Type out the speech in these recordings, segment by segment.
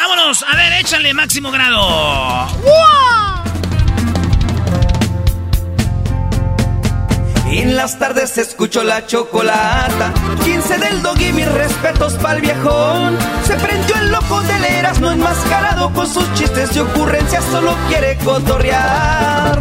¡Vámonos! A ver, échale máximo grado. En las tardes escucho la chocolata. 15 del dog y mis respetos pa'l viejón. Se prendió el loco del Erasmo enmascarado con sus chistes y ocurrencias, solo quiere cotorrear.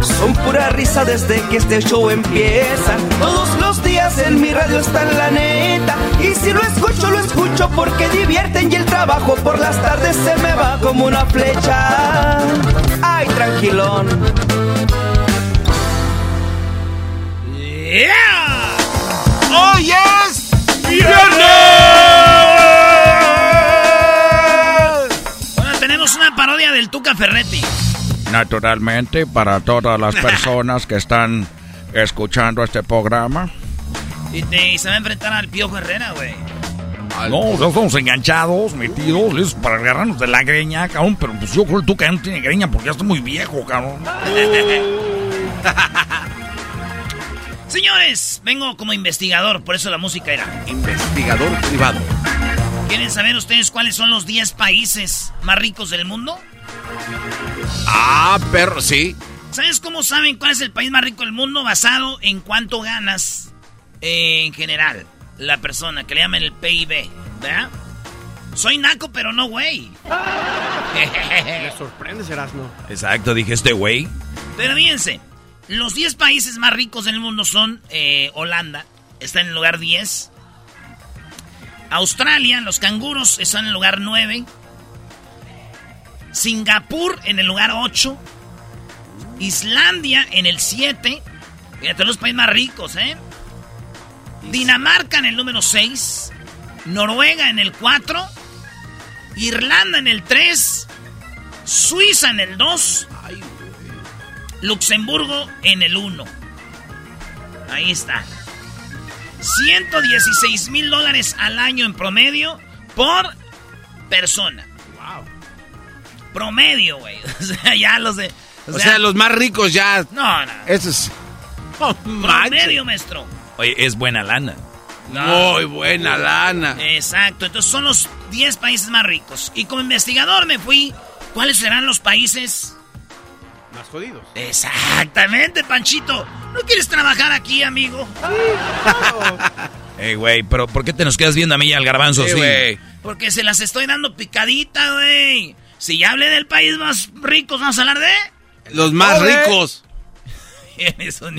Son pura risa desde que este show empieza. Todos los días en mi radio está la neta. Y si lo escucho, lo escucho porque divierten y el trabajo por las tardes se me va como una flecha. Ay, tranquilón. ¡Yeah! ¡Hoy es viernes! Bueno, tenemos una parodia del Tuca Ferretti. Naturalmente, para todas las personas que están escuchando este programa. Y, te- y se va a enfrentar al Piojo Herrera, güey. No, ya estamos enganchados, metidos, listos para agarrarnos de la greña, cabrón. Pero pues yo creo que tú que no tiene greña porque ya está muy viejo, cabrón. Señores, vengo como investigador, por eso la música era. Investigador privado. ¿Quieren saber ustedes cuáles son los 10 países más ricos del mundo? Ah, perro, sí. ¿Sabes cómo saben cuál es el país más rico del mundo? Basado en cuánto ganas eh, en general la persona, que le llaman el PIB, ¿verdad? Soy naco, pero no güey. Me sorprende, Erasmo. Exacto, dije este güey. Pero fíjense, los 10 países más ricos del mundo son eh, Holanda, está en el lugar 10. Australia, los canguros están en el lugar 9. Singapur en el lugar 8. Islandia en el 7. Fíjate, los países más ricos, ¿eh? Dinamarca en el número 6. Noruega en el 4. Irlanda en el 3. Suiza en el 2. Luxemburgo en el 1. Ahí está. 116 mil dólares al año en promedio por persona. Wow. Promedio, güey. O sea, ya los de. O, sea, los más ricos ya. No, no. Eso es. Oh. Promedio, maestro. Oye, es buena lana. Muy buena lana. Exacto. Entonces son los 10 países más ricos. Y como investigador me fui. ¿Cuáles serán los países? Más jodidos. Exactamente, Panchito. ¿No quieres trabajar aquí, amigo? Ey, güey, pero ¿por qué te nos quedas viendo a mí y al garbanzo? Sí, Sí, güey. Porque se las estoy dando picadita, güey. Si ya hablé del país más rico, vamos a hablar de. Los más ricos. Eres un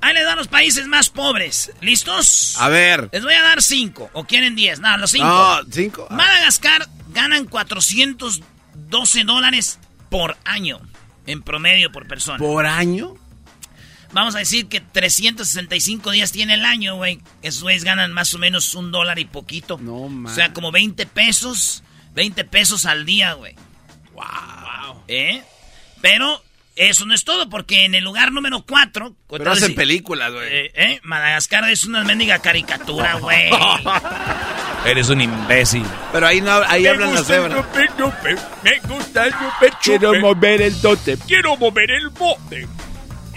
Ahí les dan los países más pobres. ¿Listos? A ver. Les voy a dar cinco. ¿O quieren diez? No, los cinco. No, cinco. Ah, Madagascar ganan 412 dólares por año. En promedio por persona. ¿Por año? Vamos a decir que 365 días tiene el año, güey. Esos güeyes ganan más o menos un dólar y poquito. No, man. O sea, como 20 pesos. 20 pesos al día, güey. Wow. ¿Eh? Pero eso no es todo, porque en el lugar número 4... Pero hacen películas, güey. Eh, ¿eh? Madagascar es una mendiga caricatura, güey. Eres un imbécil. Pero ahí no ahí hablan las cebras. me gusta el chupe, Quiero mover el dote. Quiero mover el bote.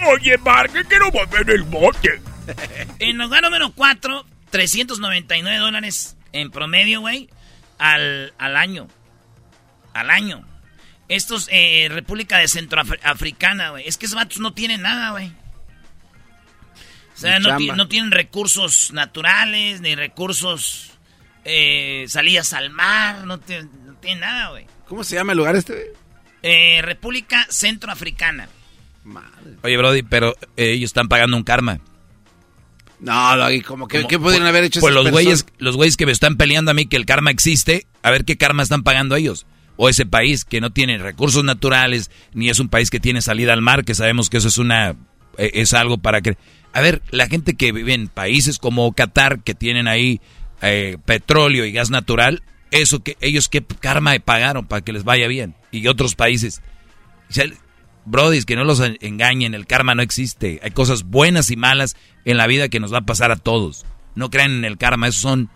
Oye, Marque, quiero mover el bote. En lugar número 4, 399 dólares en promedio, güey, al, al año. Al año. Estos, eh, República de Centroafricana, güey. Es que esos vatos no tienen nada, güey. O sea, no, tienen recursos naturales, ni recursos, eh, salidas al mar, no, tienen nada, güey. ¿Cómo se llama el lugar este? güey? Eh, República Centroafricana. Madre. Oye, Brody, pero eh, ellos están pagando un karma. No, Doggy, como que Como- ¿qué podrían haber hecho Pues esas los güeyes, los güeyes que me están peleando a mí que el karma existe, a ver qué karma están pagando ellos. O ese país que no tiene recursos naturales, ni es un país que tiene salida al mar, que sabemos que eso es una eh, es algo para que a ver, la gente que vive en países como Qatar que tienen ahí eh, petróleo y gas natural, eso que ellos qué karma pagaron para que les vaya bien y otros países. Brody, que no los en- engañen, el karma no existe. Hay cosas buenas y malas en la vida que nos va a pasar a todos. No crean en el karma, esos son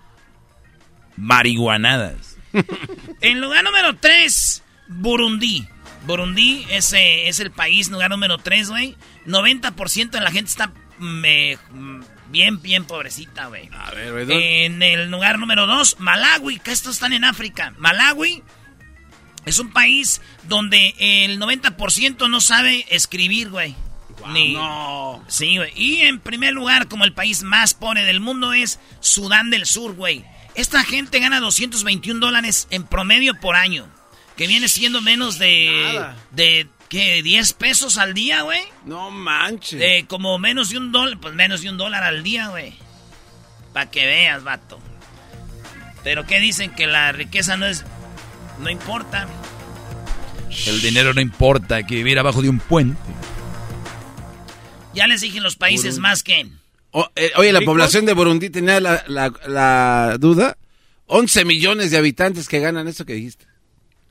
marihuanadas. En lugar número 3, Burundi. Burundi es, eh, es el país, lugar número 3, güey. 90% de la gente está me- bien, bien pobrecita, güey. A ver, güey. En el lugar número 2, Malawi, que estos están en África. Malawi es un país donde el 90% no sabe escribir, güey. Ni- No. Sí, güey. Y en primer lugar, como el país más pobre del mundo, es Sudán del Sur, güey. Esta gente gana 221 dólares en promedio por año. Que viene siendo menos de. Nada. de. ¿qué? 10 pesos al día, güey. No manches. De como menos de un dólar. Pues menos de un dólar al día, güey. Para que veas, vato. Pero ¿qué dicen? Que la riqueza no es. No importa. El dinero no importa, hay que vivir abajo de un puente. Ya les dije los países más que. O- eh, oye, la ¿Ricos? población de Burundi tenía la, la, la duda. 11 millones de habitantes que ganan eso que dijiste.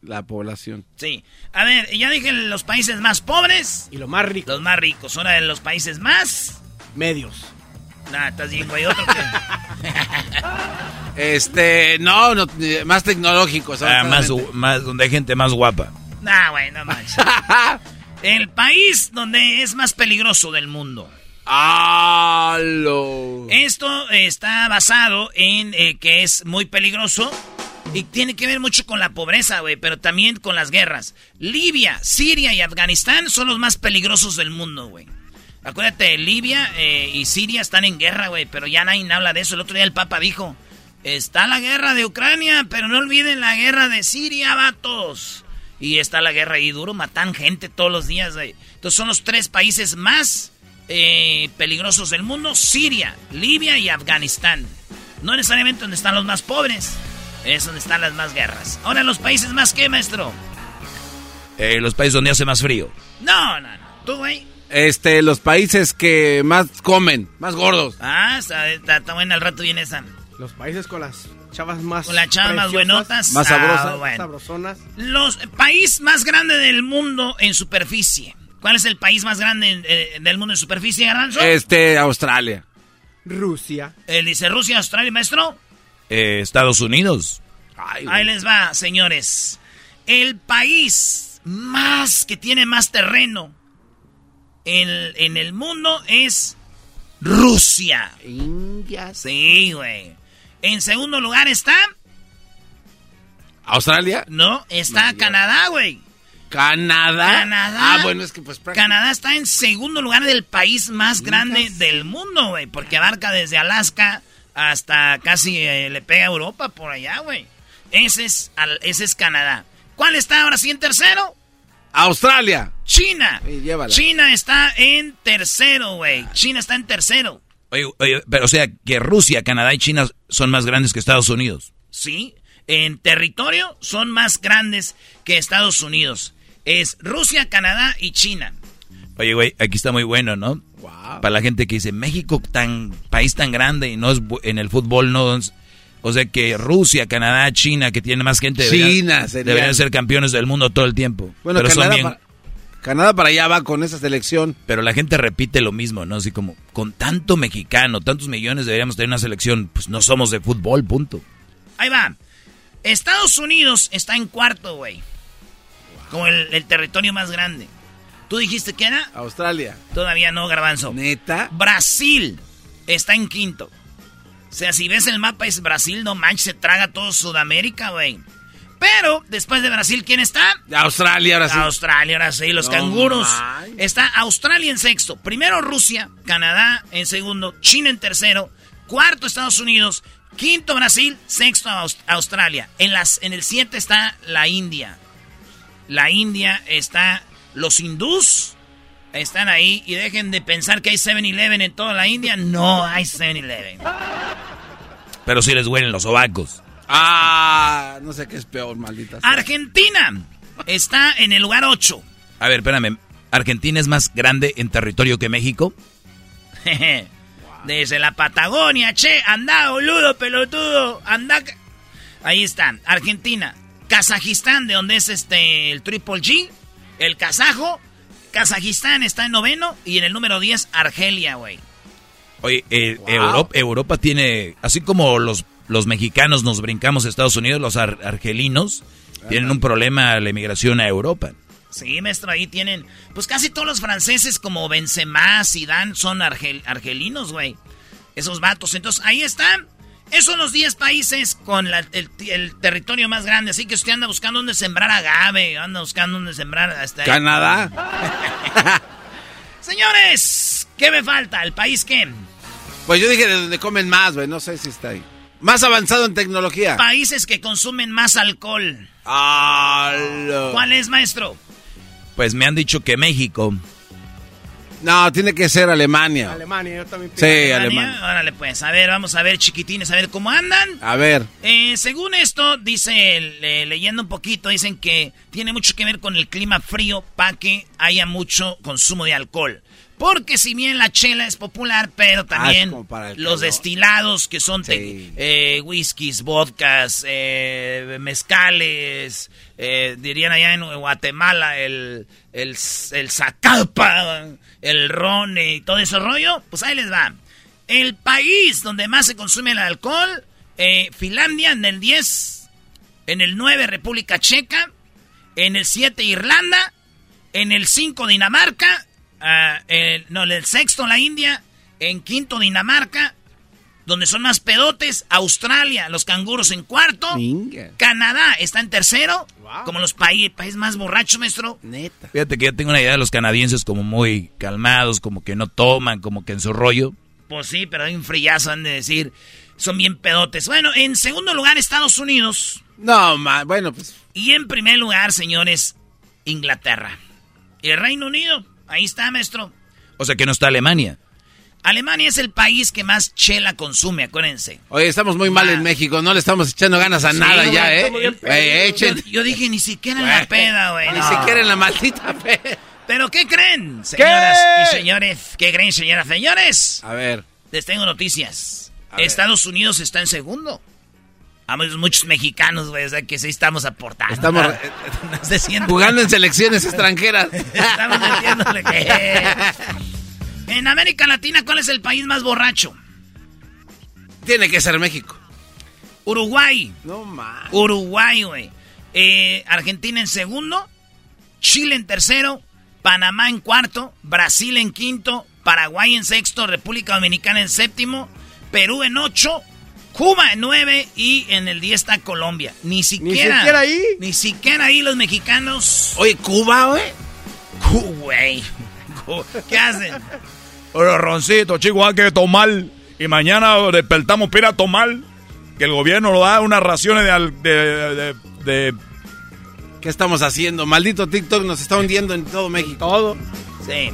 La población. Sí. A ver, ya dije los países más pobres. Y lo más rico, Los más ricos. Ahora de los países más. medios. Nah, estás bien, güey. Otro que. Este, no, no eh, más tecnológicos. Ah, más, más, donde hay gente más guapa. nah, güey, no manches. El país donde es más peligroso del mundo. ¡Halo! Esto está basado en eh, que es muy peligroso y tiene que ver mucho con la pobreza, güey, pero también con las guerras. Libia, Siria y Afganistán son los más peligrosos del mundo, güey. Acuérdate, Libia eh, y Siria están en guerra, güey, pero ya nadie habla de eso. El otro día el Papa dijo, está la guerra de Ucrania, pero no olviden la guerra de Siria, vatos. Y está la guerra ahí duro, matan gente todos los días, güey. Entonces son los tres países más eh, peligrosos del mundo, Siria, Libia y Afganistán. No necesariamente donde están los más pobres, es donde están las más guerras. Ahora los países más que, maestro. Eh, los países donde hace más frío. No, no, no. Tú, güey. Este, los países que más comen, más gordos. Ah, está, está, está buena al rato viene esa. Los países con las chavas más Con las chavas más buenotas. más Ah, sabrosas, bueno. sabrosonas. Los país más grande del mundo en superficie. ¿Cuál es el país más grande en- eh, del mundo en superficie, Garbanzo? Este, Australia. Rusia. Él dice Rusia, Australia, maestro. Eh, Estados Unidos. Ay, Ahí les va, señores. El país más que tiene más terreno en, en el mundo es Rusia. Sí, güey. En segundo lugar está, ¿Australia? no, está Canadá, güey. ¿Canadá? Canadá. Ah, bueno, es que pues... prácticamente- Canadá está en segundo lugar del país más grande del mundo, güey. Porque abarca desde Alaska hasta casi eh, le pega a Europa por allá, güey. Ese es, al- ese es Canadá. ¿Cuál está ahora sí en tercero? Australia. China. Sí. China está en tercero, güey. China está en tercero. Oye, oye, pero o sea que Rusia, Canadá y China son más grandes que Estados Unidos. Sí. En territorio son más grandes que Estados Unidos. Es Rusia, Canadá y China. Oye, güey, aquí está muy bueno, ¿no? Wow. Para la gente que dice, México, tan país tan grande y no es en el fútbol, no es- O sea que Rusia, Canadá, China, que tiene más gente, China deberían, deberían ser campeones del mundo todo el tiempo. Bueno, pero, son Canadá, bien- para, Canadá para allá va con esa selección. pero la gente repite lo mismo, ¿no? Así como, con tanto mexicano, tantos millones deberíamos tener una selección, pues no somos de fútbol, punto. Ahí va. Estados Unidos está en cuarto, güey. Como el, el territorio más grande. ¿Tú dijiste que era? Australia. Todavía no, garbanzo. ¿Neta? Brasil está en quinto. O sea, si ves el mapa es Brasil, no manches, se traga todo Sudamérica, güey. Pero después de Brasil, ¿quién está? Australia, ahora sí. Australia, ahora sí, los No canguros. Está Australia en sexto. Primero Rusia, Canadá en segundo, China en tercero, cuarto Estados Unidos, quinto Brasil, sexto Aus- Australia. En, las, en el siete está la India. La India está, los hindús están ahí y dejen de pensar que hay 7-Eleven en toda la India. No hay 7-Eleven. Pero sí les huelen los sobacos. Ah, no sé qué es peor, maldita. sea. Argentina está en el lugar 8. A ver, espérame. ¿Argentina es más grande en territorio que México? Desde la Patagonia, che, anda, boludo, pelotudo, anda. ca- Ahí está, Argentina, Kazajistán, de donde es este el Triple G, el kazajo. Kazajistán está en noveno y en el número 10, Argelia, güey. Oye, eh, Europa, Europa tiene, así como los, los mexicanos nos brincamos a Estados Unidos, los ar- argelinos tienen un problema la emigración a Europa. Sí, maestro, ahí tienen. Pues casi todos los franceses, como Benzema, Zidane, son argel- argelinos, güey. Esos vatos. Entonces, ahí están. Esos son los 10 países con la- el, el territorio más grande. Así que usted anda buscando dónde sembrar agave, anda buscando dónde sembrar hasta. Canadá. Señores, ¿qué me falta? ¿El país qué? Pues yo dije de donde comen más, güey. No sé si está ahí. Más avanzado en tecnología. Países que consumen más alcohol. Ala. ¿Cuál es, maestro? Pues me han dicho que México, No, tiene que ser Alemania. Alemania, yo también Sí, pienso. Alemania. Órale, pues, a ver, vamos a ver, chiquitines, a ver cómo andan. A ver. Eh, según esto, dice, le- leyendo un poquito, dicen que tiene mucho que ver con el clima frío para que haya mucho consumo de alcohol. Porque si bien la chela es popular, pero también para el los calor. destilados que son Sí. eh, whiskies, vodkas, eh, mezcales, eh, dirían allá en Guatemala el, el, el zacalpa, el ron y todo ese rollo, pues ahí les va. El país donde más se consume el alcohol, eh, Finlandia en el 10, en el 9 República Checa, en el 7 Irlanda, en el 5 Dinamarca, ah, el- no, en el sexto la India, en quinto Dinamarca, donde son más pedotes, Australia, los canguros en cuarto, Inga. Canadá está en tercero, como los países país más borrachos, maestro. Neta. fíjate que yo tengo una idea de los canadienses como muy calmados, como que no toman, como que en su rollo. Pues sí, pero hay un frillazo, han de decir, son bien pedotes. Bueno, en segundo lugar Estados Unidos, No, ma, bueno, pues. y en primer lugar, señores, Inglaterra. Y el Reino Unido, ahí está, maestro. O sea que no está Alemania. Alemania es el país que más chela consume, acuérdense. Oye, estamos muy mal en México. No le estamos echando ganas a Sí, nada ya, ¿eh? echen. Yo, yo dije, ni siquiera en la peda, güey. Ni no. siquiera en la maldita fe. ¿Pero qué creen, señoras y señores? ¿Qué creen, señoras y señores? A ver. Les tengo noticias. A ver. Estados Unidos está en segundo. Hay muchos mexicanos, güey, o sea que sí estamos aportando. Estamos ¿verdad? No jugando en selecciones extranjeras. Estamos metiéndole que... En América Latina, ¿cuál es el país más borracho? Tiene que ser México. Uruguay. No más. Uruguay, güey. Eh, Argentina en segundo. Chile en tercero. Panamá en cuarto. Brasil en quinto. Paraguay en sexto. República Dominicana en séptimo. Perú en ocho. Cuba en nueve. Y en el diez está Colombia. Ni siquiera. siquiera ahí. Ni siquiera ahí los mexicanos. Oye, Cuba, güey. Güey. ¿Qué hacen? Pero Roncito, chico, hay que tomar. Y mañana despertamos para a tomar. Que el gobierno nos da unas raciones de, de, de- de- ¿Qué estamos haciendo? Maldito TikTok nos está hundiendo en todo México. Todo. Sí.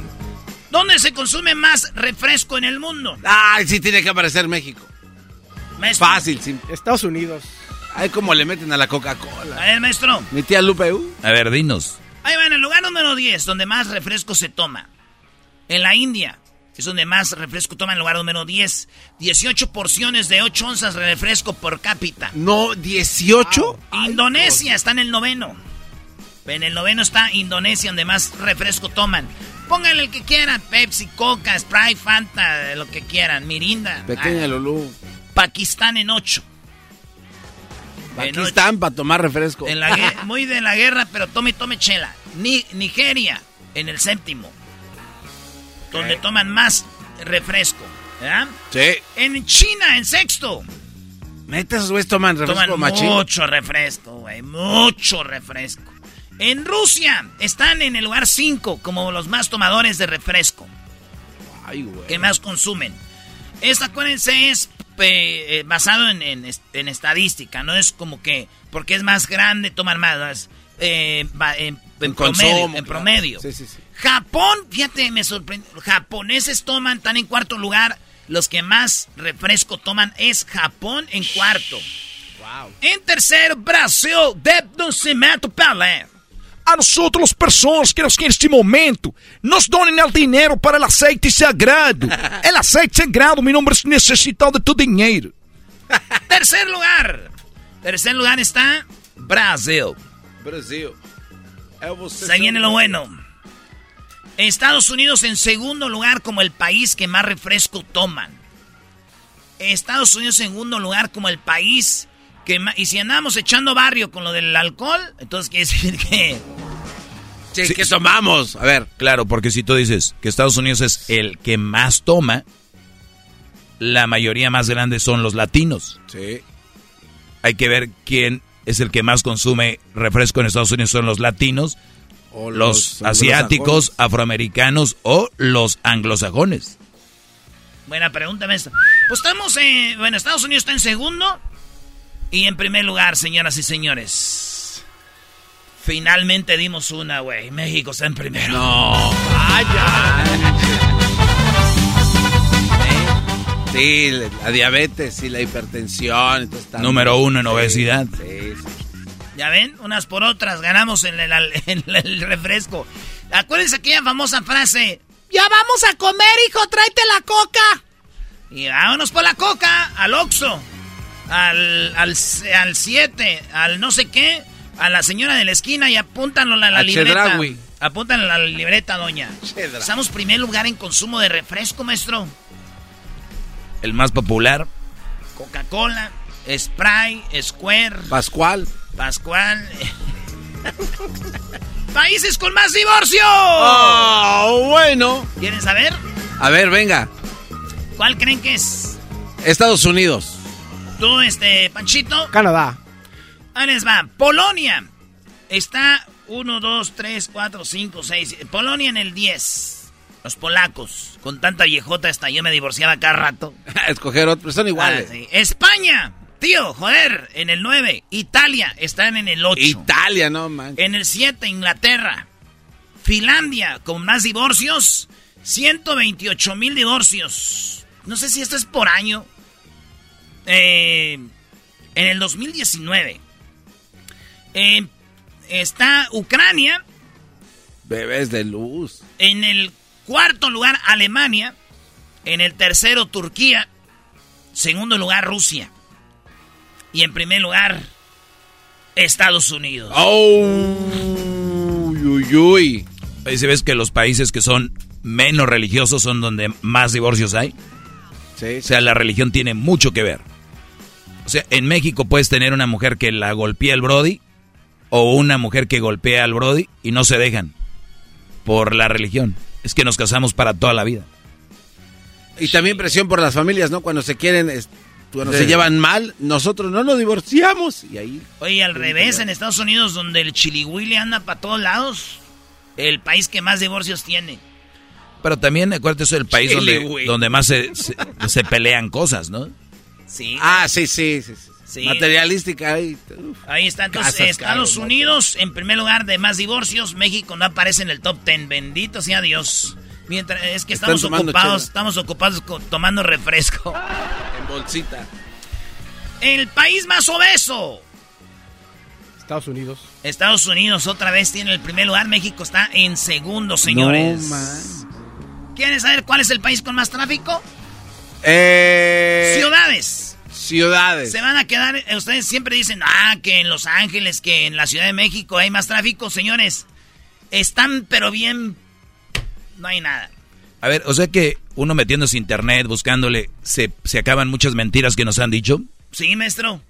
¿Dónde se consume más refresco en el mundo? Ay, sí tiene que aparecer México. Maestro. Fácil, sí. Estados Unidos. Ay, cómo le meten a la A Coca-Cola. ver, maestro. Mi tía Lupe, uh. A ver, dinos. Ahí va, en el lugar número 10, donde más refresco se toma. En la India, es donde más refresco toma, en el lugar número 10. 18 porciones de 8 onzas de refresco por cápita. No, 18. Indonesia está en el noveno. En el noveno está Indonesia, donde más refresco toman. Pónganle el que quieran, Pepsi, Coca, Sprite, Fanta, lo que quieran, Mirinda. Pequeña Ah, Lulú. Pakistán en 8. Eh, Aquí no, están para tomar refresco. en la muy de la guerra, pero tome tome chela. Ni, Nigeria, en el séptimo. Donde toman más refresco. ¿verdad? Sí. En China, en sexto. Neta, esos güeyes toman refresco Toman machín. mucho refresco, güey. Mucho refresco. En Rusia están en el lugar 5 como los más tomadores de refresco. Ay, güey. que más consumen. Esto, acuérdense, es eh, basado en, en est- en estadística. No es como que porque es más grande toman más. eh, en, en promedio. consumo, en claro. promedio. Sí, sí, sí. Japón, fíjate, me sorprendió. Japoneses toman, están en cuarto lugar. Los que más refresco toman es Japón en cuarto. En tercero, Brasil, de Nascimento Pelé. A nosotros las personas que en este momento nos donen el dinero para el aceite sagrado. El aceite sagrado, mi nombre es necesitado de tu dinero. Tercer lugar. Tercer lugar está Brasil. Brasil. Se viene lo bueno. Estados Unidos en segundo lugar como el país que más refresco toman. Estados Unidos en segundo lugar como el país que más... Y si andamos echando barrio con lo del alcohol, entonces quiere decir que... Sí, Sí, ¿qué sí. tomamos? A ver. Claro, porque si tú dices que Estados Unidos es el que más toma, la mayoría más grande son los latinos. Sí. Hay que ver quién es el que más consume refresco en Estados Unidos. ¿Son los latinos, O los, asiáticos, afroamericanos o los anglosajones? Buena pregunta, maestro. Pues estamos en... Bueno, Estados Unidos está en segundo. Y en primer lugar, señoras y señores. Finalmente dimos una, güey. México está en primero. No. Vaya. Sí, la diabetes y la hipertensión. Número uno en obesidad. Sí, sí. Ya ven, unas por otras ganamos en el, en el refresco. Acuérdense aquella famosa frase. Ya vamos a comer, hijo, tráete la coca. Y vámonos por la coca, al Oxxo, al, al, al 7, al no sé qué, a la señora de la esquina y apúntanlo a la A libreta. Chedraui. Apúntanlo a la libreta, doña. Chedraui. Estamos primer lugar en consumo de refresco, maestro. El más popular. Coca-Cola, Sprite, Square, Pascual. Pascual. Países con más divorcio. Oh, bueno. ¿Quieren saber? A ver, venga. ¿Cuál creen que es? Estados Unidos. Tú, este, Panchito. Canadá. Ahí les va. Polonia. Está 1, 2, 3, 4, 5, 6. Polonia en el 10. Los polacos. Con tanta viejota hasta yo me divorciaba cada rato. Escoger otro. Son iguales. Ah, sí. España. Tío, joder. En el 9. Italia. Están en el 8. Italia, no man. En el 7, Inglaterra. Finlandia, con más divorcios. 128 mil divorcios. No sé si esto es por año. Eh, en el 2019. Eh, está Ucrania. Bebés de luz. En el cuarto lugar, Alemania. En el tercero, Turquía. Segundo lugar, Rusia. Y en primer lugar, Estados Unidos. Oh, uy, uy, uy. Ahí se ves que los países que son menos religiosos son donde más divorcios hay. Sí, O sea, la religión tiene mucho que ver. O sea, en México puedes tener una mujer que la golpea al Brody o una mujer que golpea al Brody y no se dejan por la religión. Es que nos casamos para toda la vida. Y también presión por las familias, ¿no? Cuando se quieren, es- cuando Sí. se llevan mal, nosotros no nos divorciamos. Y ahí. Oye, al revés, en Estados Unidos, donde el chilihuile anda para todos lados, el país que más divorcios tiene. Pero también acuérdate eso del país Chile, donde, más se, se- se pelean cosas, ¿no? Sí. Ah, sí, sí, sí. sí. Sí. Materialística ahí. uf. Ahí está. Entonces, Casas, Estados Unidos, en primer lugar de más divorcios. México no aparece en el top 10. Bendito sea Dios. Mientras, es que Están estamos ocupados, chela. estamos ocupados tomando refresco. En bolsita. El país más obeso. Estados Unidos. Estados Unidos otra vez tiene el primer lugar. México está en segundo, señores. No. ¿Quieren saber cuál es el país con más tráfico? Eh, Ciudades. Ciudades. Se van a quedar, ustedes siempre dicen, ah, que en Los Ángeles, que en la Ciudad de México hay más tráfico, señores. Están pero bien, no hay nada. A ver, o sea que uno metiéndose internet, buscándole, se, se acaban muchas mentiras que nos han dicho. Sí, maestro.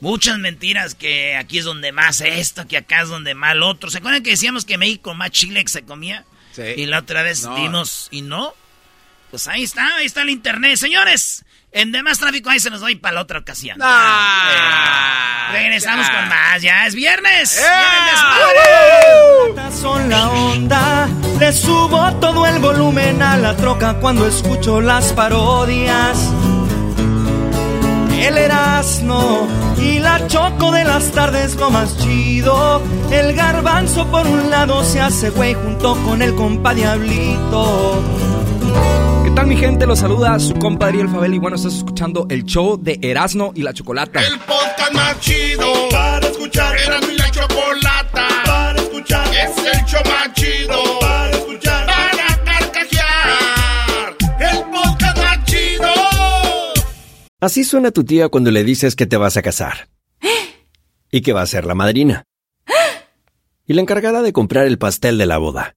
Muchas mentiras que aquí es donde más esto, que acá es donde más lo otro. ¿Se acuerdan que decíamos que México más chile que se comía? Sí. Y la otra vez dimos y no. Pues ahí está, ahí está el internet. Señores, en demás tráfico ahí se nos va para la otra ocasión. Ah, regresamos con más, ya es viernes. ¡Eh! Son la onda, le subo todo el volumen a la troca cuando escucho las parodias el Erasmo y la Choco de las tardes lo más chido. El garbanzo por un lado se hace güey junto con el compa Diablito. ¿Qué tal mi gente? Los saluda su compadre El Fabel y bueno, estás escuchando el show de Erasmo y la Chocolata. El podcast más chido para escuchar. Erasmo y la Chocolata para escuchar. Es el show más chido para escuchar. Así suena tu tía cuando le dices que te vas a casar. Y que va a ser la madrina. Y la encargada de comprar el pastel de la boda.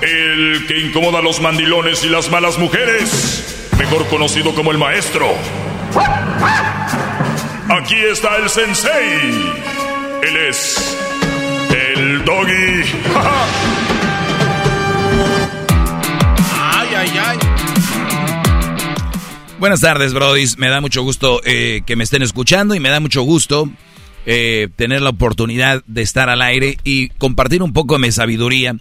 El que incomoda a los mandilones y las malas mujeres, mejor conocido como el maestro. Aquí está el sensei. Él es el doggy. ay, ay, ay. Buenas tardes, Brody. Me da mucho gusto eh, que me estén escuchando y me da mucho gusto eh, tener la oportunidad de estar al aire y compartir un poco de mi sabiduría,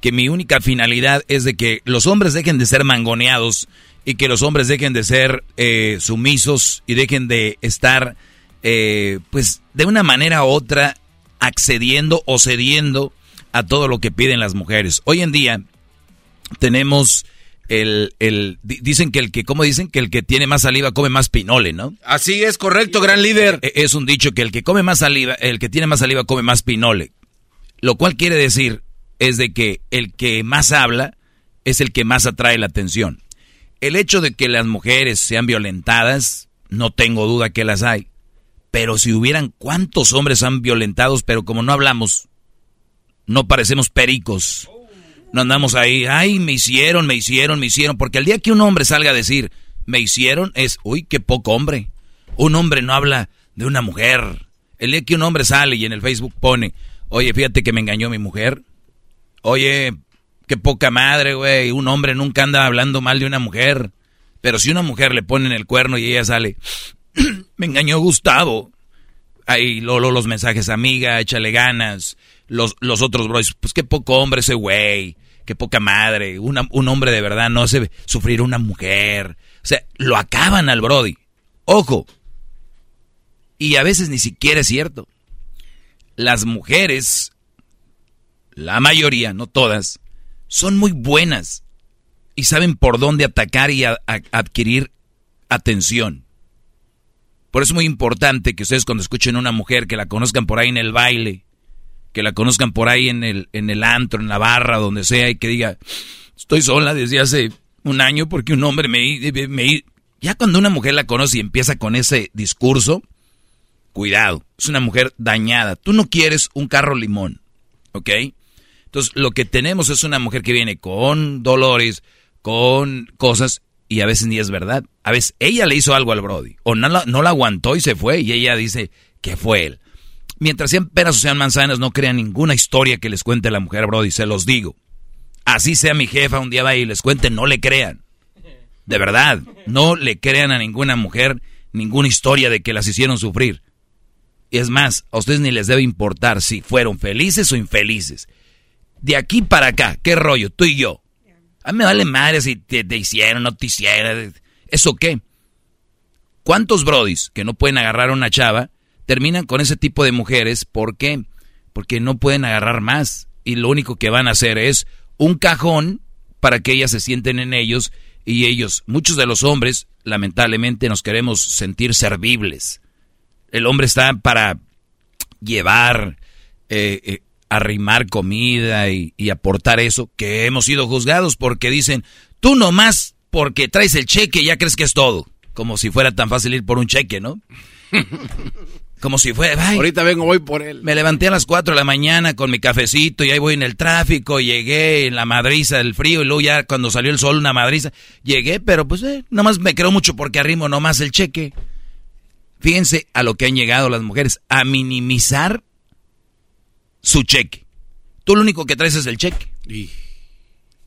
que mi única finalidad es de que los hombres dejen de ser mangoneados y que los hombres dejen de ser eh, sumisos y dejen de estar, eh, pues, de una manera u otra accediendo o cediendo a todo lo que piden las mujeres. Hoy en día tenemos el, el, dicen que el que, ¿cómo dicen? Que el que tiene más saliva come más pinole, ¿no? Así es, correcto, gran líder. E, es un dicho que el que come más saliva, el que tiene más saliva come más pinole. Lo cual quiere decir es de que el que más habla es el que más atrae la atención. El hecho de que las mujeres sean violentadas, no tengo duda que las hay. Pero si hubieran cuántos hombres han violentados, pero como no hablamos, no parecemos pericos. No andamos ahí, ay, me hicieron, me hicieron, me hicieron. Porque el día que un hombre salga a decir, me hicieron, es, uy, qué poco hombre. Un hombre no habla de una mujer. El día que un hombre sale y en el Facebook pone, oye, fíjate que me engañó mi mujer. Oye, qué poca madre, güey. Un hombre nunca anda hablando mal de una mujer. Pero si una mujer le pone en el cuerno y ella sale, me engañó Gustavo. Ahí lo, los mensajes, amiga, échale ganas los, los otros bros, pues qué poco hombre ese güey, qué poca madre, un hombre de verdad no hace sufrir una mujer. O sea, lo acaban al Brody. Ojo. Y a veces ni siquiera es cierto. Las mujeres la mayoría, no todas, son muy buenas y saben por dónde atacar y adquirir atención. Por eso es muy importante que ustedes cuando escuchen a una mujer que la conozcan por ahí en el baile, que la conozcan por ahí en el, en el antro, en la barra, donde sea, y que diga, estoy sola desde hace un año porque un hombre me, me... Ya cuando una mujer la conoce y empieza con ese discurso, cuidado, es una mujer dañada. Tú no quieres un carro limón, ¿ok? Entonces, lo que tenemos es una mujer que viene con dolores, con cosas, y a veces ni es verdad. A veces ella le hizo algo al Brody, o no la, no la aguantó y se fue, y ella dice que fue él. Mientras sean peras sean manzanas, no crean ninguna historia que les cuente la mujer Brody, se los digo. Así sea mi jefa, un día va y les cuente, no le crean. De verdad, no le crean a ninguna mujer ninguna historia de que las hicieron sufrir. Y es más, a ustedes ni les debe importar si fueron felices o infelices. De aquí para acá, ¿qué rollo? Tú y yo. A mí me vale madre si te, te hicieron, no te hicieron. ¿Eso qué? ¿Cuántos brodis que no pueden agarrar a una chava terminan con ese tipo de mujeres? ¿Por qué? Porque no pueden agarrar más. Y lo único que van a hacer es un cajón para que ellas se sienten en ellos y ellos, muchos de los hombres, lamentablemente nos queremos sentir servibles. El hombre está para llevar, eh, eh, arrimar comida y, y, aportar eso, que hemos sido juzgados porque dicen, tú nomás porque traes el cheque ya crees que es todo. Como si fuera tan fácil ir por un cheque, ¿no? Como si fuera, Ahorita vengo, voy por él. Me levanté a las 4 de la mañana con mi cafecito y ahí voy en el tráfico, llegué en la madriza del frío y luego ya cuando salió el sol una madriza, llegué, pero pues eh, nomás me creo mucho porque arrimo nomás el cheque. Fíjense a lo que han llegado las mujeres, a minimizar su cheque. Tú lo único que traes es el cheque. Y,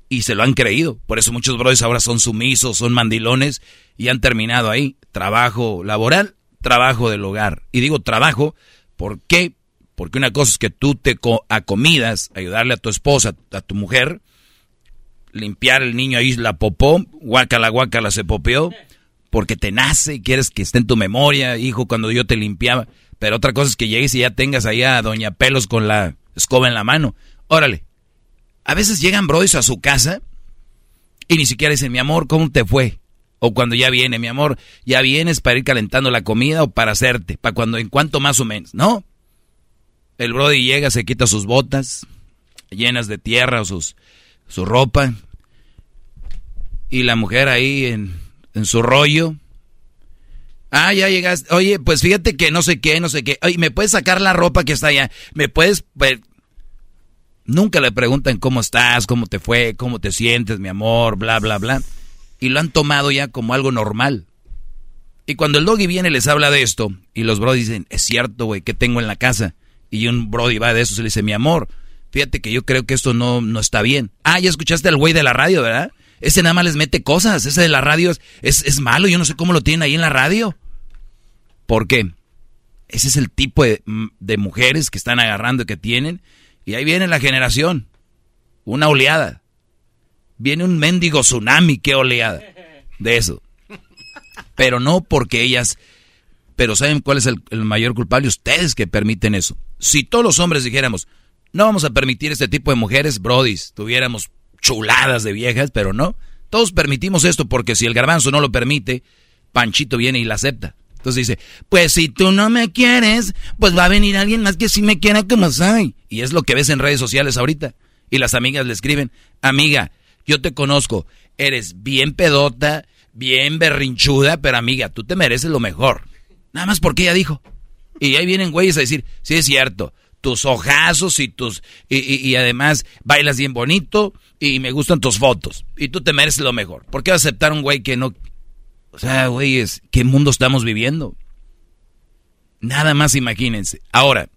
y se lo han creído. Por eso muchos brothers ahora son sumisos, son mandilones y han terminado ahí. Trabajo laboral trabajo del hogar. Y digo trabajo, ¿por qué? Porque una cosa es que tú te acomidas, ayudarle a tu esposa, a tu mujer, limpiar el niño ahí la popó, guácala, guácala, se popeó, porque te nace y quieres que esté en tu memoria, hijo, cuando yo te limpiaba. Pero otra cosa es que llegues y ya tengas ahí a Doña Pelos con la escoba en la mano. Órale. A veces llegan bros a su casa y ni siquiera dicen, mi amor, ¿cómo te fue? O cuando ya viene, mi amor, ya vienes para ir calentando la comida o para hacerte, para cuando, en cuanto más o menos, ¿no? El Brody llega, se quita sus botas llenas de tierra o sus, su ropa. Y la mujer ahí en, en su rollo. Ah, ya llegaste. Oye, pues fíjate que no sé qué, no sé qué. Oye, ¿me puedes sacar la ropa que está allá? ¿Me puedes...? Pues, nunca le preguntan cómo estás, cómo te fue, cómo te sientes, mi amor, bla, bla, bla y lo han tomado ya como algo normal. Y cuando el doggy viene les habla de esto y los brodis dicen, es cierto, güey, ¿qué tengo en la casa? Y un brody va de eso y le dice, mi amor, fíjate que yo creo que esto no, no está bien. Ah, ya escuchaste al güey de la radio, ¿verdad? Ese nada más les mete cosas, ese de la radio es, es, malo, yo no sé cómo lo tienen ahí en la radio. ¿Por qué? Ese es el tipo de, de mujeres que están agarrando que tienen. Y ahí viene la generación. Una oleada viene un mendigo tsunami, qué oleada de eso. Pero no porque ellas, pero ¿saben cuál es el, mayor culpable? Ustedes que permiten eso. Si todos los hombres dijéramos, no vamos a permitir este tipo de mujeres, brodis, tuviéramos chuladas de viejas, pero no. Todos permitimos esto porque si el garbanzo no lo permite, Panchito viene y la acepta. Entonces dice, pues si tú no me quieres, pues va a venir alguien más que sí me quiera como soy. Y es lo que ves en redes sociales ahorita. Y las amigas le escriben, amiga, yo te conozco, eres bien pedota, bien berrinchuda, pero amiga, tú te mereces lo mejor. Nada más porque ella dijo. Y ahí vienen güeyes a decir, sí es cierto, tus ojazos y tus... Y, además bailas bien bonito y me gustan tus fotos. Y tú te mereces lo mejor. ¿Por qué aceptar un güey que no... O sea, güeyes, ¿qué mundo estamos viviendo? Nada más imagínense. Ahora,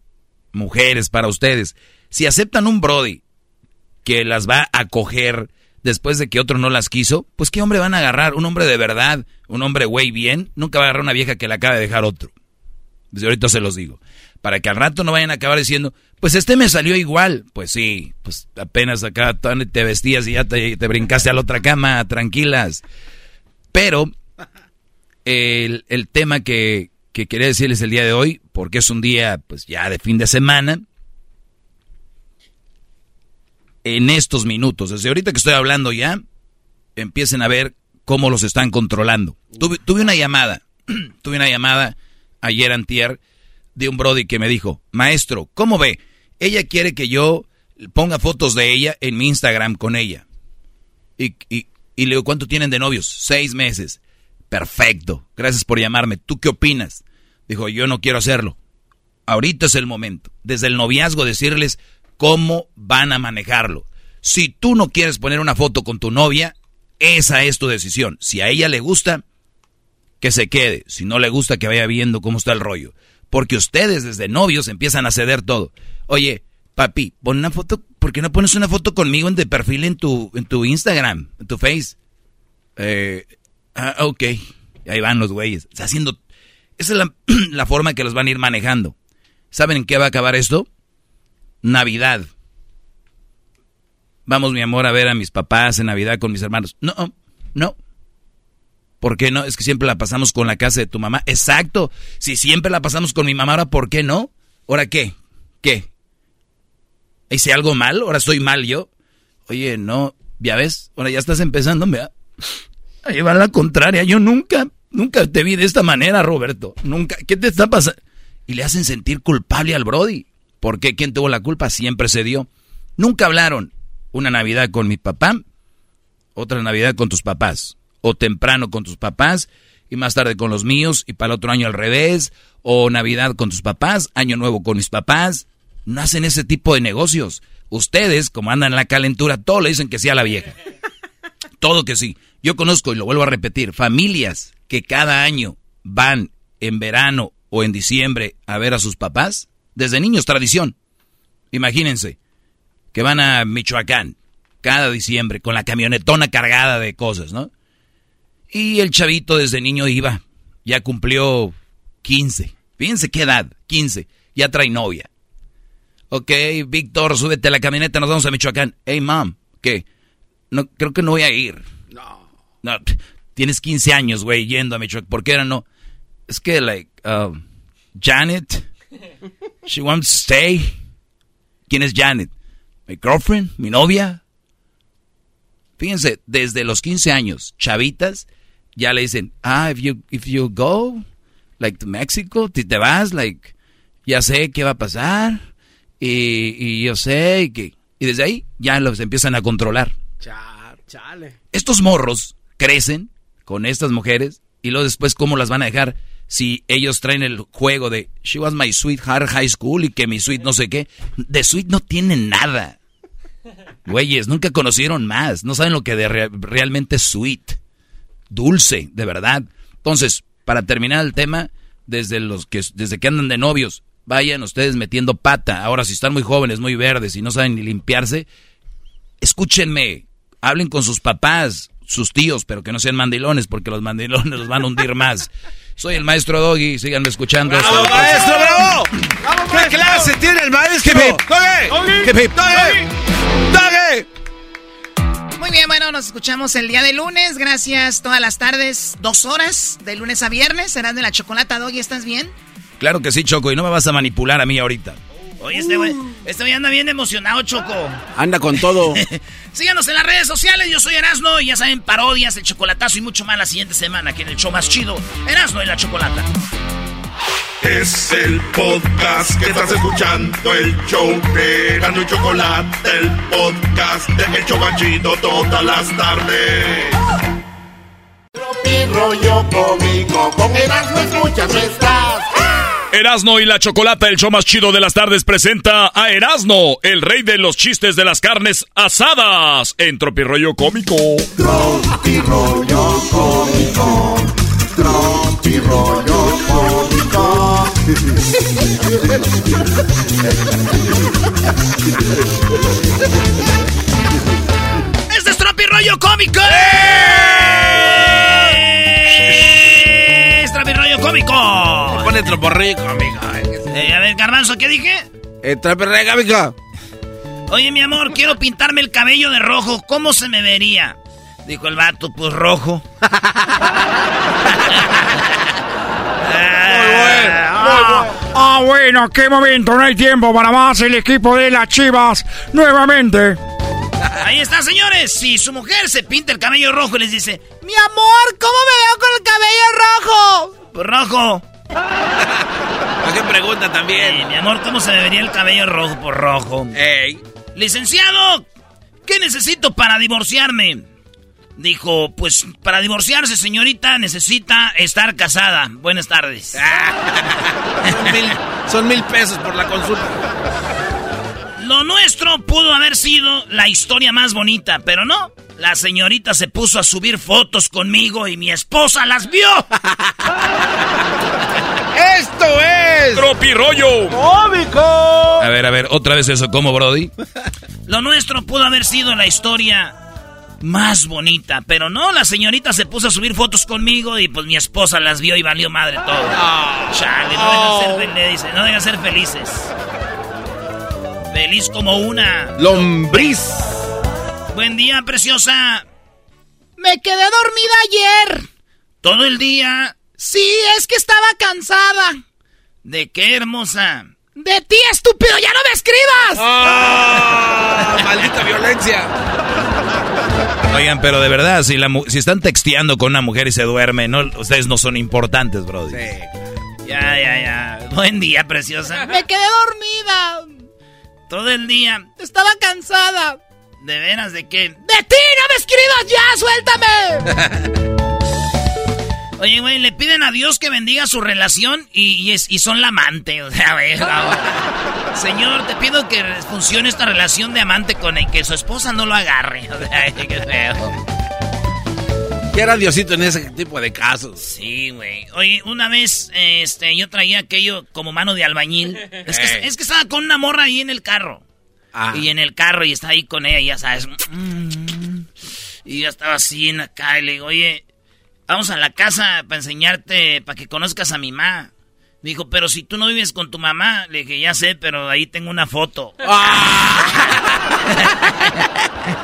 mujeres, para ustedes, si aceptan un Brody que las va a coger después de que otro no las quiso, pues qué hombre van a agarrar, un hombre de verdad, un hombre güey bien, nunca va a agarrar una vieja que la acaba de dejar otro. Desde ahorita se los digo. Para que al rato no vayan a acabar diciendo, pues este me salió igual. Pues sí, pues apenas acá te vestías y ya te, brincaste a la otra cama, tranquilas. Pero el, el tema que, que quería decirles el día de hoy, porque es un día pues ya de fin de semana, en estos minutos, desde ahorita que estoy hablando ya, empiecen a ver cómo los están controlando. Tuve, una llamada, tuve una llamada ayer antier de un brody que me dijo, maestro, ¿cómo ve? Ella quiere que yo ponga fotos de ella en mi Instagram con ella. Y, y, y le digo, ¿cuánto tienen de novios? Seis meses. Perfecto. Gracias por llamarme. ¿Tú qué opinas? Dijo, yo no quiero hacerlo. Ahorita es el momento. Desde el noviazgo decirles cómo van a manejarlo. Si tú no quieres poner una foto con tu novia, esa es tu decisión. Si a ella le gusta, que se quede. Si no le gusta, que vaya viendo cómo está el rollo. Porque ustedes desde novios empiezan a ceder todo. Oye, papi, pon una foto, ¿por qué no pones una foto conmigo en de perfil en tu, en tu Instagram, en tu Face? Eh, ah, ok. ahí van los güeyes. Está haciendo... Esa es la, la forma que los van a ir manejando. ¿Saben en qué va a acabar esto? Navidad. Vamos, mi amor, a ver a mis papás en Navidad con mis hermanos. No, no. ¿Por qué no? Es que siempre la pasamos con la casa de tu mamá. Exacto. Si siempre la pasamos con mi mamá, ahora ¿por qué no? ¿Ahora qué? ¿Qué? ¿Hice algo mal? ¿Ahora estoy mal yo? Oye, no, ya ves, ahora ya estás empezando, vea. Ahí va la contraria. Yo nunca, nunca te vi de esta manera, Roberto. Nunca. ¿Qué te está pasando? Y le hacen sentir culpable al Brody. ¿Por qué? ¿Quién tuvo la culpa? Siempre se dio. Nunca hablaron una Navidad con mi papá, otra Navidad con tus papás, o temprano con tus papás y más tarde con los míos y para el otro año al revés, o Navidad con tus papás, Año Nuevo con mis papás. No hacen ese tipo de negocios. Ustedes, como andan en la calentura, todo le dicen que sí a la vieja. Todo que sí. Yo conozco, y lo vuelvo a repetir, familias que cada año van en verano o en diciembre a ver a sus papás. Desde niños, tradición. Imagínense, que van a Michoacán cada diciembre con la camionetona cargada de cosas, ¿no? Y el chavito desde niño iba, ya cumplió 15. Fíjense qué edad, 15, ya trae novia. Ok, Víctor, súbete a la camioneta, nos vamos a Michoacán. Hey, mom, ¿qué? No, creo que no voy a ir. No. No, tienes 15 años, güey, yendo a Michoacán. ¿Por qué era no? Es que, like, um, Janet, she wants to stay. ¿Quién es Janet? mi girlfriend, mi novia. Fíjense, desde los 15 años, chavitas, ya le dicen, ah, if you, if you go, like to Mexico, si te vas, like, ya sé qué va a pasar, y, y yo sé que, y desde ahí ya los empiezan a controlar. Chale. Estos morros crecen con estas mujeres, y luego después, ¿cómo las van a dejar? Si ellos traen el juego de She was my sweetheart high school y que mi sweet no sé qué. De sweet no tienen nada. Güeyes, nunca conocieron más. No saben lo que de realmente es sweet. Dulce, de verdad. Entonces, para terminar el tema, desde, los que, desde que andan de novios, vayan ustedes metiendo pata. Ahora, si están muy jóvenes, muy verdes y no saben ni limpiarse, escúchenme. Hablen con sus papás, sus tíos, pero que no sean mandilones, porque los mandilones los van a hundir más. Soy el maestro Doggy, síganme escuchando. ¡Bravo, maestro, bravo! ¿Qué clase tiene el maestro? ¡Doggy! ¡Doggy! Muy bien, bueno, nos escuchamos el día de lunes. Gracias todas las tardes, dos horas, de lunes a viernes. Serán de la chocolata, Doggy, ¿estás bien? Claro que sí, Choco, y no me vas a manipular a mí ahorita. Oye, este güey, este güey anda bien emocionado, Choco. Anda con todo. Síganos en las redes sociales, yo soy Erasno y ya saben, parodias, el chocolatazo y mucho más la siguiente semana aquí en el show más chido, Erasno y la Chocolata. Es el podcast que estás escuchando, el show de Erasno y Chocolate, el podcast de El Chocachito todas las tardes. Tropi rollo cómico, con Erasmo escuchas, no estás. Erasno y la Chocolata, el show más chido de las tardes, presenta a Erasno, el rey de los chistes de las carnes asadas, en Tropirollo Cómico. Tropirollo cómico, Tropirollo cómico. ¡Este es Tropirollo Cómico! ¡Es Tropirollo Cómico! Pone troporrico, amigo. Eh, a ver, Garbanzo, ¿qué dije? Eh, troporrico, amigo. Oye, mi amor, quiero pintarme el cabello de rojo. ¿Cómo se me vería? Dijo el vato, pues rojo. Ah, bueno, qué momento, no hay tiempo para más el equipo de las Chivas nuevamente. Ahí está, señores. Si su mujer se pinta el cabello rojo y les dice, mi amor, ¿cómo me veo con el cabello rojo? Pues rojo. ¿A qué pregunta también? mi amor, ¿cómo se me vería el cabello rojo por rojo? Ey. Licenciado, ¿qué necesito para divorciarme? Dijo, pues para divorciarse, señorita, necesita estar casada. Buenas tardes. son, mil, son mil pesos por la consulta. Lo nuestro pudo haber sido la historia más bonita, pero no. La señorita se puso a subir fotos conmigo y mi esposa las vio. ¡Esto es! ¡Tropirollo! ¡Cómico! A ver, a ver, otra vez eso, ¿cómo, Brody? Lo nuestro pudo haber sido la historia más bonita, pero no, la señorita se puso a subir fotos conmigo y pues mi esposa las vio y valió madre todo. Oh. Chale, no dejan ser felices, no dejan ser felices. Feliz como una lombriz. Buen día, preciosa. Me quedé dormida ayer. Todo el día. Sí, es que estaba cansada. ¿De qué, hermosa? De ti, estúpido, ya no me escribas. ¡Oh! ¡Maldita violencia! Oigan, pero de verdad, si, la, si están texteando con una mujer y se duerme, no, ustedes no son importantes, Brody. Sí. Ya, ya, ya. Buen día, preciosa. Me quedé dormida. Todo el día. Estaba cansada. ¿De veras de qué? ¡De ti! ¡No me escribas ya! ¡Suéltame! Oye, güey, le piden a Dios que bendiga su relación y, y, y son la amante. O sea, güey, Señor, te pido que funcione esta relación de amante con el que su esposa no lo agarre. O sea, qué feo. Quiera Diosito en ese tipo de casos. Sí, güey. Oye, una vez este, yo traía aquello como mano de albañil. Es que, es que estaba con una morra ahí en el carro. Ah. Y en el carro y está ahí con ella, ya sabes. Y yo estaba así en acá y le digo, oye, vamos a la casa para enseñarte, para que conozcas a mi mamá. Me dijo, pero si tú no vives con tu mamá, le dije, ya sé, pero ahí tengo una foto. ¡Ah!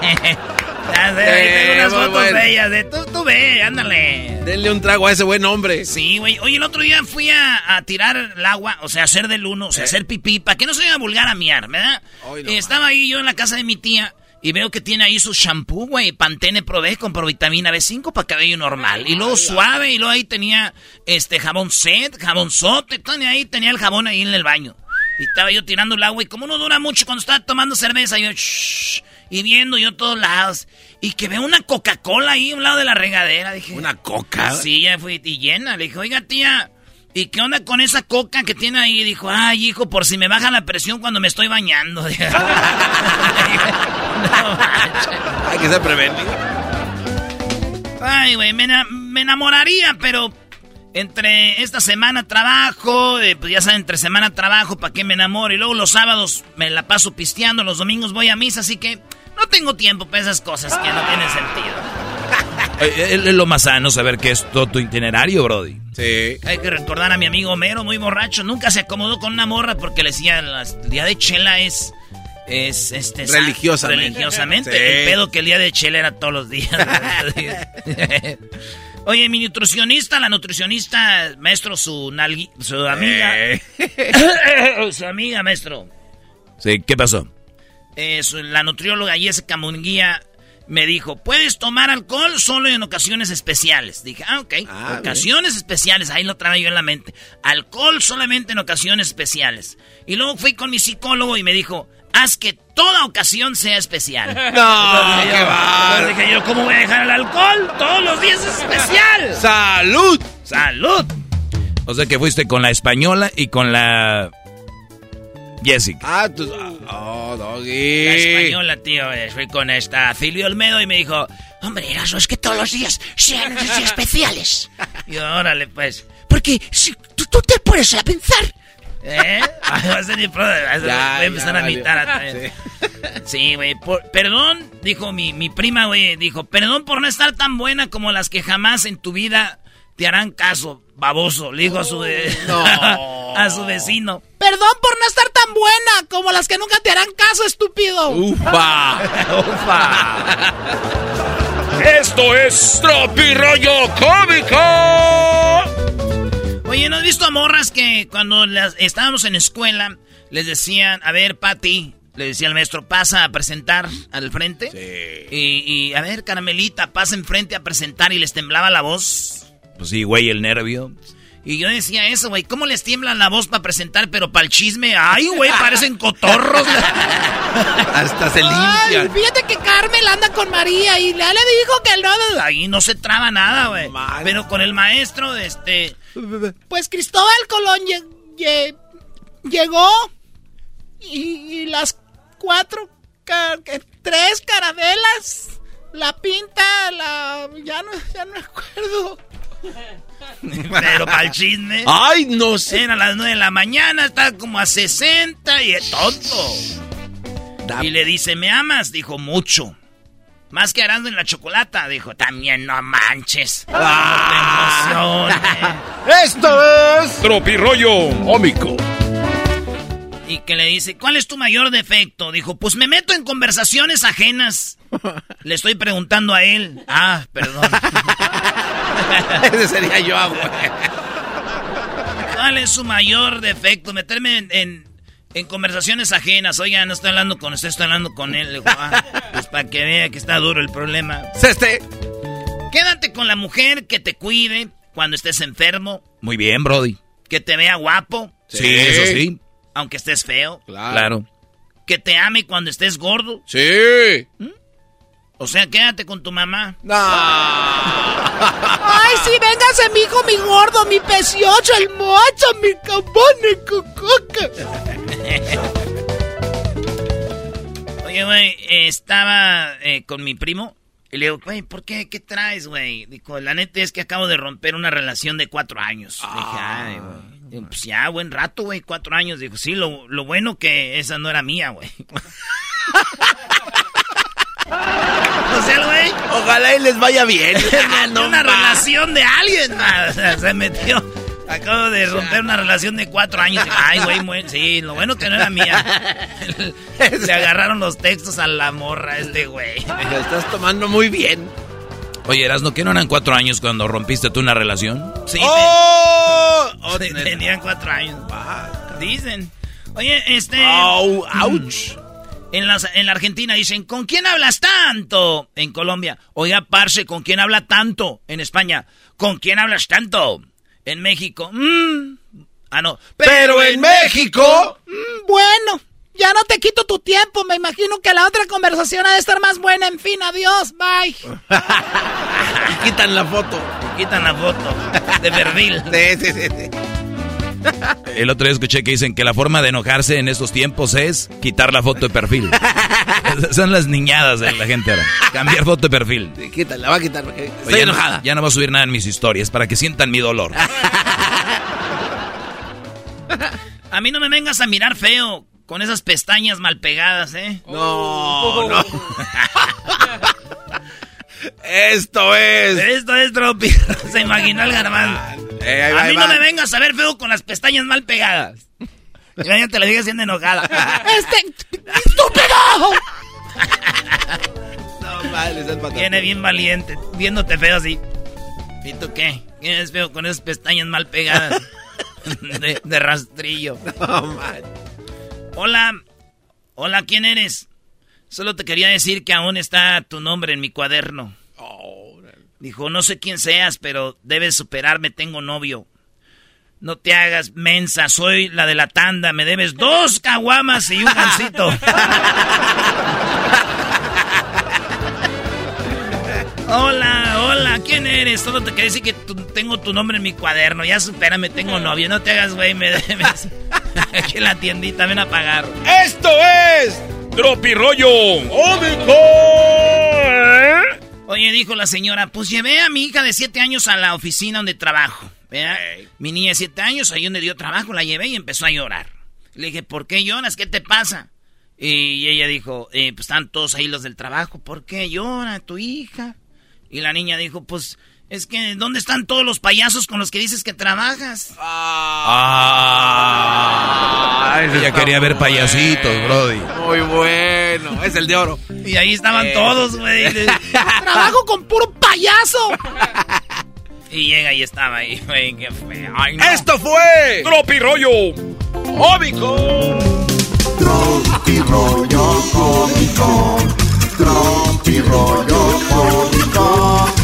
ya sé, ahí tengo unas fotos bueno. de tú, tú ve, ándale. Denle un trago a ese buen hombre. Sí, güey. Oye, el otro día fui a, a, tirar el agua, o sea, hacer del uno, o sea, eh. hacer pipí, para que no se vaya a vulgar a miar, ¿verdad? no, Estaba ahí yo en la casa de mi tía. Y veo que tiene ahí su shampoo, güey, Pantene Pro con provitamina B5 para cabello normal. Y luego suave, y luego ahí tenía este jabón set, jabón sote, tenía ahí tenía el jabón ahí en el baño. Y estaba yo tirando el agua y como no dura mucho cuando estaba tomando cerveza, yo shh, y viendo yo todos lados. Y que veo una Coca-Cola ahí a un lado de la regadera. Dije, ¿una coca? Sí, ya fui y llena. Le dije, oiga, tía, ¿y qué onda con esa coca que tiene ahí? Dijo, ay, hijo, por si me baja la presión cuando me estoy bañando. no, Hay que ser prevenido. Ay, güey, me, me, enamoraría, pero entre esta semana trabajo, eh, pues ya saben, entre semana trabajo, ¿para qué me enamoro? Y luego los sábados me la paso pisteando, los domingos voy a misa, así que no tengo tiempo para esas cosas que no tienen sentido. Es lo más sano saber que es todo tu itinerario, Brody. Sí. Hay que recordar a mi amigo Homero, muy borracho. Nunca se acomodó con una morra porque le decía, el día de chela es... Es este religiosamente. Religiosamente. Sí. El pedo que el día de chela era todos los días. Oye, mi nutricionista, la nutricionista, maestro, su, nalgui, su amiga. Eh. su amiga, maestro. Sí, ¿qué pasó? Eh, su, la nutrióloga Jessica Munguía me dijo, puedes tomar alcohol solo en ocasiones especiales. Dije, ah, ok. Ah, ocasiones bien. especiales, ahí lo traía yo en la mente. Alcohol solamente en ocasiones especiales. Y luego fui con mi psicólogo y me dijo, haz que toda ocasión sea especial. No, qué va. dije yo, ¿cómo voy a dejar el alcohol? Todos los días es especial. ¡Salud! ¡Salud! O sea que fuiste con la española y con la Jessica. Ah, tú. Oh, doggy. La española, tío. eh, Fui con esta Silvio Olmedo y me dijo: Hombre, Eraso, es que todos los días sean especiales. Y yo, órale, pues. Porque si tú, tú te pones a pensar. ¿Eh? Ay, va a ser mi pro- va a ser- Ya, voy a empezar ya, a imitar a. Sí, güey. por- Perdón, dijo mi, mi prima, güey. Dijo: Perdón por no estar tan buena como las que jamás en tu vida te harán caso, baboso. Le dijo a su, de- a su vecino. Perdón por no estar tan buena como las que nunca te harán caso, estúpido. Ufa. Esto es Tropirollo Cómico. Oye, ¿no has visto a morras que cuando las, estábamos en escuela les decían, a ver, Patty, Le decía al maestro, pasa a presentar al frente. Sí. Y, y, a ver, Caramelita, pasa enfrente a presentar y les temblaba la voz. Pues sí, güey, el nervio. Y yo decía eso, güey, ¿cómo les tiembla la voz para presentar, pero para el chisme? Ay, güey, parecen cotorros. Hasta se limpia. Fíjate que Carmel anda con María y ya le dijo que no. Ahí no se traba nada, güey. Pero con el maestro, este. Pues Cristóbal Colón llegó y, las cuatro, tres carabelas, la pinta, la. Ya no, ya no me acuerdo. Pero para el chisme. Ay, no sé. Era a las 9 de la mañana, está como a 60 y es tonto. Y le dice, ¿me amas? Dijo, mucho. Más que arando en la chocolata, dijo, también no manches. Ah. Esto es Tropirollo Ómico. Y que le dice, ¿cuál es tu mayor defecto? Dijo, pues me meto en conversaciones ajenas. Le estoy preguntando a él. Ah, perdón. Ese sería yo, güey. ¿Cuál es su mayor defecto? Meterme en, conversaciones ajenas. Oiga, no estoy hablando con usted, estoy hablando con él. Ah, pues para que vea que está duro el problema. Este. Quédate con la mujer que te cuide cuando estés enfermo. Muy bien, Brody. Que te vea guapo. Sí, eso sí. Aunque estés feo. Claro. Que te ame cuando estés gordo. Sí. ¿Mm? O sea, quédate con tu mamá. No. Ay, sí, véngase, mi hijo, mi gordo, mi pecioso, el mocho, mi cabone, cucuca. Oye, güey, estaba eh, con mi primo y le digo, güey, ¿por qué? ¿Qué traes, güey? Dijo, la neta es que acabo de romper una relación de cuatro años. Dije, ay, güey. Pues ya, buen rato, güey, cuatro años. Dijo, sí, lo, lo bueno que esa no era mía, güey. O sea, güey. Ojalá y les vaya bien. no, una relación de alguien. se metió. Acabo de romper una relación de cuatro años. Ay, güey, sí, lo bueno que no era mía. Se agarraron los textos a la morra este güey. estás tomando muy bien. Oye, Erasno, ¿qué no eran cuatro años cuando rompiste tú una relación? Sí. ¡Oh! tenían cuatro años. Dicen. Oye, este... ¡Au! ¡Auch! En la, en la Argentina dicen, ¿con quién hablas tanto? En Colombia, oiga, parce, ¿con quién habla tanto? En España, ¿con quién hablas tanto? En México, mmm. Ah, no. Pero, en, México, mm, bueno, ya no te quito tu tiempo. Me imagino que la otra conversación ha de estar más buena. En fin, adiós, bye. quitan la foto. quitan la foto de perfil. sí, sí, sí. El otro día escuché que dicen que la forma de enojarse en estos tiempos es quitar la foto de perfil. Son las niñadas de la gente ahora. Cambiar foto de perfil. quítala, va a quitar. Estoy enojada. ya no va a subir nada en mis historias para que sientan mi dolor. A mí no me vengas a mirar feo con esas pestañas mal pegadas, ¿eh? No, no. Esto es. Esto es Tropi. Se imaginó el garbanzo. Eh, a mí no me vengas a ver feo con las pestañas mal pegadas. Ya te la digas siendo enojada. ¡Este! ¡Estúpido! no vale, es Viene bien valiente, viéndote feo así. ¿Y tú qué? ¿Quién feo con esas pestañas mal pegadas? de, rastrillo. No, man. Hola. Hola, ¿quién eres? Solo te quería decir que aún está tu nombre en mi cuaderno. Dijo, no sé quién seas, pero debes superarme, tengo novio. No te hagas mensa, soy la de la tanda, me debes dos caguamas y un gancito. hola, hola, ¿quién eres? Solo te quería decir que tengo tu nombre en mi cuaderno, ya supérame, tengo novio, no te hagas güey, me debes. Aquí en la tiendita, ven a pagar. Esto es Tropirollo Ómico. Oye, dijo la señora, pues llevé a mi hija de siete años a la oficina donde trabajo. Mi niña de siete años, ahí donde dio trabajo, la llevé y empezó a llorar. Le dije, ¿por qué lloras? ¿Qué te pasa? Y ella dijo, eh, pues están todos ahí los del trabajo. ¿Por qué llora tu hija? Y la niña dijo, pues es que, ¿dónde están todos los payasos con los que dices que trabajas? Ah, ella quería ver payasitos, Brody. Muy bueno, es el de oro. Y ahí estaban eh. todos, güey. Trabajo con puro payaso. Y llega y estaba ahí, güey, Esto fue Tropi Rollo Óbico. Tropi rollo cómico. Tropi rollo cómico.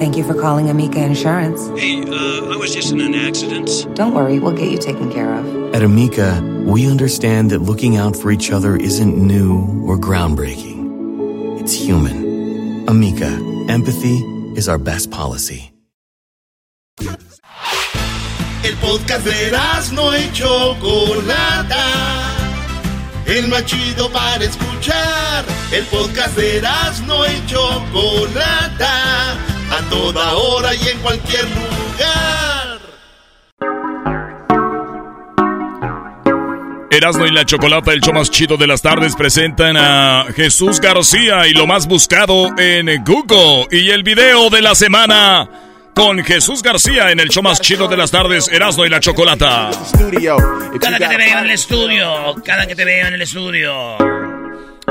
Thank you for calling Amica Insurance. Hey, uh, I was just in an accident. Don't worry, we'll get you taken care of. At Amica, we understand that looking out for each other isn't new or groundbreaking. It's human. Amica, empathy is our best policy. El podcast de no y Chocolata. El más chido para escuchar. El podcast de no y Chocolata. A toda hora y en cualquier lugar. Erasmo y la Chocolata, el show más chido de las tardes, presentan a Jesús García y lo más buscado en Google. Y el video de la semana con Jesús García en el show más chido de las tardes, Erasmo y la Chocolata. Cada que te veo en el estudio, cada que te veo en el estudio.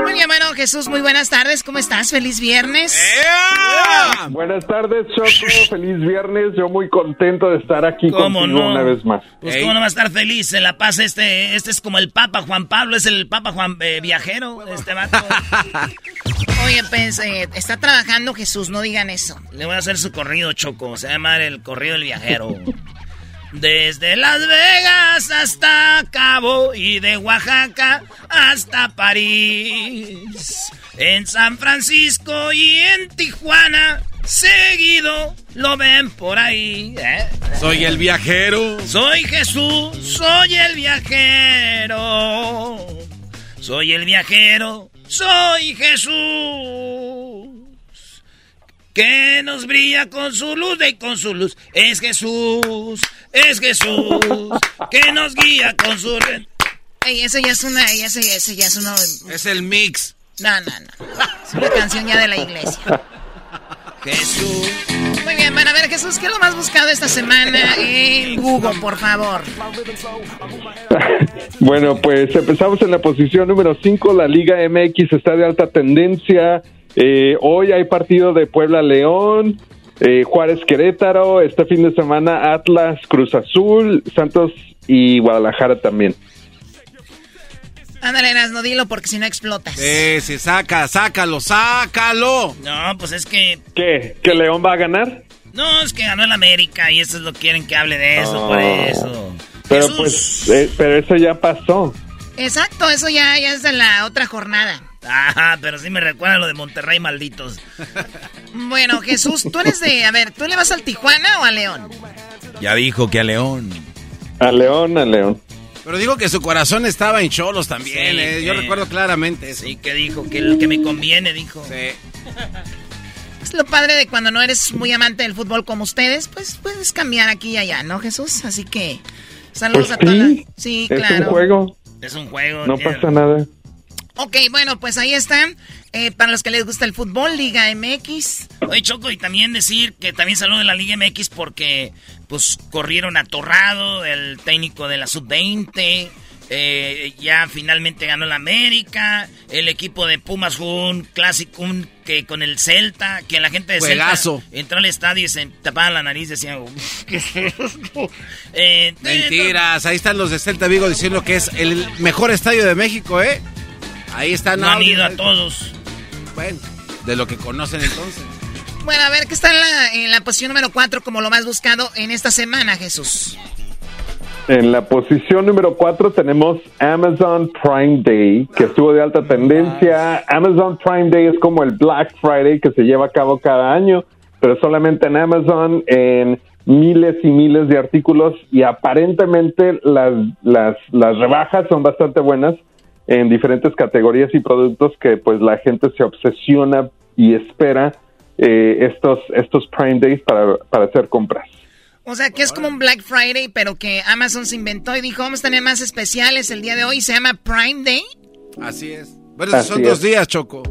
Muy bien, bueno, Jesús, muy buenas tardes. ¿Cómo estás? Feliz viernes. Buenas tardes, Choco. Feliz viernes. Yo muy contento de estar aquí contigo una vez más. Pues cómo no va a estar feliz Se La Paz. Este, este es como el Papa Juan Pablo, es el Papa Juan eh, Viajero, este vato. Oye, pues, eh, está trabajando Jesús, no digan eso. Le voy a hacer su corrido, Choco. Se llama el corrido del viajero. Desde Las Vegas hasta Cabo y de Oaxaca hasta París. En San Francisco y en Tijuana, seguido lo ven por ahí. ¿eh? Soy el viajero. Soy Jesús, soy el viajero. Soy el viajero, soy Jesús que nos brilla con su luz y con su luz. Es Jesús, es Jesús, que nos guía con su... Ey, eso ya es una, eso ya, eso ya es uno... Es el mix. No, no, no. Es una canción ya de la iglesia. Jesús. Muy bien, van a ver, Jesús, ¿qué es lo más buscado esta semana en Google, por favor? bueno, pues empezamos en la posición número 5. La Liga MX está de alta tendencia. Eh, hoy hay partido de Puebla León, eh, Juárez Querétaro, este fin de semana Atlas Cruz Azul, Santos y Guadalajara también. Ándale, no dilo porque si no explotas. Sí, sí, saca, sácalo, sácalo. No, pues es que... ¿Qué? ¿Que León va a ganar? No, es que ganó el América y eso es lo que quieren que hable de eso, por eso. Pero pues, eh, pero eso ya pasó. Exacto, eso ya, ya es de la otra jornada. Ajá, pero sí me recuerda lo de Monterrey, malditos. bueno, Jesús, tú eres de. A ver, ¿tú le vas al Tijuana o a León? Ya dijo que a León. A León, a León. Pero digo que su corazón estaba en Cholos también, eh. yo recuerdo claramente Sí, que dijo que el que me conviene, dijo. Sí. Es lo padre de cuando no eres muy amante del fútbol como ustedes, pues puedes cambiar aquí y allá, ¿no, Jesús? Así que saludos pues a todos. Sí, claro. Es un juego. Es un juego. No pasa nada. Ok, bueno, pues ahí están. Eh, para los que les gusta el fútbol, Liga MX. Oye, Choco, y también decir que también saludo de la Liga MX porque pues corrieron a Torrado, el técnico de la Sub-20. Eh, ya finalmente ganó la América. El equipo de Pumas jugó un clásico que con el Celta, que la gente de Celta entró al estadio y se tapaban la nariz y decían, ¿qué es esto? Eh, Mentiras, ahí están los de Celta Vigo diciendo que es el mejor estadio de México, ¿eh? Ahí están. No han ido a todos. Bueno, de lo que conocen entonces. Bueno, a ver, ¿qué está en la, en la posición número 4 como lo más buscado en esta semana, Jesús? En la posición número 4 tenemos Amazon Prime Day, que estuvo de alta tendencia. Amazon Prime Day es como el Black Friday que se lleva a cabo cada año, pero solamente en Amazon, en miles y miles de artículos y aparentemente las, las, las rebajas son bastante buenas en diferentes categorías y productos que pues la gente se obsesiona y espera eh, estos, estos Prime Days para, para hacer compras. O sea, que es como un Black Friday, pero que Amazon se inventó y dijo, vamos a tener más especiales el día de hoy. ¿Se llama Prime Day? Así es. Bueno, son dos días, Choco.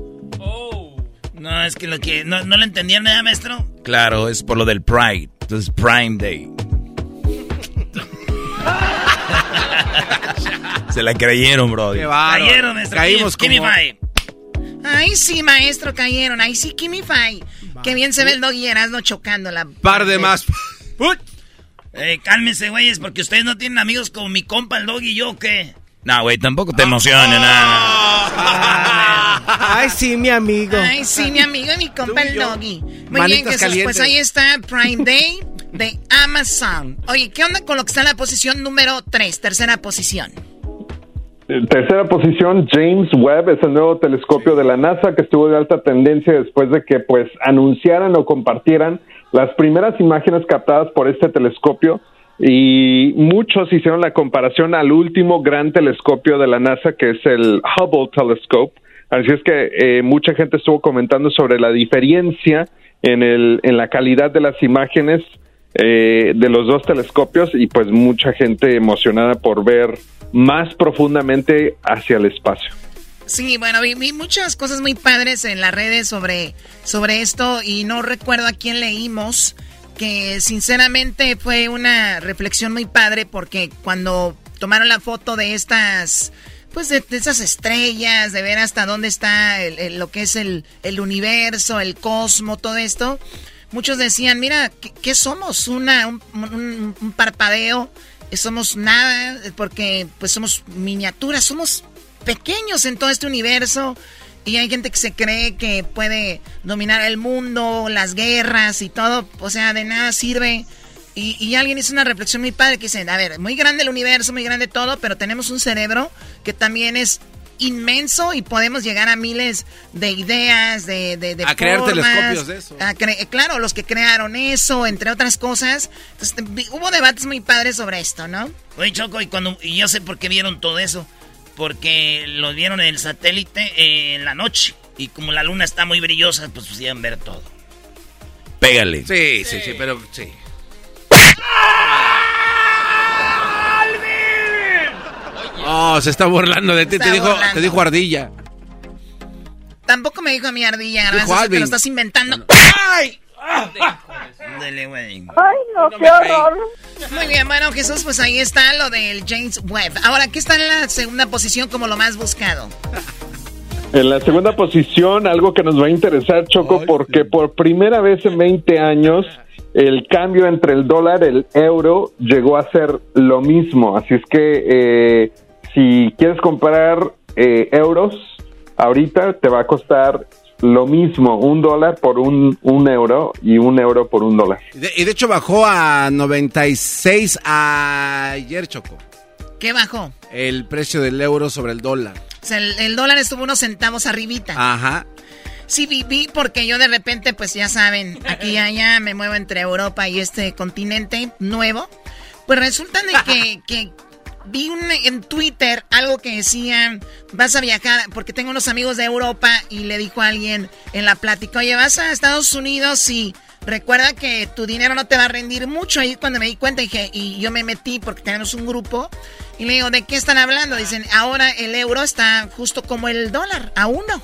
No, es que lo que... ¿No, no lo entendían nada, maestro? Claro, es por lo del Pride. Entonces, Prime Day. Se la creyeron, bro. Cayeron, maestro. Caímos me como-. Ay, sí, maestro, cayeron. Ay, sí, Kimmy Five. Qué bien se ve el doggy Erasmo chocando la... Par de más. Eh, cálmense, güeyes, porque ustedes no tienen amigos como mi compa, el dog y yo, ¿qué? No, güey, tampoco te emociones, nada. Ay, sí, mi amigo. Ay, sí, mi amigo y mi compa el doggy. Muy bien, Jesús, calientes. pues ahí está Prime Day de Amazon. Oye, ¿qué onda con lo que está en la posición número 3, tercera posición? Tercera posición, James Webb es el nuevo telescopio de la NASA que estuvo de alta tendencia después de que pues anunciaran o compartieran las primeras imágenes captadas por este telescopio y muchos hicieron la comparación al último gran telescopio de la NASA que es el Hubble Telescope. Así es que eh, mucha gente estuvo comentando sobre la diferencia en, el, en la calidad de las imágenes eh, de los dos telescopios y pues mucha gente emocionada por ver más profundamente hacia el espacio. Sí, bueno, vi, muchas cosas muy padres en las redes sobre, sobre esto y no recuerdo a quién leímos, que sinceramente fue una reflexión muy padre porque cuando tomaron la foto de estas, pues de, esas estrellas, de ver hasta dónde está el- el- lo que es el, el universo, el cosmo, todo esto, muchos decían, mira, ¿qué, somos? Una, un, un- un parpadeo, somos nada, porque pues somos miniaturas, somos pequeños en todo este universo. Y hay gente que se cree que puede dominar el mundo, las guerras y todo. O sea, de nada sirve. Y, y alguien hizo una reflexión muy padre que dice, a ver, muy grande el universo, muy grande todo, pero tenemos un cerebro que también es inmenso y podemos llegar a miles de ideas, de, de, de A crear formas, telescopios de eso. a cre- claro, los que crearon eso, entre otras cosas. Entonces, hubo debates muy padres sobre esto, ¿no? Oye, Choco, y, cuando, y yo sé por qué vieron todo eso. Porque lo vieron en el satélite eh, en la noche. Y como la luna está muy brillosa, pues pudieron ver todo. Pégale. Sí, sí, sí, pero sí. Oh, se está burlando de ti. Te dijo, burlando. te dijo ardilla. Tampoco me dijo a mi ardilla, Garbanzo, te lo estás inventando. ¡Ay! Dele, güey. ¡Ay, no, qué horror! Muy bien, bueno, Jesús, pues ahí está lo del James Webb. Ahora, ¿qué está en la segunda posición como lo más buscado? En la segunda posición, algo que nos va a interesar, Choco, porque por primera vez en 20 años el cambio entre el dólar y el euro llegó a ser lo mismo. Así es que eh, si quieres comprar eh, euros, ahorita te va a costar lo mismo, un dólar por un, un euro y un euro por un dólar. Y de, y de hecho bajó a 96 ayer, Choco. ¿Qué bajó? El precio del euro sobre el dólar. O sea, el, el dólar estuvo unos centavos arribita. Ajá. Sí, vi, vi, porque yo de repente, pues ya saben, aquí y allá me muevo entre Europa y este continente nuevo. Pues resulta de que, que vi un- en Twitter algo que decían, vas a viajar, porque tengo unos amigos de Europa y le dijo a alguien en la plática, oye, vas a Estados Unidos y recuerda que tu dinero no te va a rendir mucho. Ahí cuando me di cuenta dije, y yo me metí porque tenemos un grupo y le digo, ¿de qué están hablando? Dicen, ahora el euro está justo como el dólar, a uno.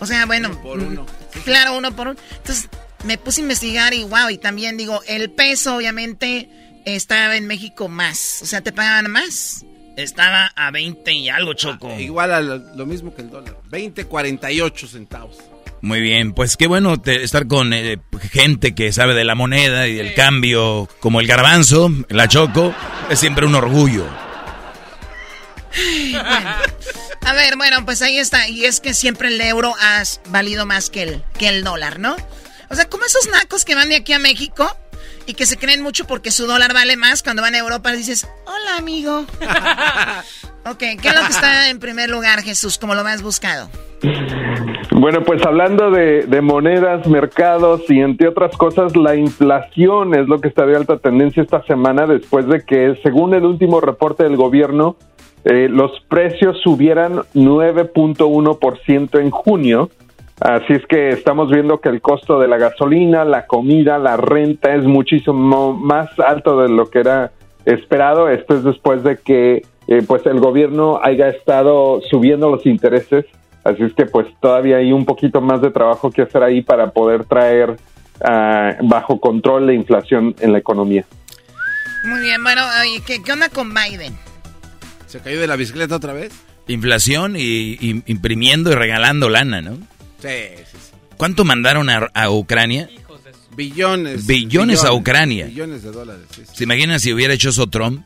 O sea, bueno, mm, claro, uno por uno. Entonces me puse a investigar y wow, y también digo, el peso obviamente estaba en México más, o sea, te pagaban más. Estaba a 20 y algo, Choco. Igual a lo, lo mismo que el dólar. 20.48 centavos. Muy bien, pues qué bueno te- estar con eh, gente que sabe de la moneda y del cambio, como el garbanzo, la choco, es siempre un orgullo. A ver, bueno, pues ahí está. Y es que siempre el euro ha valido más que el, que el dólar, ¿no? O sea, como esos nacos que van de aquí a México y que se creen mucho porque su dólar vale más. Cuando van a Europa dices, hola, amigo. ok, ¿qué es lo que está en primer lugar, Jesús, como lo más buscado? Bueno, pues hablando de, de, monedas, mercados y entre otras cosas, la inflación es lo que está de alta tendencia esta semana después de que, según el último reporte del gobierno, eh, los precios subieran 9.1% en junio. Así es que estamos viendo que el costo de la gasolina, la comida, la renta es muchísimo más alto de lo que era esperado. Esto es después de que eh, pues el gobierno haya estado subiendo los intereses Así es que pues todavía hay un poquito más de trabajo que hacer ahí para poder traer uh, bajo control la inflación en la economía. Muy bien, bueno, ¿qué, ¿qué, onda con Biden? ¿Se cayó de la bicicleta otra vez? Inflación y, y imprimiendo y regalando lana, ¿no? Sí, sí, sí. ¿Cuánto mandaron a, a Ucrania? Billones, billones. Billones a Ucrania. Billones de dólares. Sí, sí. ¿Se imaginan si hubiera hecho eso Trump?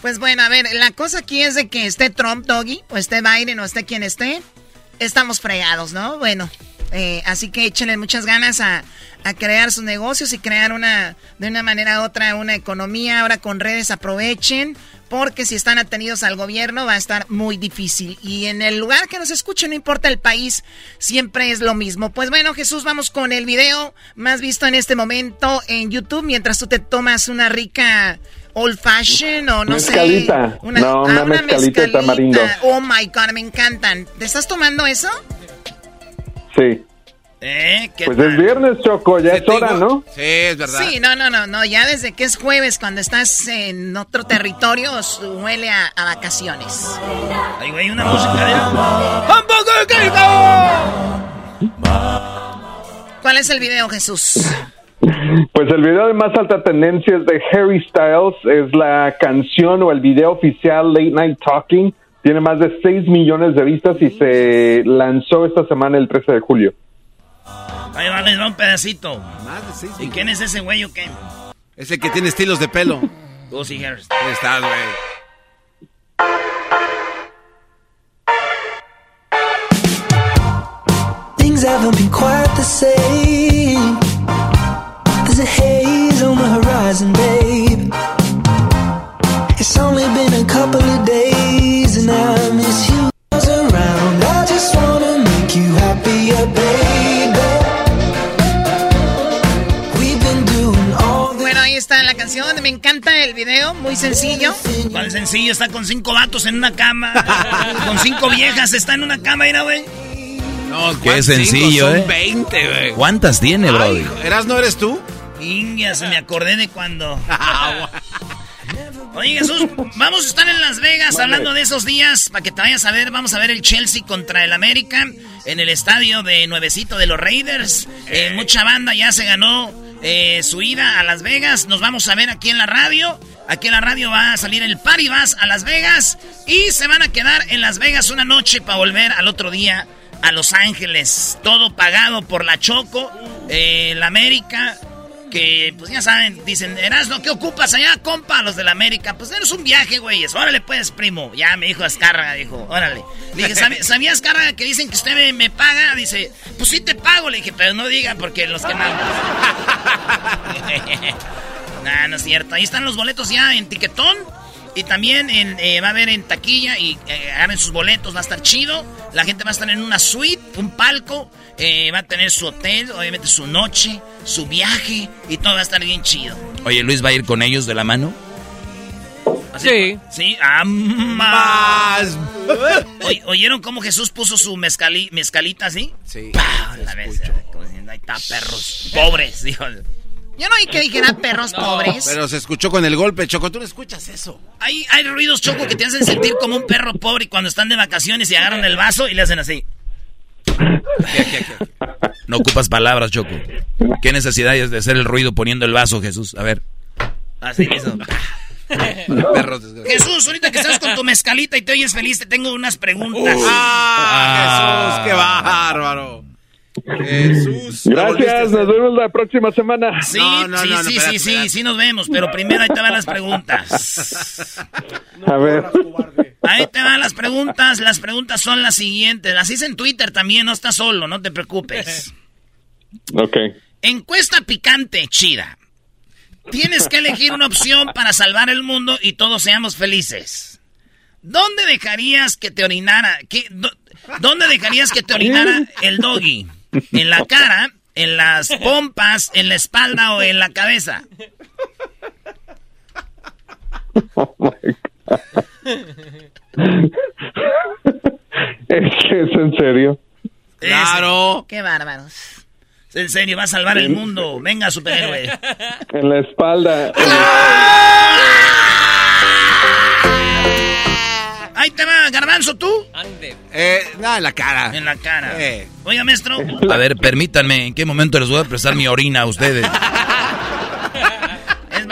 Pues bueno, a ver, la cosa aquí es de que esté Trump, Doggy, o esté Biden, o esté quien esté, estamos fregados, ¿no? Bueno, eh, así que échenle muchas ganas a, a, crear sus negocios y crear una, de una manera u otra, una economía. Ahora con redes aprovechen, porque si están atenidos al gobierno va a estar muy difícil. Y en el lugar que nos escuchen, no importa el país, siempre es lo mismo. Pues bueno, Jesús, vamos con el video más visto en este momento en YouTube, mientras tú te tomas una rica old fashion o no mezcalita. sé. Una, no, una, ah, una mezcalita, de tamarindo. Oh my god, me encantan. ¿Te estás tomando eso? Sí. ¿Eh? ¿Qué pues tal? es viernes, Choco, ya es hora, ¿no? Sí, es verdad. Sí, no, no, no, no, ya desde que es jueves, cuando estás en otro territorio, huele a, a vacaciones. Ahí hay una música de... ¿Cuál es el video, Jesús? Pues el video de más alta tendencia es de Harry Styles, es la canción o el video oficial Late Night Talking. Tiene más de 6 millones de vistas y se lanzó esta semana el 13 de julio. Ahí va, les va un pedacito. Más de 6 ¿Y quién es ese güey o qué? Es el que tiene estilos de pelo. Lucy Harris. Ahí estás, güey. Things haven't been quite the same. There's a haze on the horizon, babe. It's only been a couple of days and I canción. Me encanta el video, muy sencillo. ¿Cuál sencillo? Está con cinco vatos en una cama. con cinco viejas. Está en una cama, mira, güey. No, Qué ¿cuántos sencillo, cinco? ¿eh? Son 20, güey. ¿Cuántas tiene, Brody? ¿Eras no eres tú? Inga, se me acordé de cuando. Oye, Jesús, vamos a estar en Las Vegas hablando de esos días. Para que te vayas a ver, vamos a ver el Chelsea contra el América en el estadio de Nuevecito de los Raiders. Eh, mucha banda ya se ganó eh, su ida a Las Vegas. Nos vamos a ver aquí en la radio. Aquí en la radio va a salir el Paribas a Las Vegas. Y se van a quedar en Las Vegas una noche para volver al otro día a Los Ángeles. Todo pagado por la Choco, eh, la América. Que, pues ya saben, dicen, Erasno, ¿qué ocupas allá, compa? Los de la América. Pues eres un viaje, güeyes. Órale, pues, primo. Ya me dijo Azcárraga, dijo, órale. Le dije, "¿Sabi- ¿sabías, Azcárraga, que dicen que usted me, paga? Dice, pues sí te pago. Le dije, pero no diga porque los que mandan. nah, no es cierto. Ahí están los boletos ya en tiquetón. Y también en, eh, va a haber en taquilla y eh, sus boletos, va a estar chido. La gente va a estar en una suite, un palco, eh, va a tener su hotel, obviamente su noche, su viaje y todo va a estar bien chido. Oye, Luis va a ir con ellos de la mano. Sí. Sí, ah, más. Oy- ¿Oyeron cómo Jesús puso su mezcali- mezcalita así? Sí. ¡Pah! La vez, como diciendo, ahí está, perros pobres, dijo. Yo no oí que dijera perros pobres. Pero se escuchó con el golpe, Choco. Tú no escuchas eso. Hay, hay ruidos, Choco, que te hacen sentir como un perro pobre cuando están de vacaciones y agarran el vaso y le hacen así. No ocupas palabras, Choco. ¿Qué necesidad hay de hacer el ruido poniendo el vaso, Jesús? A ver. Así. Perros. Jesús, ahorita que estás con tu mezcalita y te oyes feliz, te tengo unas preguntas. ¡Ah, Jesús! ¡Qué bárbaro! Jesús. Gracias, nos vemos la próxima semana. Sí, No, no, sí, no, no, sí, espérate, sí, sí, espérate. sí, nos vemos, pero primero ahí te van las preguntas. A ver. Ahí te van las preguntas, las preguntas son las siguientes, las hice en Twitter también, no estás solo, no te preocupes. Ok. Encuesta picante, chida. Tienes que elegir una opción para salvar el mundo y todos seamos felices. ¿Dónde dejarías que te orinara? ¿Qué, dó- ¿Dónde dejarías que te orinara el doggy? ¿En la cara, en las pompas, en la espalda o en la cabeza? ¿Es que es en serio? Claro. Qué bárbaros. En serio, va a salvar el mundo. Venga, superhéroe. En la espalda. Ahí te va, garbanzo, ¿tú? Eh, no, en la cara. En la cara. Eh. Oiga, maestro. A ver, permítanme, ¿en qué momento les voy a prestar mi orina a ustedes?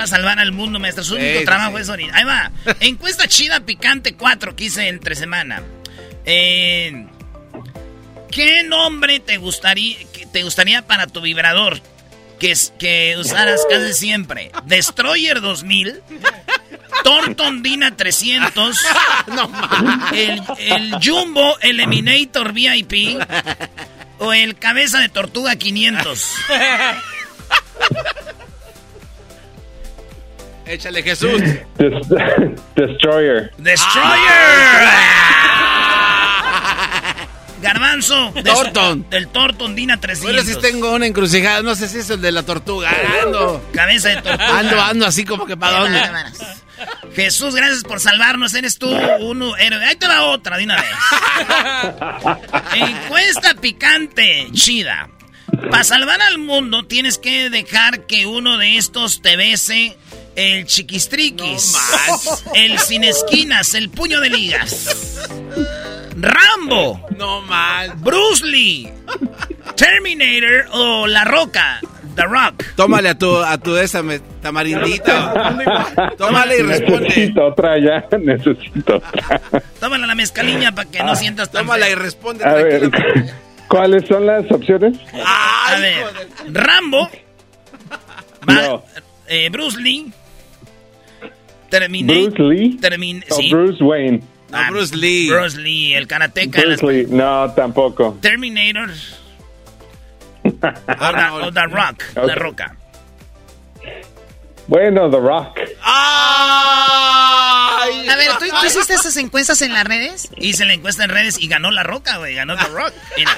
A salvar al mundo, maestro. Su único Sí, trabajo sí. es. Ahí va. Encuesta chida picante 4 que hice entre semana. Eh, ¿Qué nombre te gustaría, te gustaría para tu vibrador? Que, es- que usaras casi siempre. Destroyer 2000. Thornton Dina 300. el, el Jumbo Eliminator VIP. O el Cabeza de Tortuga 500. Échale, Jesús. Des- Destroyer. ¡Destroyer! Garbanzo. Thornton. Del Thornton Dina 300. Bueno, si tengo una encrucijada, no sé si es el de la tortuga. Ando. Cabeza de tortuga. Ando, ando así como que para dónde. Jesús, gracias por salvarnos. Eres tú uno héroe. Ahí te va otra de una vez. Encuesta picante, chida. Para salvar al mundo tienes que dejar que uno de estos te bese el chiquistriquis, el sin esquinas, el puño de ligas. Rambo, No mal. Bruce Lee, Terminator o La Roca, The Rock. Tómale a tu, a tu esa tamarindita. Tómale y responde. Necesito otra ya. Necesito otra. Tómala la mezcaliña para que no sientas tan Tómala y responde A ver. ¿cuáles son las opciones? A ver, Rambo, No. eh, Bruce Lee, Terminator. Bruce Lee Termin o sí. Bruce Wayne. Ah, Bruce Lee. Bruce Lee, el karateca. las- Bruce Lee. No, tampoco. Terminator. O The, o The Rock, La Ok. Roca. Bueno, The Rock. A ver, ¿tú, tú hiciste esas encuestas en las redes? Hice la encuesta en redes y ganó La Roca, güey. Ganó The Rock. Mira.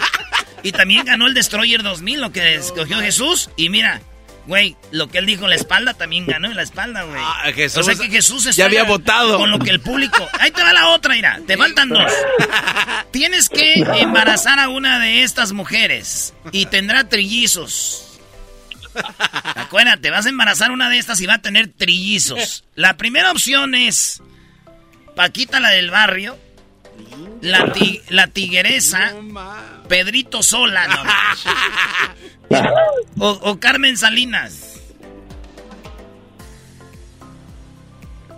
Y también ganó el Destroyer 2000, lo que escogió Jesús. Y mira, güey, lo que él dijo en la espalda también ganó en la espalda, güey. Ah, Jesús o sea que Jesús se ya había votado. Con lo que el público. Ahí te va la otra, mira. Te faltan dos. Tienes que embarazar a una de estas mujeres y tendrá trillizos. Acuérdate, vas a embarazar a una de estas y va a tener trillizos. La primera opción es Paquita, la del barrio. La, ti- la tigresa. Pedrito Sola. no, no. O, o Carmen Salinas.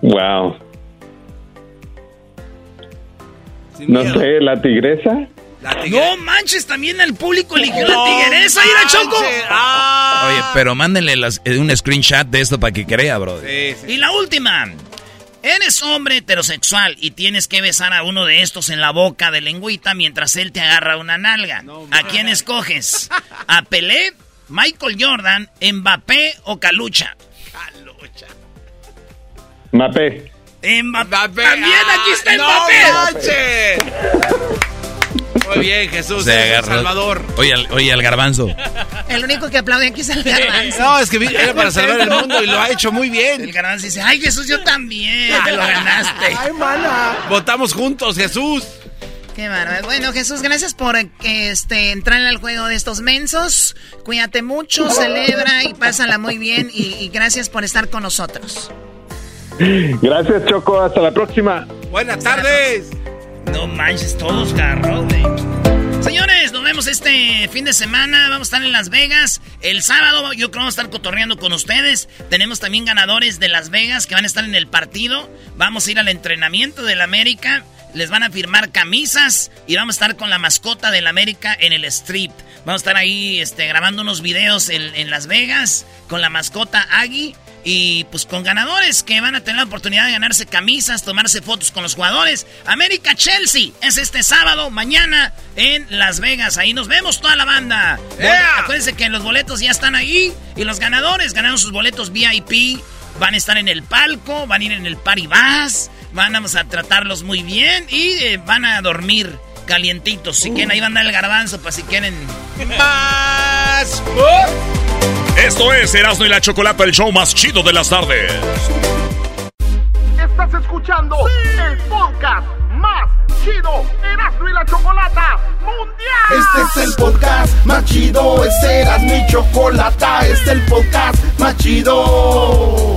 Wow. No sé, la tigresa. No manches, también el público eligió la tigresa. ¡Mira, Choco! Oye, pero mándenle las- eh, un screenshot de esto para que crea, bro. Y la última. Eres hombre heterosexual y tienes que besar a uno de estos en la boca de lengüita mientras él te agarra una nalga. ¿A quién escoges? ¿A Pelé, Michael Jordan, Mbappé o Calucha? Mapé. Mbappé. También aquí está ¡No Mbappé. manches! Muy bien, Jesús. El. Salvador. Oye, al, oye, al garbanzo. El único que aplaude aquí es el garbanzo. No, es que era para salvar el mundo y lo ha hecho muy bien. El garbanzo dice, ay Jesús, yo también, te lo ganaste. Ay, mana. Votamos juntos, Jesús. Qué bárbaro. Bueno, Jesús, gracias por eh, este, entrar al juego de estos mensos. Cuídate mucho, celebra y pásala muy bien. Y, y gracias por estar con nosotros. Gracias, Choco. Hasta la próxima. Buenas tardes. No manches, todos güey. Señores, nos vemos este fin de semana. Vamos a estar en Las Vegas. El sábado yo creo vamos a estar cotorreando con ustedes. Tenemos también ganadores de Las Vegas que van a estar en el partido. Vamos a ir al entrenamiento del América. Les van a firmar camisas y vamos a estar con la mascota del América en el strip. Vamos a estar ahí este, grabando unos videos en, en Las Vegas con la mascota Aggie. Y pues con ganadores que van a tener la oportunidad de ganarse camisas, tomarse fotos con los jugadores. América Chelsea es este sábado, mañana en Las Vegas. Ahí nos vemos toda la banda. Yeah. Acuérdense que los boletos ya están ahí. Y los ganadores ganaron sus boletos VIP. Van a estar en el palco, van a ir en el Party Bass, Vamos a tratarlos muy bien y eh, van a dormir calientitos. Si quieren, ahí van a dar el garbanzo para si quieren más. Esto es Erasmo y la Chocolata, el show más chido de las tardes. Estás escuchando el podcast más chido Erasmo y la Chocolata Mundial. Este es el podcast más chido, este era mi chocolata, este es el podcast más chido.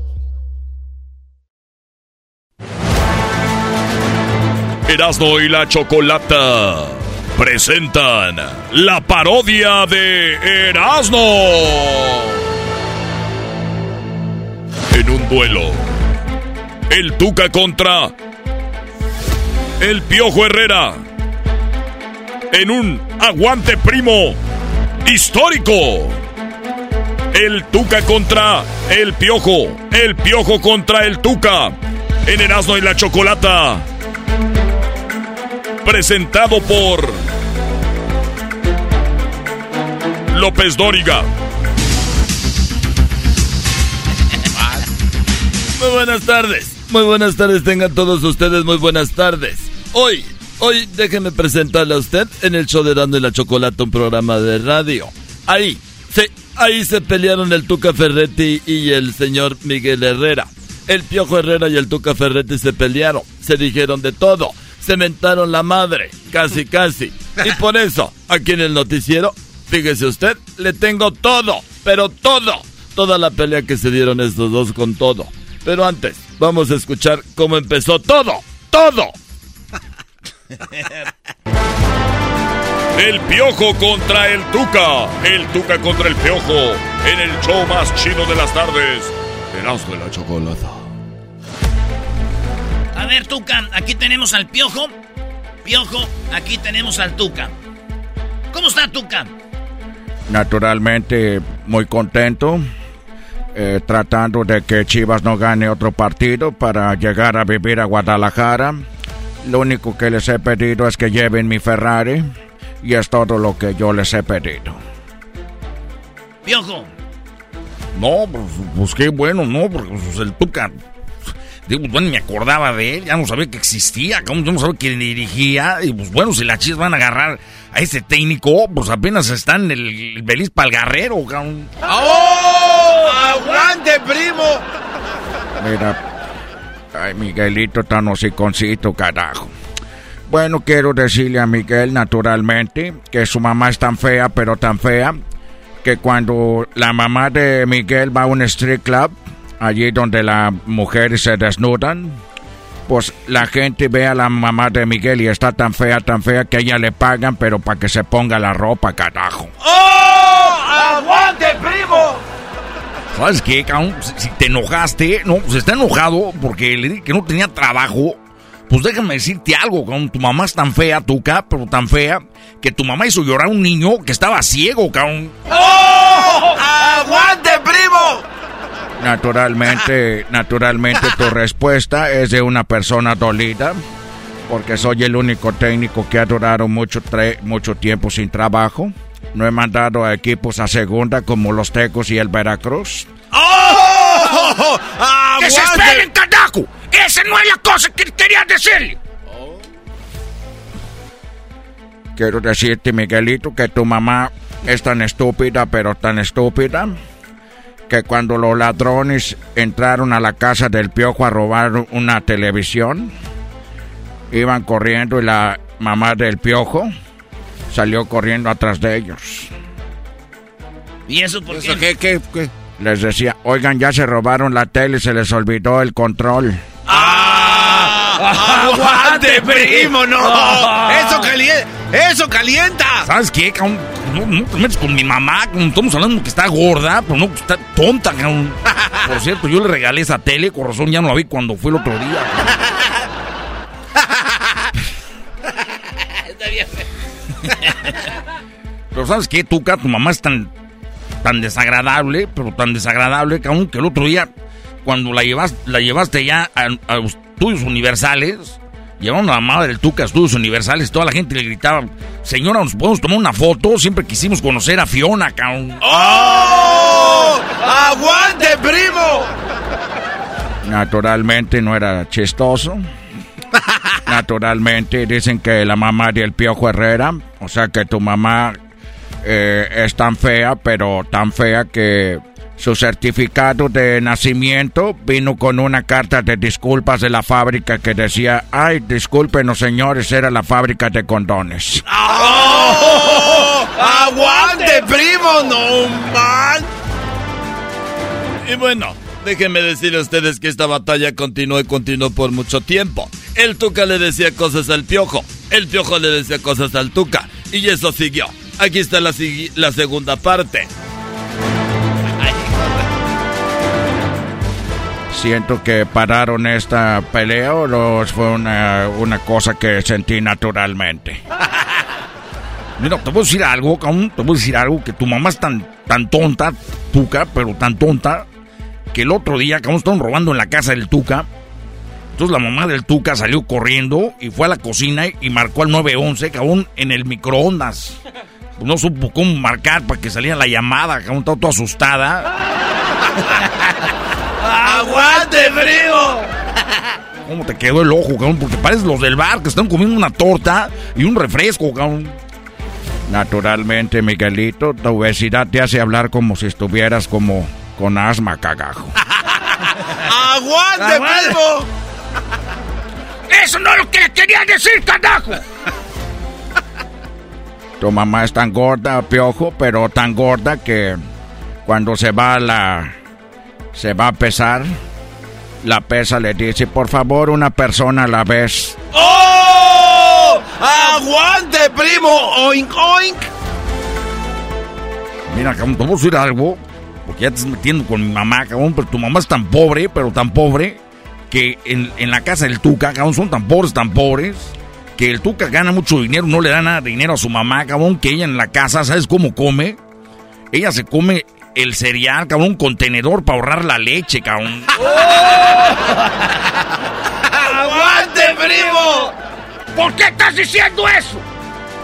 Erasmo y la Chocolata presentan la parodia de Erasmo. En un duelo, el Tuca contra el Piojo Herrera. En un aguante primo histórico. El Tuca contra el Piojo. El Piojo contra el Tuca. En Erasmo y la Chocolata presentado por López Dóriga. Muy buenas tardes. Muy buenas tardes, tengan todos ustedes muy buenas tardes. Hoy, hoy déjeme presentarle a usted en el show de Dando y la Chocolata, un programa de radio. Ahí, sí, ahí se pelearon el Tuca Ferretti y el señor Miguel Herrera. El Piojo Herrera y el Tuca Ferretti se pelearon, se dijeron de todo, se mentaron la madre, casi casi. Y por eso, aquí en el noticiero, fíjese usted, le tengo todo, pero todo, toda la pelea que se dieron estos dos con todo. Pero antes, vamos a escuchar cómo empezó todo, todo. El Piojo contra el Tuca. El Tuca contra el Piojo. En el show más chido de las tardes. Erasmo de la Chocolata. A ver, Tuca, aquí tenemos al Piojo. Piojo, aquí tenemos al Tuca. ¿Cómo está, Tuca? Naturalmente, muy contento. eh, tratando de que Chivas no gane otro partido para llegar a vivir a Guadalajara. Lo único que les he pedido es que lleven mi Ferrari. Y es todo lo que yo les he pedido. Piojo. No, pues, pues qué bueno, ¿no? Porque pues, el Tuca. Digo, bueno, ni me acordaba de él, ya no sabía que existía, yo no sabía quién dirigía. Y pues bueno, si las chivas van a agarrar a ese técnico, pues apenas están el, el Belis Palgarrero, cabrón. ¡Oh! ¡Aguante, primo! Mira, ay, Miguelito tan hociconcito, carajo. Bueno, quiero decirle a Miguel, naturalmente, que su mamá es tan fea, pero tan fea, que cuando la mamá de Miguel va a un street club, allí donde las mujeres se desnudan, pues la gente ve a la mamá de Miguel y está tan fea, tan fea, que a ella le pagan, pero para que se ponga la ropa, carajo. ¡Oh! ¡Aguante, primo! ¿Sabes qué, cabrón? Si, te enojaste, no, pues está enojado porque le dije que no tenía trabajo. Pues déjame decirte algo, cabrón. Tu mamá es tan fea, Tuca, pero tan fea, que tu mamá hizo llorar a un niño que estaba ciego, cabrón. ¡Oh! ¡Aguante! Naturalmente, naturalmente tu respuesta es de una persona dolida, porque soy el único técnico que ha durado mucho, mucho tiempo sin trabajo. No he mandado a equipos a segunda como los Tecos y el Veracruz. ¡Oh! ¡Que se esperen, carajo! ¡Esa no es la cosa que quería decirle! Quiero decirte, Miguelito, que tu mamá es tan estúpida, pero tan estúpida, que cuando los ladrones entraron a la casa del piojo a robar una televisión, iban corriendo y la mamá del piojo salió corriendo atrás de ellos. ¿Y eso por ¿Eso qué? qué, qué, qué? Les decía, oigan, ya se robaron la tele y se les olvidó el control. ¡Aguante, primo! ¡No! ¡Eso calienta! ¡Eso calienta! ¿sabes qué? Cabrón? No, te metes con mi mamá, cabrón. estamos hablando que está gorda, pero no está tonta, cabrón. Por cierto, yo le regalé esa tele, corazón, ya no la vi cuando fue el otro día. está bien. pero ¿sabes qué, Tuca? Tu mamá es tan, tan desagradable, pero tan desagradable, cabrón, que el otro día, cuando la llevaste, la llevaste ya a, a estudios universales llevaron a la mamá del Tuca estudios universales, toda la gente le gritaba, señora, ¿nos podemos tomar una foto? Siempre quisimos conocer a Fiona, cabrón. ¡Oh! ¡Aguante, primo! Naturalmente no era chistoso. Naturalmente dicen que la mamá del Piojo Herrera, o sea que tu mamá eh, es tan fea, pero tan fea que su certificado de nacimiento vino con una carta de disculpas de la fábrica que decía, ay, discúlpenos señores, era la fábrica de condones. ¡Oh! ¡Aguante, primo! ¡No, man! Y bueno, déjenme decir a ustedes que esta batalla continuó y continuó por mucho tiempo. El Tuca le decía cosas al Piojo, el Piojo le decía cosas al Tuca, y eso siguió. Aquí está la, la segunda parte. Siento que pararon esta pelea o fue una, una cosa que sentí naturalmente. Mira, te voy a decir algo, cabrón, te voy a decir algo, que tu mamá es tan, tan tonta, Tuca, pero tan tonta, que el otro día, cabrón, estaban robando en la casa del Tuca. Entonces la mamá del Tuca salió corriendo y fue a la cocina y marcó al 911, cabrón, en el microondas. No supo cómo marcar para que saliera la llamada, cabrón, estaba toda asustada. ¡Aguante, primo! ¿Cómo te quedó el ojo, cabrón? Porque pareces los del bar que están comiendo una torta y un refresco, cabrón. Naturalmente, Miguelito, tu obesidad te hace hablar como si estuvieras como con asma, cagajo. ¡Aguante, primo! ¡Eso no es lo que quería decir, carajo! Tu mamá es tan gorda, piojo, pero tan gorda que cuando se va a la. Se va a pesar, la pesa le dice, por favor, una persona a la vez. ¡Oh! ¡Aguante, primo! ¡Oink, oink! Mira, cabrón, te voy a decir algo. Porque ya te estás metiendo con mi mamá, cabrón. Pero tu mamá es tan pobre, pero tan pobre. Que en, en la casa del Tuca, cabrón, son tan pobres, tan pobres. Que el Tuca gana mucho dinero, no le da nada de dinero a su mamá, cabrón. Que ella en la casa, ¿sabes cómo come? Ella se come el cereal, cabrón, un contenedor para ahorrar la leche, cabrón. ¡Aguante, primo! ¿Por qué estás diciendo eso?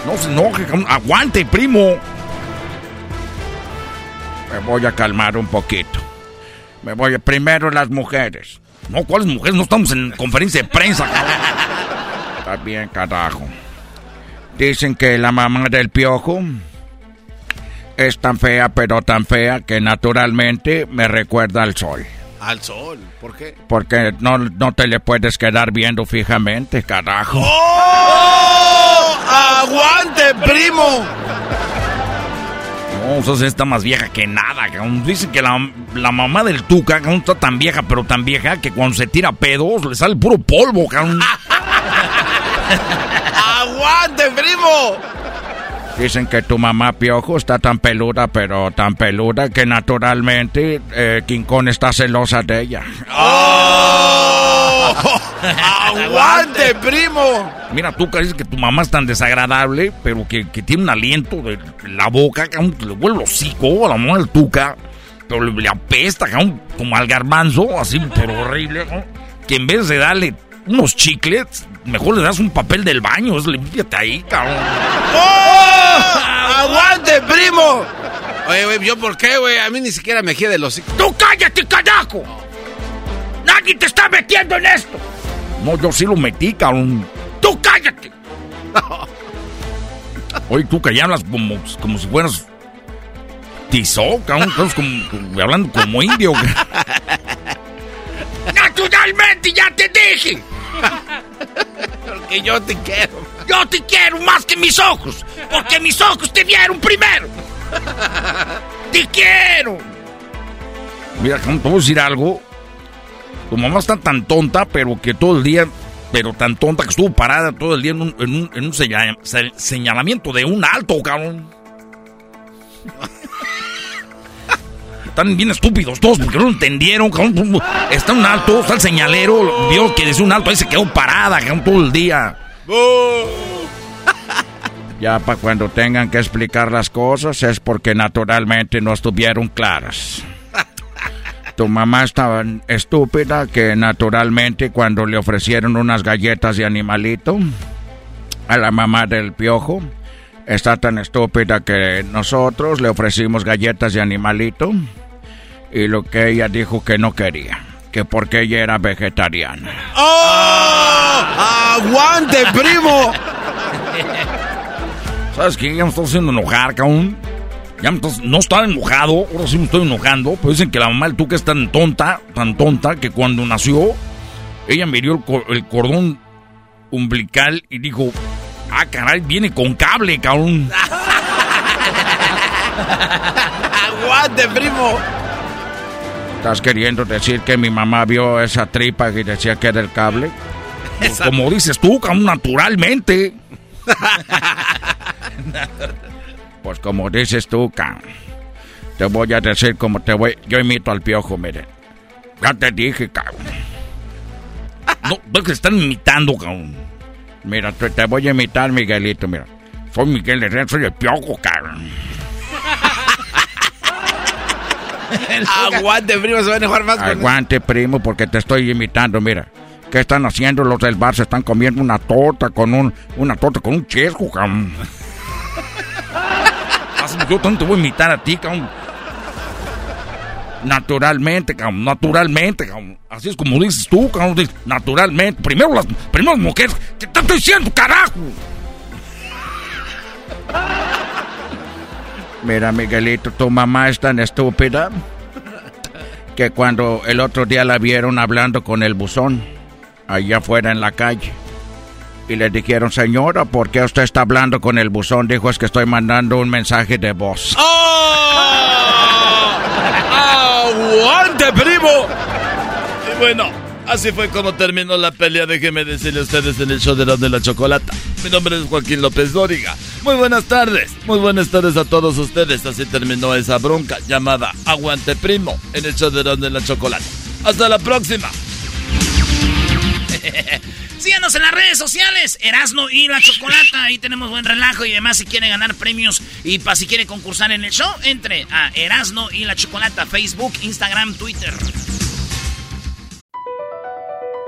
No se enoje, cabrón. Aguante, primo. Me voy a calmar un poquito. Me voy a... Primero las mujeres. No, ¿cuáles mujeres? No estamos en conferencia de prensa, cabrón. Está bien, carajo. Dicen que la mamá del piojo es tan fea, pero tan fea que naturalmente me recuerda al sol. Al sol, ¿por qué? Porque no, no te le puedes quedar viendo fijamente, carajo. ¡Oh! ¡Aguante, primo! No, o sea, está más vieja que nada. Dicen que la, la mamá del Tuca está tan vieja, pero tan vieja que cuando se tira pedos le sale puro polvo. ¡Aguante, primo! Dicen que tu mamá Piojo está tan peluda, pero tan peluda que naturalmente eh, King Kong está celosa de ella. ¡Oh! ¡Aguante, primo! Mira, tú dices que tu mamá es tan desagradable, pero que, que tiene un aliento de la boca, que le huele el hocico a la mamá del Tuca, pero le, le apesta, como al garbanzo, así, pero horrible, ¿no? Que en vez de darle unos chiclets, mejor le das un papel del baño, es límpiate ahí, cabrón. ¡Oh! ¡Aguante, primo! Oye, güey, ¿yo por qué, güey? A mí ni siquiera me gira de los... ¡Tú cállate, carajo! ¡Nadie te está metiendo en esto! No, yo sí lo metí, cabrón. ¡Tú cállate! Oye, tú que ya hablas como, como si fueras tizó, cabrón. Estás como, como- hablando como indio. ¡Naturalmente, ya te dije! Porque yo te quiero. Yo te quiero más que mis ojos, porque mis ojos te vieron primero. ¡Te quiero! Mira, voy a decir algo. Tu mamá está tan tonta, pero que todo el día, pero tan tonta que estuvo parada todo el día en un, en un, en un señal- se- señalamiento de un alto, cabrón. Están bien estúpidos todos porque no entendieron. Está un alto, está el señalero, vio que desde un alto ahí se quedó parada, todo el día. Ya para cuando tengan que explicar las cosas es porque naturalmente no estuvieron claras. Tu mamá estaba estúpida que naturalmente cuando le ofrecieron unas galletas de animalito a la mamá del piojo, está tan estúpida que nosotros le ofrecimos galletas de animalito y lo que ella dijo que no quería, que porque ella era vegetariana. ¡Oh! ¡Aguante, primo! ¿Sabes qué? Ya me estoy haciendo enojar, cabrón. Ya me estás- no estaba enojado, ahora sí me estoy enojando. Pues dicen que la mamá del Tuca es tan tonta, tan tonta, que cuando nació, ella miró el, el cordón umbilical y dijo, ah, caray, viene con cable, cabrón. ¡Aguante, primo! ¿Estás queriendo decir que mi mamá vio esa tripa y decía que era el cable? Pues como dices tú, cabrón, naturalmente. Pues como dices tú, cabrón. Te voy a decir como te voy... Yo imito al piojo, miren. Ya te dije, cabrón. No, que están imitando, cabrón. Mira, te, te voy a imitar, Miguelito, mira. Soy Miguel Herrera, soy el piojo, cabrón. Aguante, primo, se va a enojar más con Aguante, primo, porque te estoy imitando, mira. ¿Qué están haciendo los del bar? Se están comiendo una torta con un... Una torta con un chesco, cabrón. Yo te voy a imitar a ti, cabrón. Naturalmente, cabrón, naturalmente, cabrón. Así es como dices tú, cabrón. dices, Naturalmente. Primero las, primero las mujeres. ¿Qué te estoy diciendo, carajo? Mira, Miguelito, tu mamá es tan estúpida que cuando el otro día la vieron hablando con el buzón, allá afuera en la calle, y le dijeron, señora, ¿por qué usted está hablando con el buzón? Dijo, es que estoy mandando un mensaje de voz. ¡Aguante, primo! Bueno, así fue como terminó la pelea. Déjenme decirle a ustedes en el show de la de la chocolata. Mi nombre es Joaquín López Dóriga. Muy buenas tardes. Muy buenas tardes a todos ustedes. Así terminó esa bronca llamada Aguante Primo en el show de la de la chocolata. Hasta la próxima. Síganos en las redes sociales, Erasno y la Chocolata. Ahí tenemos buen relajo y además si quiere ganar premios y para si quiere concursar en el show, entre a Erasno y la Chocolata, Facebook, Instagram, Twitter.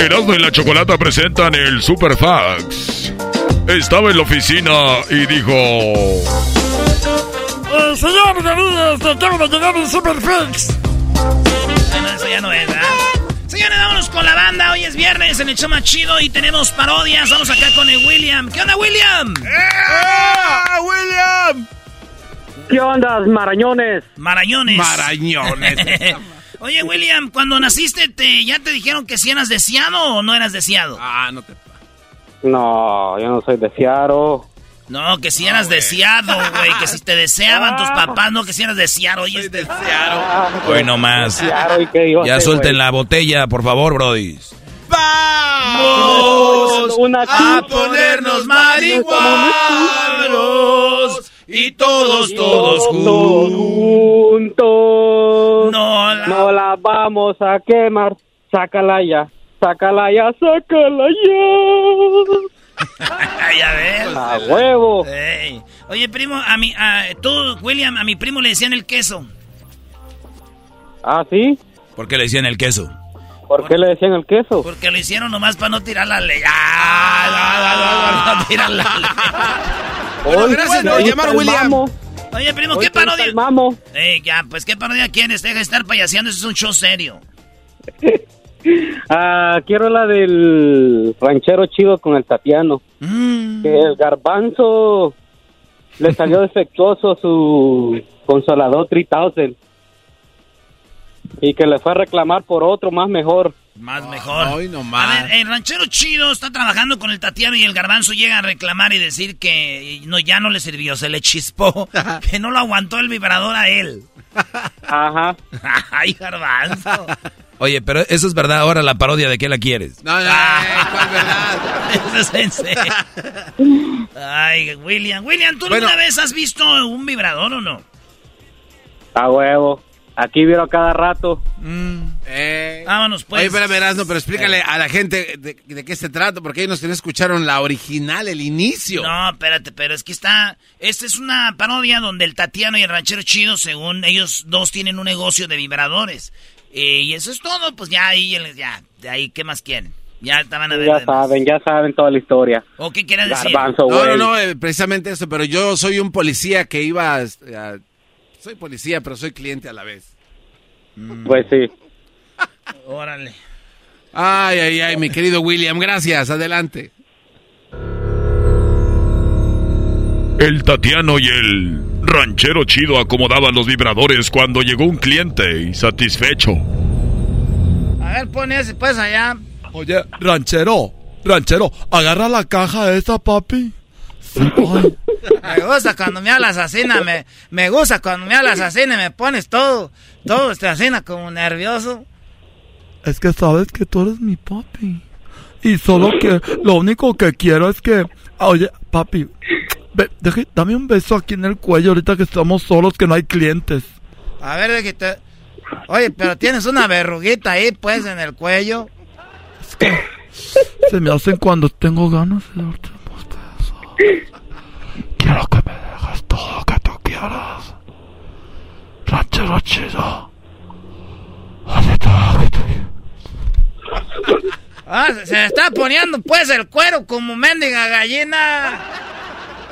Erasmo y la Chocolata presentan el Superfax. Estaba en la oficina y dijo... Eh, señor te acabo de llegar el Superfix. Bueno, eso ya no es, ¿verdad? Señores, vámonos con la banda. Hoy es viernes en el show más chido y tenemos parodias. Vamos acá con el William. ¿Qué onda, William? ¡Ah, William! ¿Qué onda, marañones? Marañones. Marañones. Oye, William, cuando naciste, te, ¿ya te dijeron que si eras deseado o no eras deseado? Ah, no te... No, yo no soy deseado. No, que si eras deseado, güey. Que si te deseaban tus papás, no que si eras deseado. Oye, es Ah, Hoy no más. Deseado, ¿y qué iba a Ya suelten güey? la botella, por favor, Brody. ¡Vamos Una a ponernos marihuanos! Y todos, todos juntos. juntos. No la... No la vamos a quemar. Sácala ya. Sácala ya, sácala ya. ya ves. A huevo. Ey. Oye, primo, a mi, a, tú, William, a mi primo le decían el queso. ¿Ah, sí? ¿Por qué le decían el queso? ¿Por qué le decían el queso? Porque lo hicieron nomás para no tirar la ley. ¡Ah! No, no, no, no tirar la ley. Bueno, gracias por llamar, William. Oye, primo, Hoy ¿qué parodia? Ey, ya, pues, ¿qué parodia quieres? Deja de estar payaseando, eso es un show serio. Ah, quiero la del ranchero chido con el Tatiano. Mm. Que el garbanzo le salió defectuoso su consolador 3000. Y que le fue a reclamar por otro más mejor. Más mejor. Ay, no más. A ver, el ranchero chido está trabajando con el Tatiano y el garbanzo llega a reclamar y decir que no, ya no le sirvió, se le chispó, que no lo aguantó el vibrador a él. Ajá. Ay, garbanzo. Oye, pero eso es verdad. Ahora la parodia de qué la quieres. No, no, eh, ¿cuál verdad? Eso es en serio. Ay, William. William, ¿tú Bueno. alguna vez has visto un vibrador o no? A huevo. Aquí vieron cada rato. Eh, Vámonos, pues. Oye, espérame, Erasmo, pero explícale a la gente de, de qué se trata, porque ellos no escucharon la original, el inicio. No, espérate, pero es que está... Esta es una parodia donde el Tatiano y el ranchero chido, según ellos dos, tienen un negocio de vibradores. Eh, y eso es todo, pues ya ahí, ya, de ahí, ¿qué más quieren? Ya te van a ver. Ya saben, ya saben toda la historia. ¿O qué quieres decir? Garbanzo, No, güey. no, no, eh, precisamente eso, pero yo soy un policía que iba a, a- soy policía, pero soy cliente a la vez. Pues sí. Órale. Ay, ay, ay, mi querido William, gracias, adelante. El Tatiano y el ranchero chido acomodaban los vibradores cuando llegó un cliente insatisfecho. A ver, pon ese pues allá. Oye, ranchero, ranchero, agarra la caja esa, papi. Sí, ay. Me gusta cuando me hablas así, me, me gusta cuando me hablas así, me pones todo, todo este así, como nervioso. Es que sabes que tú eres mi papi. Y solo que lo único que quiero es que, oye, papi, ve, deje- dame un beso aquí en el cuello ahorita que estamos solos, que no hay clientes. A ver, de que te... Oye, pero tienes una verruguita ahí, pues, en el cuello. Se me hacen cuando tengo ganas de darte unos besos. Quiero que me dejes todo lo que tú quieras. Ranchero chido. Hazme todo lo que tú Ah, se- se está poniendo, pues, el cuero como mendiga gallina.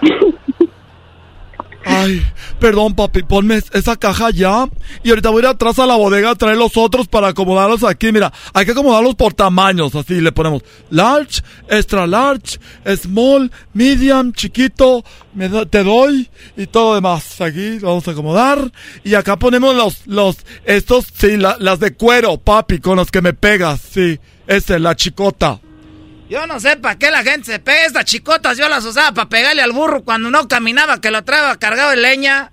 Ay, perdón, papi, ponme es- esa caja ya. Y ahorita voy a ir atrás a la bodega a traer los otros para acomodarlos aquí. Mira, hay que acomodarlos por tamaños. Así le ponemos large, extra large, small, medium, chiquito. Me do- te doy y todo demás. Aquí vamos a acomodar. Y acá ponemos los, los, estos, sí, la- las de cuero, papi, con los que me pegas. Sí, ese, la chicota. Yo no sé para qué la gente se pega estas chicotas. Yo las usaba para pegarle al burro cuando no caminaba, que lo traía cargado de leña.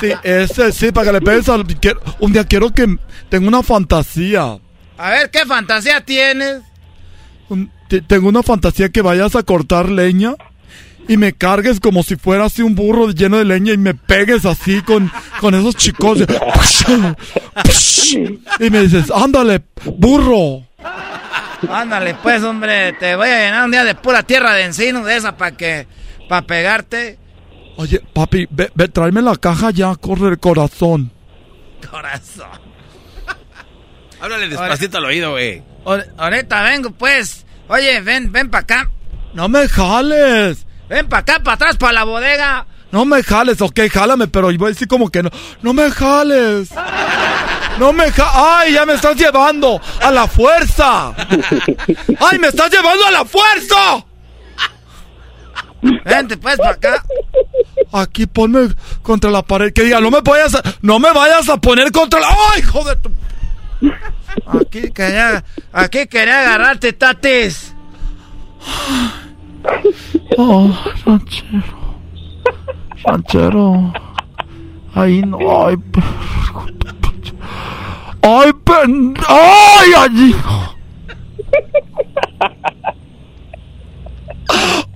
Sí, ese, sí, para que le pegues al... Un día quiero que tenga una fantasía. A ver, ¿qué fantasía tienes? Tengo una fantasía que vayas a cortar leña y me cargues como si fuera así un burro lleno de leña y me pegues así con, con esos chicos. de- y me dices, ándale, burro. Ándale, pues, hombre, te voy a llenar un día de pura tierra de encino de esa para que... para pegarte. Oye, papi, ve, ve, tráeme la caja ya, corre el corazón. Corazón. Háblale despacito al oído, güey. Ahor- Ahorita vengo, pues. Oye, ven, ven para acá. No me jales. Ven para acá, para atrás, para la bodega. No me jales, ok, jálame, pero voy a decir como que no. No me jales. No me ja ¡Ay, ya me estás llevando! ¡A la fuerza! ¡Ay, me estás llevando a la fuerza! Vente, pues, para acá. Aquí ponme contra la pared. Que diga, no me vayas a, no me vayas a poner contra la. ¡Ay, joder! tu- Aquí quería, aquí quería agarrarte, tatis. Oh, ranchero. Ranchero. Ahí no. Ay, Ay, pen... Ay, allí.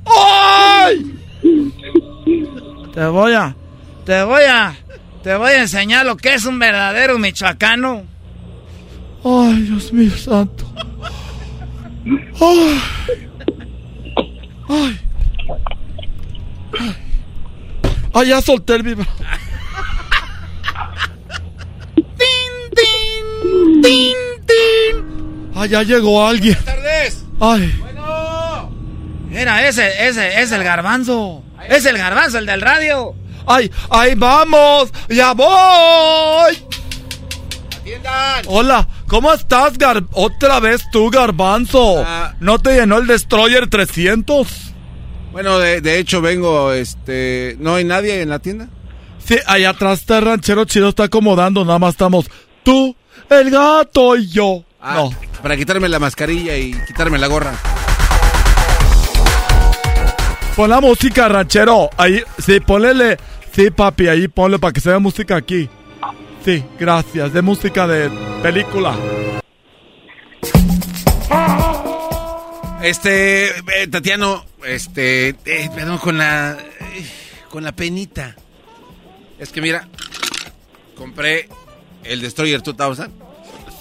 ¡Ay! Te voy a, te voy a, te voy a enseñar lo que es un verdadero michoacano. Ay, Dios mío santo. Ay. Ay. Ay. Ay, ya solté el vibrador. ¡Tin, tin! ¡Tin, tin! Ay, ya llegó alguien. Buenas tardes. Ay. Mira, ese, ese, es el garbanzo. Es el garbanzo, el del radio. Ay, ay, vamos. Ya voy. Atiendan. Hola, ¿cómo estás, Gar Otra vez tú, garbanzo. Ah. ¿No te llenó el Destroyer 300? Bueno, de, de hecho vengo, este... ¿No hay nadie en la tienda? Sí, allá atrás está el ranchero chido, está acomodando, nada más estamos tú, el gato y yo. Ah, No. Para quitarme la mascarilla y quitarme la gorra. Pon la música, ranchero. Ahí, sí, ponle. Sí, papi, ahí ponle para que se vea música aquí. Sí, gracias. De música de película. Este, eh, Tatiano, este, eh, perdón, con la, eh, con la penita. Es que mira, compré el Destroyer 2000.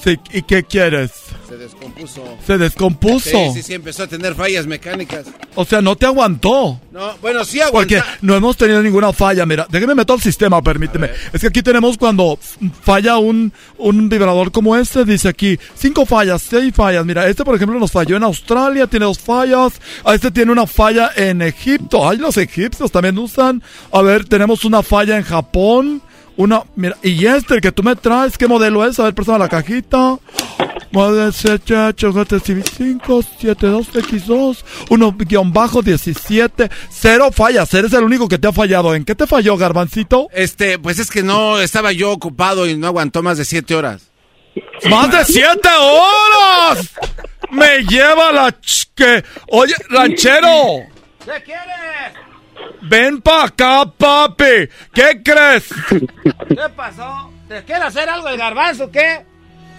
Sí, ¿y qué quieres? Se descompuso. Se descompuso. Sí, sí, sí, empezó a tener fallas mecánicas. O sea, no te aguantó. No, bueno, sí aguanta. Porque no hemos tenido ninguna falla. Mira, déjeme meter al sistema, permíteme. Es que aquí tenemos cuando falla un, un vibrador como este, dice aquí, cinco fallas, seis fallas. Mira, este por ejemplo nos falló en Australia, tiene dos fallas. A este tiene una falla en Egipto. Ay, los egipcios también usan. A ver, tenemos una falla en Japón. Una, mira, y este el que tú me traes, ¿qué modelo es? A ver, persona la cajita. Model 5, 7, 2, X2, 1 guion bajo 17, cero fallas, eres el único que te ha fallado. ¿En qué te falló, Garbancito? Este, pues es que no, estaba yo ocupado y no aguantó más de siete horas. ¡Más de siete horas! ¡Me lleva la ch que... Oye, ranchero, ¿Qué quieres? Ven pa' acá, papi. ¿Qué crees? ¿Qué pasó? ¿Te quiere hacer algo el garbanzo o qué?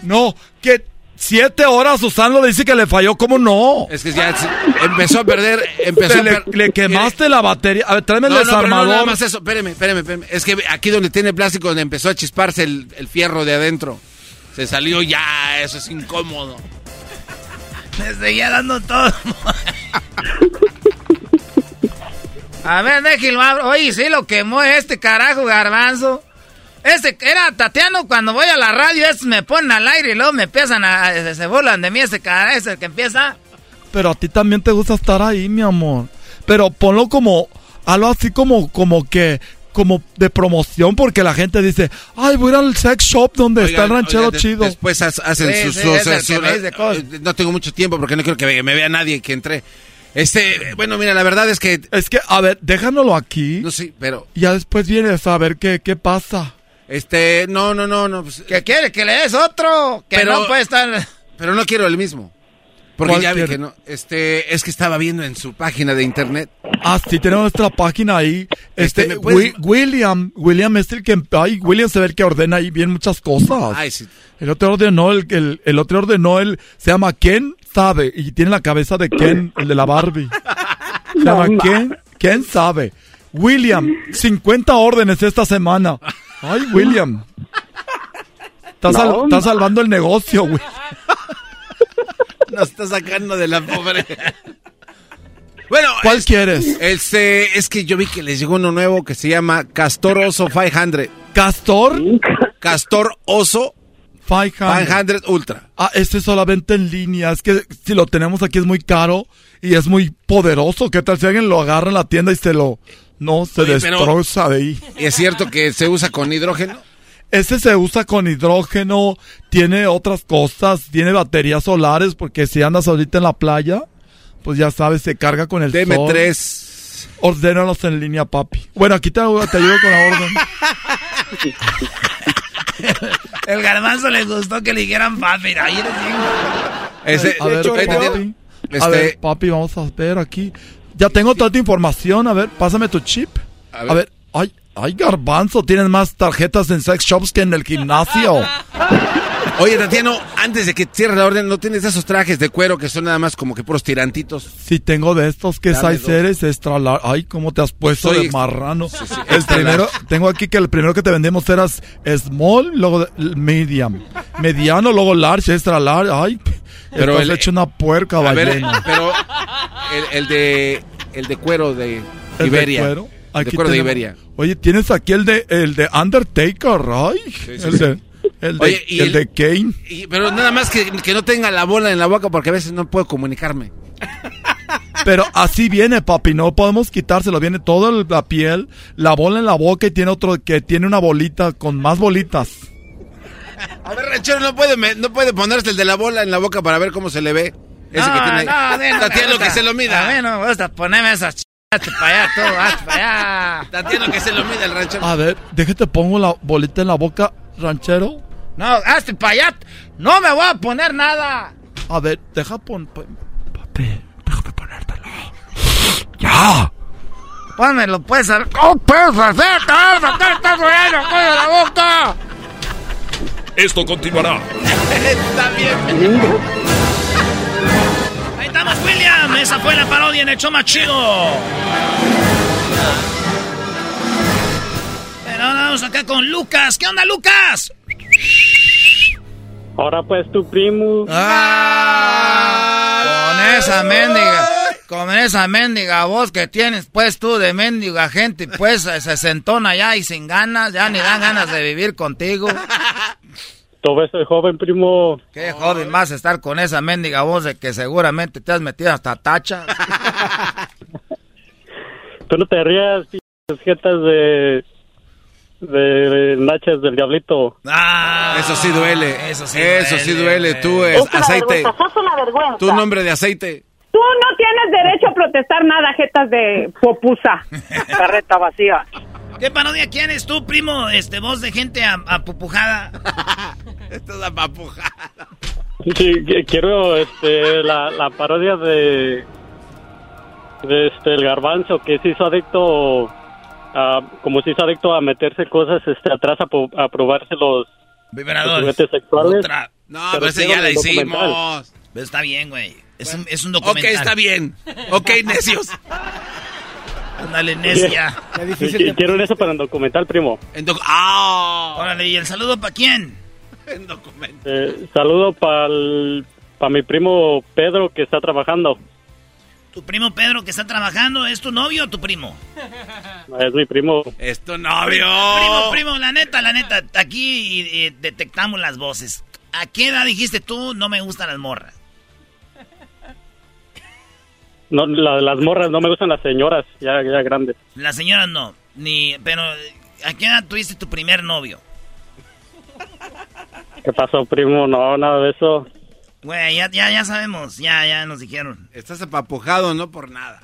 No, que siete horas usando dice que le falló, ¿cómo no? Es que ya empezó a perder, empezó a le, per- le quemaste la batería. A ver, tráeme el No, no, pero no, desarmador. nada más eso, espéreme, espéreme, espéreme. Es que aquí donde tiene plástico, donde empezó a chisparse el, el fierro de adentro. Se salió ya, eso es incómodo. Me seguía dando todo. A ver, déjelo abro. Oye, sí lo quemó este carajo garbanzo. Este era Tatiano cuando voy a la radio, estos me ponen al aire y luego me empiezan a... Se burlan de mí este carajo, es el que empieza... Pero a ti también te gusta estar ahí, mi amor. Pero ponlo como algo así como como que como de promoción porque la gente dice, "Ay, voy a ir al sex shop donde está el ranchero oigan, de- chido." Después ha- hacen Sí, sus... sí, sus- sus- eh, no tengo mucho tiempo porque no quiero que me, me vea nadie que entre. Este, bueno, mira, la verdad es que... Es que a ver, déjanoslo aquí. No sé, pero... Ya después vienes a ver qué qué pasa. Este, no, no, no, no. pues, ¿Que quiere que le des otro? Que Pero- no puede estar... pero no quiero el mismo. Porque ¿Cuál ya vi que no. Este, es que estaba viendo en su página de internet. Ah, sí, tenemos nuestra página ahí. Este, Este, ¿me puedes- Wi- William, William es el que, ay, William se ve el que ordena ahí bien muchas cosas. Ay, sí. El otro ordenó, el, el, el otro ordenó, el, se llama Ken sabe, y tiene la cabeza de Ken, el de la Barbie. Se llama Ken, Ken sabe. William, 50 órdenes esta semana. Ay, William. Estás, sal- No, estás salvando el negocio, güey. Nos está sacando de la pobre. Bueno, ¿Cuál es- quieres? Este, es que yo vi que les llegó uno nuevo que se llama Castor Oso 500. ¿Castor? Castor Oso 500. 500 Ultra. Ah, este es solamente en línea. Es que si lo tenemos aquí es muy caro y es muy poderoso. ¿Qué tal si alguien lo agarra en la tienda y se lo... No, se Oye, pero- destroza de ahí. ¿Es cierto que se usa con hidrógeno? Ese se usa con hidrógeno, tiene otras cosas, tiene baterías solares, porque si andas ahorita en la playa, pues ya sabes, se carga con el Deme sol. tres. Ordénalos en línea, papi. Bueno, aquí te, te ayudo con la orden. El garbanzo le gustó que le dijeran papi. Ahí eres bien. Ese, A ver, papi. A Este- ver, papi, vamos a ver aquí. Ya tengo toda tu información. A ver, pásame tu chip. A A ver. ver, ay, ay, garbanzo, tienes más tarjetas en sex shops que en el gimnasio. Oye, Tatiano, antes de que cierres la orden, ¿no tienes esos trajes de cuero que son nada más como que puros tirantitos? Sí, tengo de estos que Dame size eres extra large. Ay, cómo te has puesto Soy de ex- marrano. Sí, sí, el primero, large. tengo aquí que el primero que te vendemos eras small, luego de- medium. Mediano, luego large, extra large. Ay, Pero el- hecho una puerca A ver, pero el, el de el de cuero de ¿El de Iberia. cuero? El de cuero de Iberia. Oye, tienes aquí el de el de Undertaker, ay. sí, el, de, el, de, Oye, y el el- de Kane. Y- pero nada más que, que no tenga la bola en la boca porque a veces no puedo comunicarme. Pero así viene, papi, no podemos quitárselo. Viene toda la piel, la bola en la boca y tiene otro que tiene una bolita con más bolitas. A ver, ranchero, no puede, me- no puede ponerse el de la bola en la boca para ver cómo se le ve. Ese que tiene no Tatiano, que se lo mida. A mí no me gusta ponerme esas ch... Hazte para allá, tú, hazte para allá. Tatiano, que se lo mida el ranchero. A ver, déjate pongo la bolita en la boca, ranchero. No, hazte para allá. No me voy a poner nada. A ver, deja pon... pon- ¡Ya! Pónmelo, pues, a ver. ¿Cómo puedes hacer? Te vas a sacar esta bueno, coño, de la boca. Esto continuará. Está bien. Ahí estamos, William. Esa fue la parodia en el show más chido. Ahora vamos acá con Lucas. ¿Qué onda, Lucas? Ahora pues tu primo. Ah, con esa mendiga, con esa mendiga voz que tienes, pues tú de mendiga gente, pues se sentona ya y sin ganas, ya ni dan ganas de vivir contigo. Todo ese joven primo. Qué joven vas a estar con esa mendiga voz de que seguramente te has metido hasta tacha. Tú no te rías, pinches jetas de. De nachas del diablito. Ah, Eso sí duele. Eso sí Eso sí duele. Tú Es es una aceite. vergüenza, sos una vergüenza. Tu nombre de aceite. Tú no tienes derecho a protestar nada, jetas de popusa. Carreta vacía. ¿Qué parodia quieres tú, primo? Este, voz de gente a- apupujada. Esto es la papujada. Sí, quiero este, la, la parodia de. de este, el garbanzo que se hizo adicto. A, como se hizo adicto a meterse cosas este, atrás a, probarse los. Vibradores. los sexuales. Otra. No, pero ese ya la documental. hicimos. Pero está bien, güey. Es, un, es un Ok, documental. está bien. Ok, necios. Ándale, necia. Sí, qui- quiero eso para el documental, primo. En doc- ¡Ah! Órale, ¿y el saludo para quién? En documento. Eh, saludo para mi primo Pedro que está trabajando. ¿Tu primo Pedro que está trabajando es tu novio o tu primo? Es mi primo. Es tu novio. Primo, primo, la neta, la neta, aquí eh, detectamos las voces. ¿A qué edad dijiste tú no me gustan las morras? No, la- las morras, no me gustan las señoras, ya, ya grandes. Las señoras no, ni, pero ¿a qué edad tuviste tu primer novio? ¿Qué pasó, primo? No, nada de eso. Güey, ya, ya, ya sabemos, ya, ya nos dijeron. Estás apapujado, no por nada.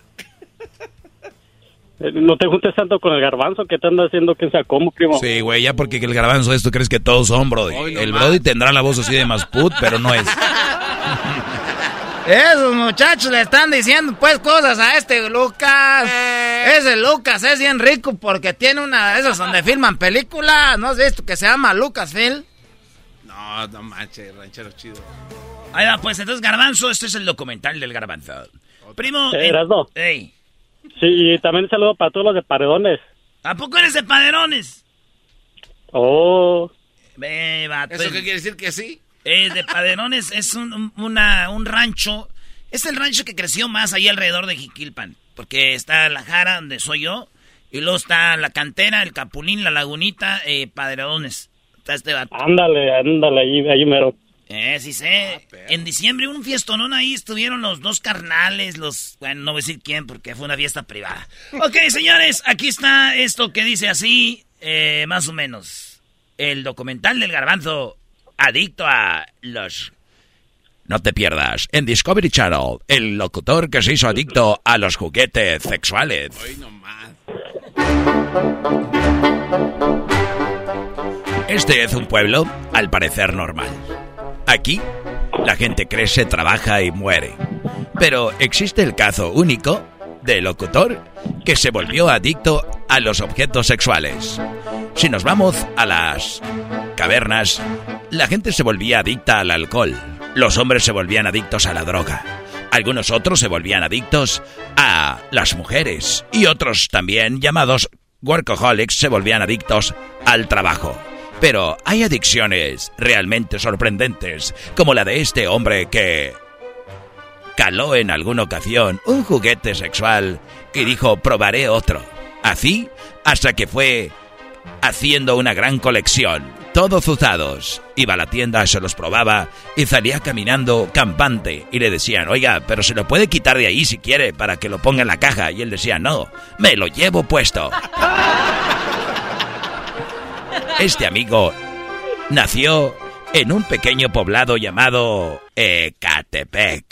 Eh, No te juntes tanto con el garbanzo que te anda haciendo que sea como, primo. Sí, güey, ya porque el garbanzo esto crees que todos son, Brody. el Brody tendrá la voz así de más put, pero no es. Esos muchachos le están diciendo pues cosas a este Lucas. Ese Lucas es bien rico porque tiene una de esas donde filman películas. ¿No has visto que se llama Lucasfilm? No, no manches, ranchero chido. Ahí va, pues entonces Garbanzo, este es el documental del Garbanzo. Primo. Eh, eh, Erasmo. ey, Sí, y también saludo para todos los de Paredones. ¿A poco eres de Paderones? Oh, vato, ¿Eso es- qué quiere decir que sí? Eh, de Paderones es un, un- una- un rancho. Es el rancho que creció más ahí alrededor de Jiquilpan. Porque está la Jara, donde soy yo. Y luego está la cantera, el Capulín, la Lagunita, eh, Paderones. Está este vato. ándale, ándale, ahí, ahí mero. Eh, sí sé. en diciembre un fiestonón ahí estuvieron los dos carnales, los... Bueno, no voy a decir quién porque fue una fiesta privada. Ok, señores, aquí está esto que dice así, eh, más o menos. El documental del garbanzo adicto a los... No te pierdas. En Discovery Channel, el locutor que se hizo adicto a los juguetes sexuales. Este es un pueblo, al parecer normal. Aquí, la gente crece, trabaja y muere. Pero existe el caso único del locutor que se volvió adicto a los objetos sexuales. Si nos vamos a las cavernas, La gente se volvía adicta al alcohol. Los hombres se volvían adictos a la droga. Algunos otros se volvían adictos a las mujeres. Y otros también, llamados workaholics, se volvían adictos al trabajo. Pero hay adicciones realmente sorprendentes, como la de este hombre que caló en alguna ocasión un juguete sexual y dijo probaré otro. Así hasta que fue haciendo una gran colección, todos usados. Iba a la tienda, se los probaba y salía caminando campante y le decían, oiga, pero se lo puede quitar de ahí si quiere para que lo ponga en la caja. Y él decía, no, me lo llevo puesto. Este amigo nació en un pequeño poblado llamado Ecatepec.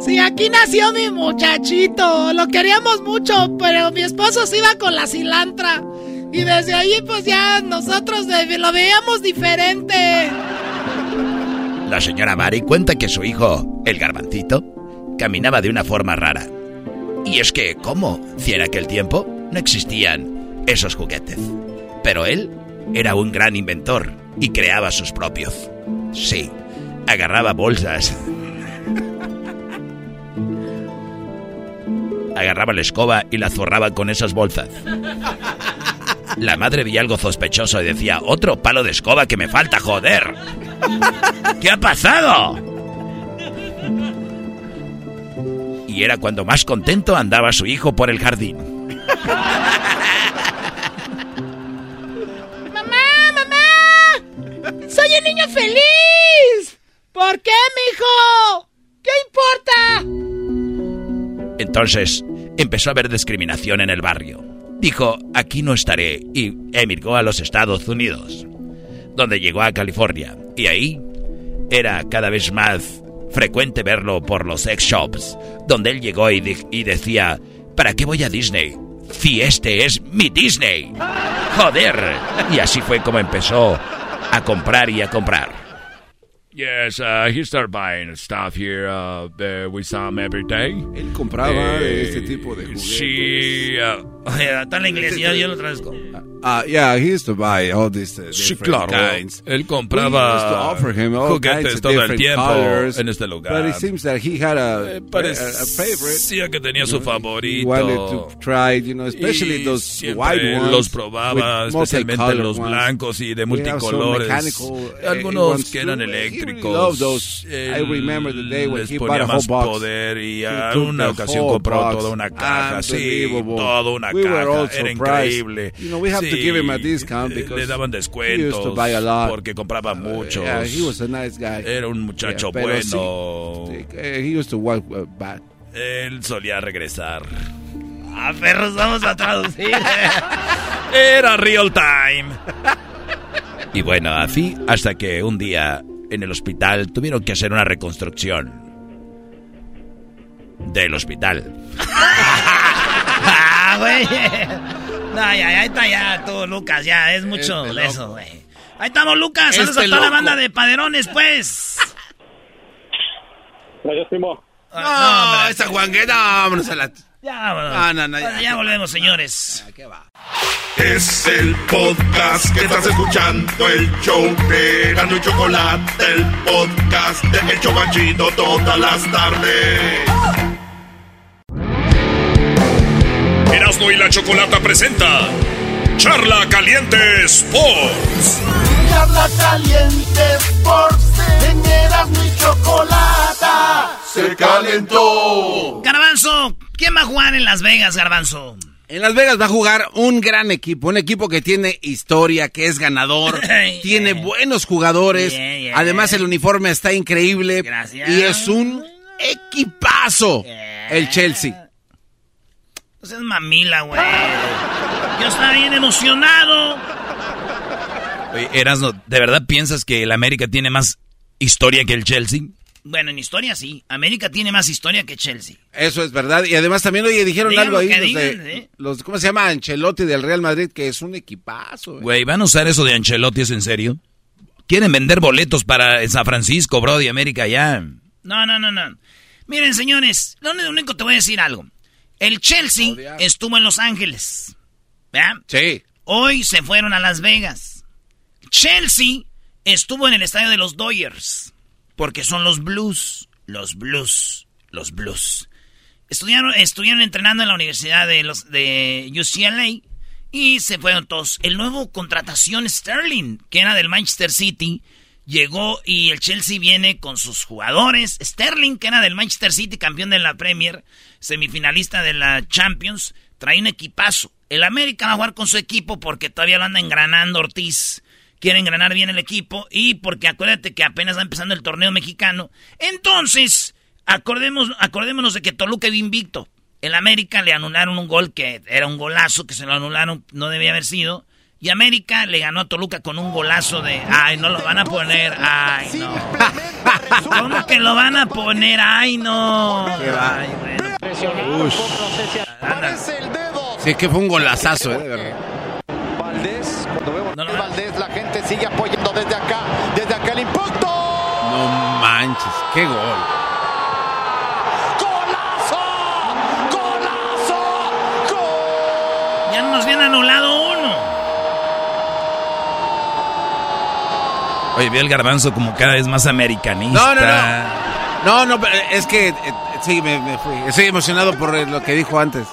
Sí, aquí nació mi muchachito. Lo queríamos mucho, pero mi esposo se iba con la cilantra. Y desde ahí, pues ya nosotros lo veíamos diferente. La señora Mari cuenta que su hijo, el garbancito, caminaba de una forma rara. Y es que, ¿cómo? Si en aquel tiempo no existían esos juguetes. Pero él era un gran inventor y creaba sus propios. Sí, agarraba bolsas. Agarraba la escoba y la zorraba con esas bolsas. La madre veía algo sospechoso y decía, otro palo de escoba que me falta, joder. ¿Qué ha pasado? Y era cuando más contento andaba su hijo por el jardín. ¡Mamá, mamá! ¡Soy un niño feliz! ¿Por qué, mijo? ¿Qué importa? Entonces empezó a haber discriminación en el barrio. Dijo, aquí no estaré y emigró a los Estados Unidos, donde llegó a California. Y ahí era cada vez más frecuente verlo por los sex shops, donde él llegó y, y decía, ¿para qué voy a Disney? Si este es mi Disney. Joder. Y así fue como empezó a comprar y a comprar. Yes, uh, he started buying stuff here. Uh, uh, we saw him every day. Él compraba eh, este tipo de juguetes. Sí, uh, está en inglés, yo, yo lo traduzco. Uh, yeah, he used to buy all these uh, sí, claro. kinds. Él compraba juguetes todo el tiempo colors, en este lugar. But it seems that he had a, Eh, a, parecía a favorite. que tenía su know, favorito. He wanted to try, you know, especially Y those siempre white ones. los probaba, especialmente los ones. blancos y de multicolores. mechanical, eh, Algunos que eran eléctricos. loved those. I Él remember the day when les he ponía bought a más whole box. poder y a una ocasión compró toda una caja, sí, toda una We were all caja, era surprised. increíble. You know, we have to Sí, give him a discount because le daban he used to descuentos buy a lot. porque compraba muchos. Yeah, he was a nice guy. Era un muchacho Yeah, bueno. sí, eh, he used to walk uh, back. Él solía regresar. Ah, perros, vamos a traducir. Era real time. Y bueno, así hasta que un día en el hospital tuvieron que hacer una reconstrucción del hospital. ah, güey. No, ya, ya, ahí está ya, tú, Lucas, ya, es mucho Este de eso, güey. Ahí estamos, Lucas, saludos Este a toda la loco. banda de paderones, pues. Gracias, primo. No, esa guangueta, vámonos a la... Ya, vámonos. Ah, no, no, ya. Bueno, ya volvemos, señores. Es el podcast que estás escuchando, el show de Gano y Chocolate, el podcast de El Chobachito todas las tardes. Erasmo y la Chocolata presenta Charla Caliente Sports. Charla caliente Sports, en Erasmo y Chocolata, se calentó. Garbanzo, ¿quién va a jugar en Las Vegas, Garbanzo? En Las Vegas va a jugar un gran equipo, un equipo que tiene historia, que es ganador, tiene buenos jugadores, Yeah, yeah. además el uniforme está increíble Gracias. y es un equipazo el Chelsea. Pues es mamila, güey. Yo estaba bien emocionado. Oye, Erasno, ¿de verdad piensas que el América tiene más historia que el Chelsea? Bueno, en historia sí. América tiene más historia que Chelsea. Eso es verdad. Y además también, oye, dijeron Digan algo ahí, que los, digan, de- ¿eh? los- ¿cómo se llama? Ancelotti del Real Madrid, que es un equipazo. eh. Güey, ¿van a usar eso de Ancelotti, es en serio? ¿Quieren vender boletos para San Francisco, Brody, América ya? No, no, no, no. Miren, señores, lo único te voy a decir algo. El Chelsea estuvo en Los Ángeles. ¿Verdad? Sí. Hoy se fueron a Las Vegas. Chelsea estuvo en el estadio de los Dodgers. Porque son los Blues. Los Blues. Los Blues. Estudiaron, estuvieron entrenando en la universidad de, los, de UCLA. Y se fueron todos. El nuevo contratación Sterling, que era del Manchester City, llegó y el Chelsea viene con sus jugadores. Sterling, que era del Manchester City, campeón de la Premier, semifinalista de la Champions, trae un equipazo. El América va a jugar con su equipo porque todavía lo anda engranando Ortiz. Quiere engranar bien el equipo y porque acuérdate que apenas va empezando el torneo mexicano. Entonces, acordemos, acordémonos de que Toluca iba invicto. El América le anularon un gol que era un golazo, que se lo anularon, no debía haber sido. Y América le ganó a Toluca con un golazo de, ay, no lo van a poner, ay, no. ¿Cómo que lo van a poner? Ay, no. Ay, bueno. Ush. Sí, que fue un golazazo, ¿eh? De verdad. Valdés, cuando vemos a Valdés, la gente sigue apoyando desde acá, desde acá el impacto. No manches, qué gol. Ya nos viene anulado uno. Oye, vi el garbanzo como cada vez más americanista. No, no, no. No, no, pero es que eh, sí, me, me fui. Estoy emocionado por eh, lo que dijo antes.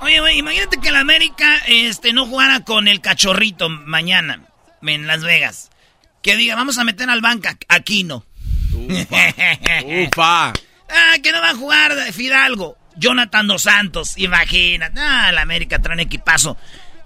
Oye, güey, imagínate que el América este, no jugara con el cachorrito mañana en Las Vegas. Que diga, vamos a meter al banca Aquino. Ufa. Ah, que no va a jugar Fidalgo. Jonathan Dos Santos, imagínate. Ah, el América trae un equipazo.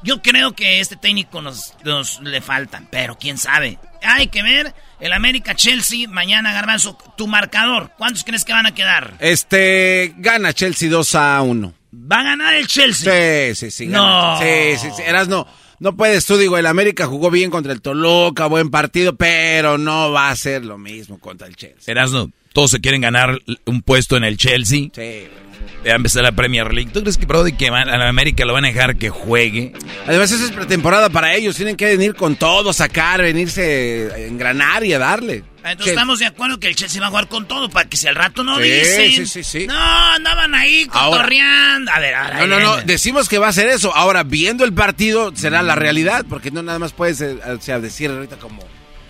Yo creo que este técnico nos, nos le falta, pero quién sabe. Hay que ver el América Chelsea mañana, Garbanzo. Tu marcador, ¿cuántos crees que van a quedar? Este, gana Chelsea 2 a 1. ¿Va a ganar el Chelsea? Sí, sí, sí. No. Sí, sí, sí. Eras no. No puedes tú, digo, el América jugó bien contra el Toluca, buen partido, pero no va a ser lo mismo contra el Chelsea. Erasno, todos se quieren ganar un puesto en el Chelsea. Sí, güey. Va a empezar la Premier League. ¿Tú crees que, Brody, que van- a la América lo van a dejar que juegue? Además, esa es pretemporada para ellos. Tienen que venir con todo, sacar, venirse, a engranar y a darle. Entonces Che- estamos de acuerdo que el Chelsea va a jugar con todo para que si al rato no Sí, dicen. sí, sí, sí. No, andaban ahí Ahora. cotorreando. A ver, ahora. No, no, no, decimos que va a ser eso. Ahora, viendo el partido, será la realidad, porque no nada más puedes eh, o sea, decir ahorita como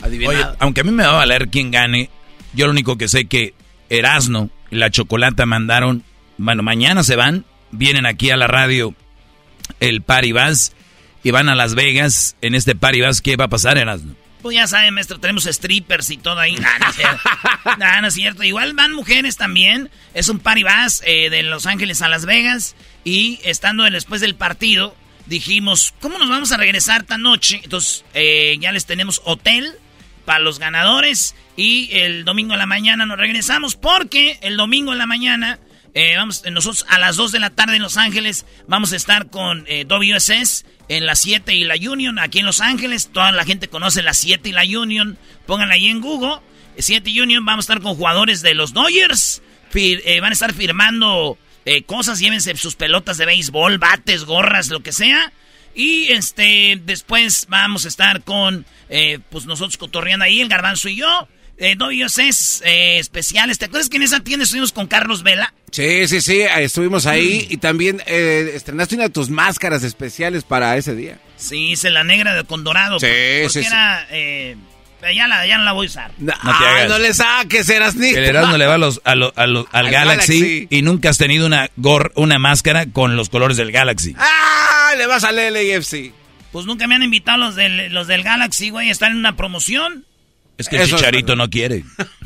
adivinado. Oye, aunque a mí me va a valer quién gane, yo lo único que sé que Erasno y la Chocolata mandaron, bueno, mañana se van, vienen aquí a la radio el Paribas y van a Las Vegas. En este Paribas, ¿qué va a pasar, Erasno? Pues ya saben, maestro, tenemos strippers y todo ahí. Nah, no es cierto. No es cierto. Igual van mujeres también. Es un party bus eh, de Los Ángeles a Las Vegas. Y estando después del partido, dijimos, ¿cómo nos vamos a regresar esta noche? Entonces, eh, ya les tenemos hotel para los ganadores. Y el domingo en la mañana nos regresamos porque el domingo en la mañana... eh, vamos, nosotros a las 2 de la tarde en Los Ángeles vamos a estar con eh, WSS en la 7 y la Union aquí en Los Ángeles. Toda la gente conoce la 7 y la Union. Pónganla ahí en Google. 7 y Union vamos a estar con jugadores de los Dodgers. Eh, van a estar firmando eh, cosas. Llévense sus pelotas de béisbol, bates, gorras, lo que sea. Y este después vamos a estar con eh, pues nosotros cotorreando ahí, el garbanzo y yo. Eh, WSS eh, especiales. ¿Te acuerdas que en esa tienda estuvimos con Carlos Vela? Sí, sí, sí, estuvimos ahí y también eh, estrenaste una de tus máscaras especiales para ese día. Sí, hice la negra de con dorado. Sí, porque sí, sí. era... eh, ya, la, ya no la voy a usar. No, te ah, hagas. no le saques, eras ni. El Erasmo le va a los, a lo- a lo- al, Al Galaxy, Galaxy. y nunca has tenido una gor, una máscara con los colores del Galaxy. ¡Ah! Le vas al LAFC. Pues nunca me han invitado los del, los del Galaxy, güey. Están en una promoción. Es que el Eso Chicharito no quiere.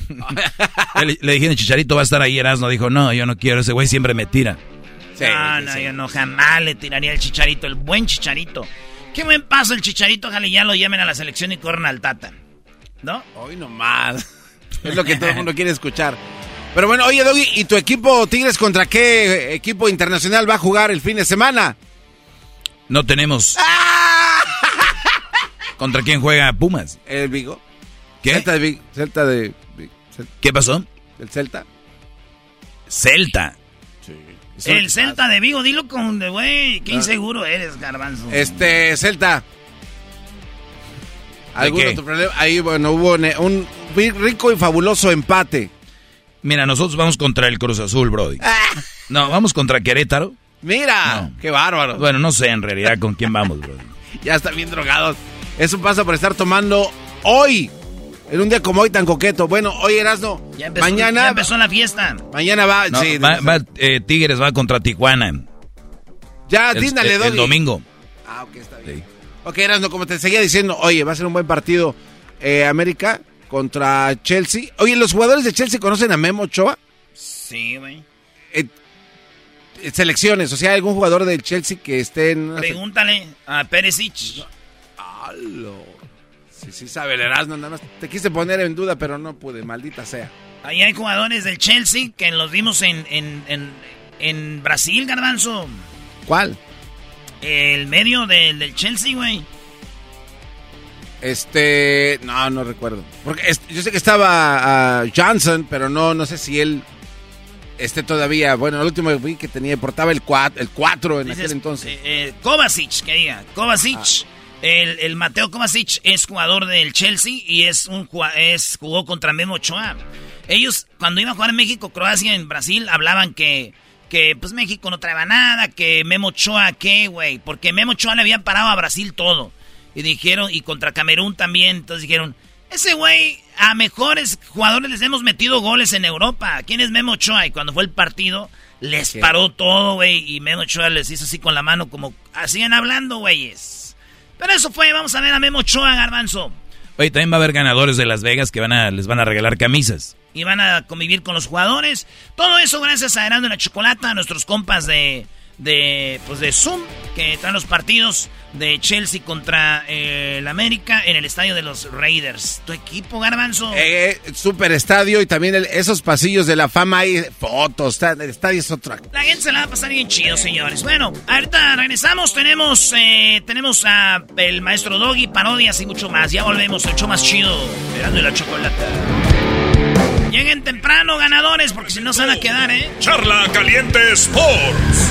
le, le dije, el Chicharito va a estar ahí, Erasmo dijo, no, yo no quiero, ese güey siempre me tira. Sí, no, sí, no, sí. yo no jamás le tiraría el chicharito, el buen chicharito. Qué buen paso el chicharito, ojalá ya lo llamen a la selección y corran al Tata. ¿No? Hoy nomás. Es lo que todo el mundo quiere escuchar. Pero bueno, oye, Doggy, ¿y tu equipo Tigres contra qué equipo internacional va a jugar el fin de semana? No tenemos. ¿Contra quién juega Pumas? El Vigo. ¿Qué? Celta de Vigo. Celta de ¿Qué pasó? ¿El Celta? Celta. El Celta de Vigo, dilo con de güey. Qué Ah. inseguro eres, garbanzo. Este, Celta. ¿Algún qué? otro problema? Ahí, bueno, hubo un rico y fabuloso empate. Mira, nosotros vamos contra el Cruz Azul, Brody. No, vamos contra Querétaro. Mira, qué bárbaro. Bueno, no sé en realidad con quién vamos, Brody. ya están bien drogados. Eso pasa por estar tomando hoy. En un día como hoy tan coqueto. Bueno, hoy Erasno. Ya empezó, mañana. ya empezó la fiesta. Mañana va. No, sí, va- va, eh, Tigres va contra Tijuana. ya, el, dínale, el- el domingo. Ah, ok, está bien. Ok, Erasno, como te seguía diciendo, oye, va a ser un buen partido eh, América contra Chelsea. Oye, ¿los jugadores de Chelsea conocen a Memo Ochoa? Sí, güey. Eh, eh, selecciones, o sea, algún jugador del Chelsea que esté en... Pregúntale a Perisic. Alo. Sí, sí sabe el Erasmo, nada más. Te quise poner en duda, pero no pude, maldita sea. Ahí hay jugadores del Chelsea que los vimos en, en, en, en Brasil, Garbanzo. ¿Cuál? El medio del, del Chelsea, güey. Este, no, no recuerdo. Porque yo sé que estaba ah, Johnson, pero no, no sé si él esté todavía. Bueno, el último que vi que tenía, portaba el 4 el cuatro en Dices, aquel entonces. eh, eh, Kovacic, que diga. Kovacic. Ah. El, el Mateo Kovacic es jugador del Chelsea y es un es jugó contra Memo Ochoa. Ellos, cuando iban a jugar en México, Croacia, en Brasil, hablaban que, que pues México no traeba nada, que Memo Ochoa, ¿qué, güey? Porque Memo Ochoa le había parado a Brasil todo. Y dijeron, y contra Camerún también, entonces dijeron, ese güey, a mejores jugadores les hemos metido goles en Europa. ¿Quién es Memo Ochoa? Y cuando fue el partido, les ¿Qué? paró todo, güey. Y Memo Ochoa les hizo así con la mano, como, siguen hablando, güeyes. Pero eso fue, vamos a ver a Memo Ochoa, Garbanzo. Oye, también va a haber ganadores de Las Vegas que van a, les van a regalar camisas. Y van a convivir con los jugadores. Todo eso gracias a Herando la Chocolata, a nuestros compas de, de, pues de Zoom, que traen los partidos de Chelsea contra eh, el América en el estadio de los Raiders. Tu equipo, Garbanzo. Eh, super estadio y también el- esos pasillos de la fama hay fotos. está- el estadio es otra. La gente se la va a pasar bien chido, señores. Bueno, ahorita regresamos. Tenemos eh, tenemos a el maestro Doggy, parodias y mucho más. Ya volvemos, el show más chido. Esperando la chocolata. Lleguen temprano, ganadores, porque si no se van a quedar, ¿eh? Charla Caliente Sports.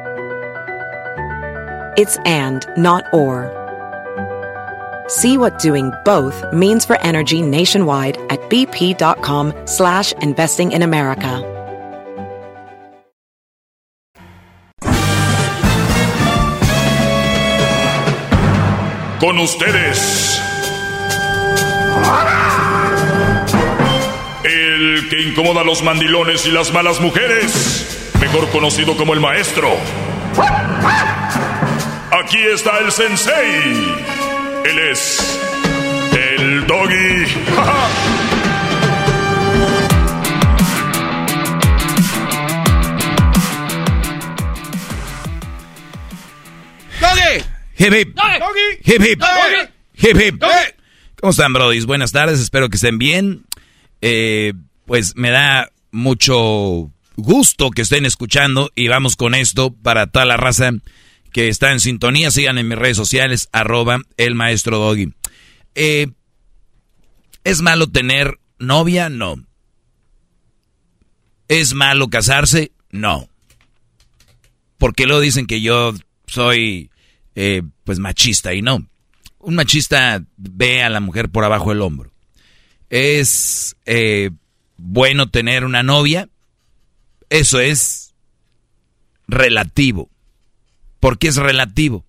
It's and, not or. See what doing both means for energy nationwide at bp.com slash investing in America. Con ustedes. El que incomoda a los mandilones y las malas mujeres. Mejor conocido como el maestro. Aquí está el sensei. Él es el doggy. ¡Doggy! Hip hip. Hip hip. Hip hip. ¿Cómo están, brodis? Buenas tardes, espero que estén bien. Eh, pues me da mucho gusto que estén escuchando y vamos con esto para toda la raza que está en sintonía. Sigan en mis redes sociales, arroba el maestro Doggy. Eh, ¿Es malo tener novia? No. ¿Es malo casarse? No. Porque luego dicen que yo soy eh, pues machista y no. Un machista ve a la mujer por abajo del hombro. Es eh, bueno tener una novia. Eso es relativo. ¿Por qué es relativo?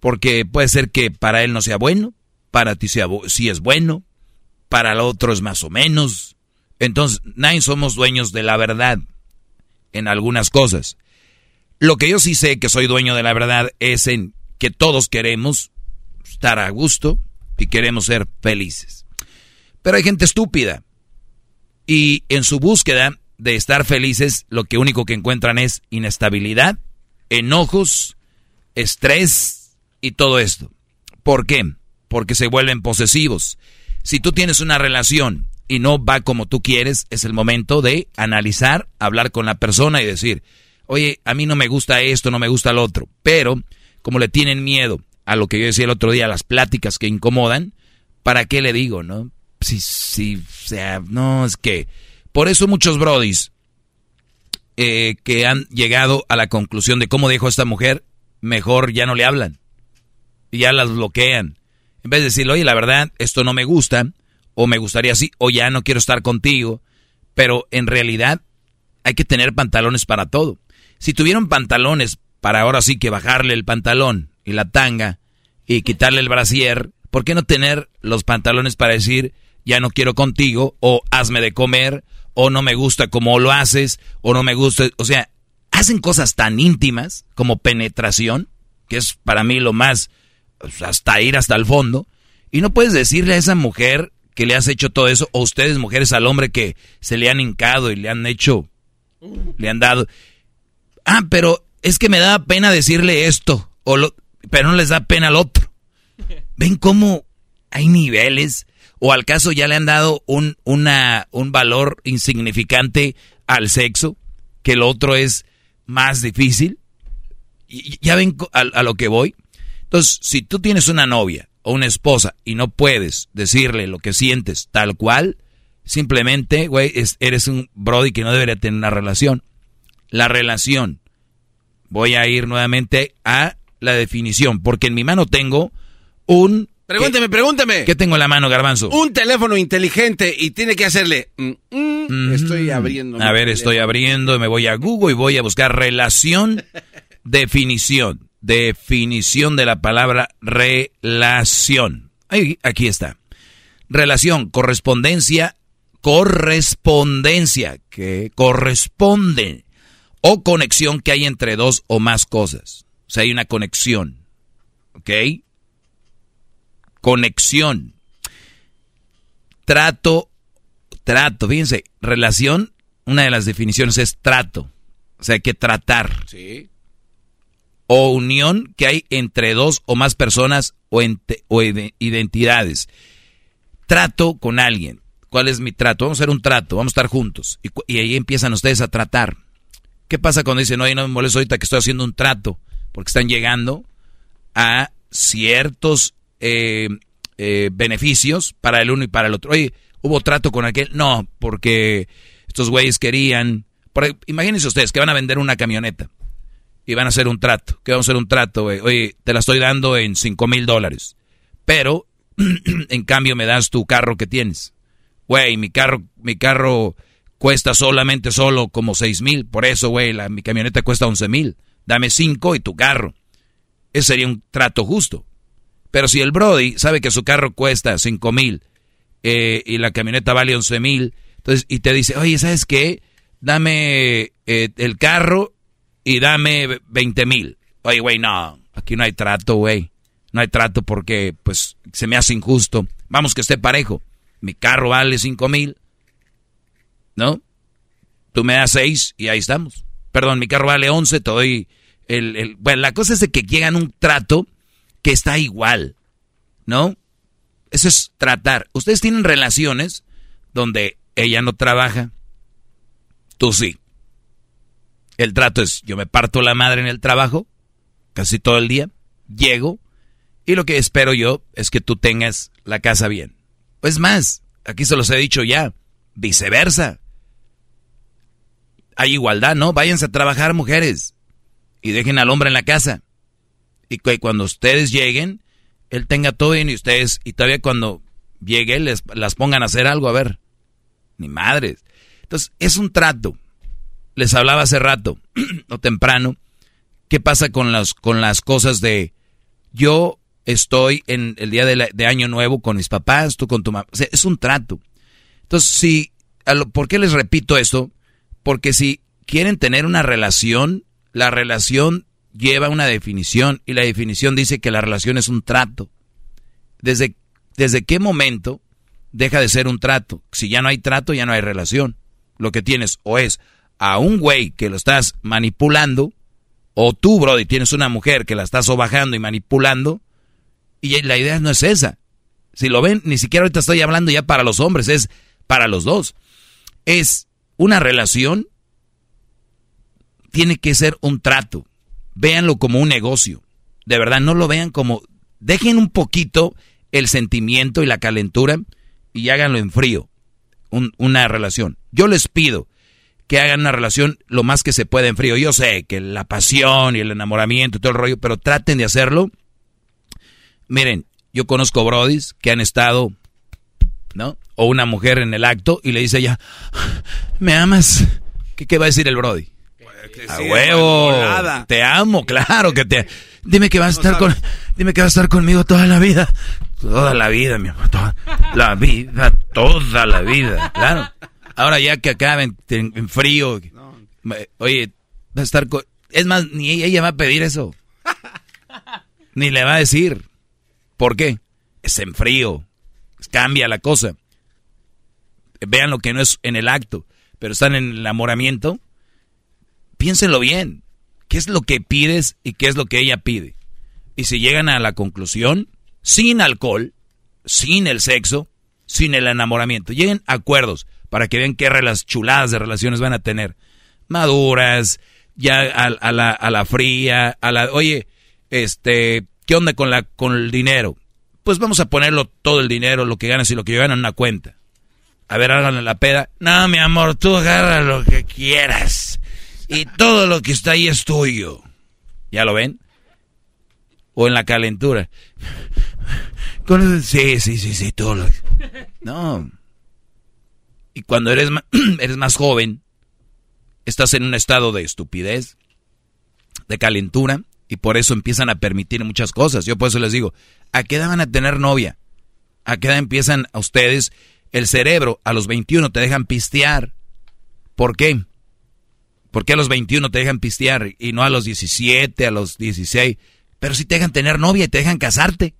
Porque puede ser que para él no sea bueno, para ti sea sí es bueno, para el otro es más o menos. Entonces, nadie somos dueños de la verdad en algunas cosas. Lo que yo sí sé que soy dueño de la verdad es en que todos queremos estar a gusto y queremos ser felices. Pero hay gente estúpida y en su búsqueda de estar felices lo que único que encuentran es inestabilidad, enojos, estrés y todo esto. ¿Por qué? Porque se vuelven posesivos. Si tú tienes una relación y no va como tú quieres, es el momento de analizar, hablar con la persona y decir, oye, a mí no me gusta esto, no me gusta lo otro. Pero como le tienen miedo a lo que yo decía el otro día, las pláticas que incomodan, ¿para qué le digo, no? Si, si, o sea, no, es que... Por eso muchos brodis eh, que han llegado a la conclusión de cómo dijo esta mujer, mejor ya no le hablan. Y ya las bloquean. En vez de decirle, oye, la verdad, esto no me gusta, o me gustaría así, o ya no quiero estar contigo. Pero en realidad hay que tener pantalones para todo. Si tuvieron pantalones para ahora sí que bajarle el pantalón y la tanga y quitarle el brasier, ¿por qué no tener los pantalones para decir ya no quiero contigo o hazme de comer o no me gusta como lo haces o no me gusta, o sea, hacen cosas tan íntimas como penetración, que es para mí lo más hasta ir hasta el fondo, y no puedes decirle a esa mujer que le has hecho todo eso o ustedes mujeres al hombre que se le han hincado y le han hecho le han dado Ah, pero es que me da pena decirle esto, o lo, pero no les da pena al otro. ¿Ven cómo hay niveles? ¿O al caso ya le han dado un, un valor insignificante al sexo? Que el otro es más difícil. Y, ¿Ya ven a, a lo que voy? Entonces, si tú tienes una novia o una esposa y no puedes decirle lo que sientes tal cual, simplemente, güey, eres un brody que no debería tener una relación la relación. Voy a ir nuevamente a la definición, porque en mi mano tengo un... Pregúnteme, pregúnteme. ¿Qué tengo en la mano, garbanzo? Un teléfono inteligente y tiene que hacerle... Mm, mm, estoy abriendo. A ver, estoy abriendo, me voy a Google y voy a buscar relación, definición. Definición de la palabra relación. Ahí, aquí está. Relación, correspondencia, correspondencia, que corresponde o conexión que hay entre dos o más cosas. O sea, hay una conexión. ¿Ok? Conexión. Trato, trato, fíjense, relación, una de las definiciones es trato. O sea, hay que tratar. Sí. O unión que hay entre dos o más personas o, o identidades. Trato con alguien. ¿Cuál es mi trato? Vamos a hacer un trato, vamos a estar juntos. Y, y ahí empiezan ustedes a tratar ¿Qué pasa cuando dicen, oye, no me molesto ahorita que estoy haciendo un trato? Porque están llegando a ciertos eh, eh, beneficios para el uno y para el otro. Oye, ¿hubo trato con aquel? No, porque estos güeyes querían... imagínense ustedes que van a vender una camioneta y van a hacer un trato. ¿Qué vamos a hacer un trato, güey? Oye, te la estoy dando en cinco mil dólares. Pero, en cambio, me das tu carro que tienes. Güey, mi carro, mi carro cuesta solamente solo como seis mil. Por eso, güey, mi camioneta cuesta once mil. Dame cinco y tu carro. Ese sería un trato justo. Pero si el Brody sabe que su carro cuesta cinco mil eh, y la camioneta vale once mil, entonces, y te dice, oye, ¿sabes qué? Dame eh, el carro y dame veinte mil. Oye, güey, no, aquí no hay trato, güey. No hay trato porque, pues, se me hace injusto. Vamos que esté parejo. Mi carro vale cinco mil, ¿no? Tú me das seis y ahí estamos. Perdón, mi carro vale once, te doy el, el... Bueno, la cosa es de que llegan un trato que está igual, ¿no? Eso es tratar. Ustedes tienen relaciones donde ella no trabaja, tú sí. El trato es, yo me parto la madre en el trabajo, casi todo el día, llego, y lo que espero yo es que tú tengas la casa bien. Pues más, aquí se los he dicho ya, viceversa hay igualdad, ¿no? Váyanse a trabajar mujeres y dejen al hombre en la casa. Y que cuando ustedes lleguen, él tenga todo bien y ustedes, y todavía cuando llegue, les, las pongan a hacer algo, a ver. Ni madres. Entonces, es un trato. Les hablaba hace rato, o temprano, qué pasa con las, con las cosas de yo estoy en el día de, de Año Nuevo con mis papás, tú con tu mamá. O sea, es un trato. Entonces, si, ¿por qué les repito esto? Porque si quieren tener una relación, la relación lleva una definición y la definición dice que la relación es un trato. ¿Desde, desde qué momento deja de ser un trato? Si ya no hay trato, ya no hay relación. Lo que tienes o es a un güey que lo estás manipulando, o tú, Brody, tienes una mujer que la estás sobajando y manipulando, y la idea no es esa. Si lo ven, ni siquiera ahorita estoy hablando ya para los hombres, es para los dos. Es una relación tiene que ser un trato. Véanlo como un negocio. De verdad, no lo vean como dejen un poquito el sentimiento y la calentura y háganlo en frío, una relación. Yo les pido que hagan una relación lo más que se pueda en frío. Yo sé que la pasión y el enamoramiento y todo el rollo, pero traten de hacerlo. Miren, yo conozco brodis que han estado, ¿no? O una mujer en el acto y le dice ella, ¿me amas? ¿Qué, qué va a decir el brody? A huevo, te amo, claro que te... Dime que vas a estar con, dime que vas a estar conmigo toda la vida, toda la vida, mi amor, toda la vida, toda la vida, claro. Ahora ya que acaben en, frío, oye, va a estar con, es más, ni ella va a pedir eso, ni le va a decir, ¿por qué? Es en frío, cambia la cosa. Vean lo que no es en el acto, pero están en el enamoramiento. Piénsenlo bien. ¿Qué es lo que pides y qué es lo que ella pide? Y si llegan a la conclusión, sin alcohol, sin el sexo, sin el enamoramiento, lleguen a acuerdos para que vean qué las chuladas de relaciones van a tener. Maduras, ya a, la, a la fría, a la, oye, este, ¿qué onda con, la, con el dinero? Pues vamos a ponerlo todo el dinero, lo que ganas y lo que yo gano en una cuenta. A ver, háganle la peda. No, mi amor, tú agarra lo que quieras. Y todo lo que está ahí es tuyo. ¿Ya lo ven? O en la calentura. Sí, sí, sí, sí, todo lo... No. Y cuando eres más, eres más joven, estás en un estado de estupidez, de calentura, y por eso empiezan a permitir muchas cosas. Yo por eso les digo, ¿a qué edad van a tener novia? ¿A qué edad empiezan a ustedes el cerebro? A los 21 te dejan pistear. ¿Por qué? ¿Por qué a los 21 te dejan pistear y no a los 17, a los 16? Pero si te dejan tener novia y te dejan casarte.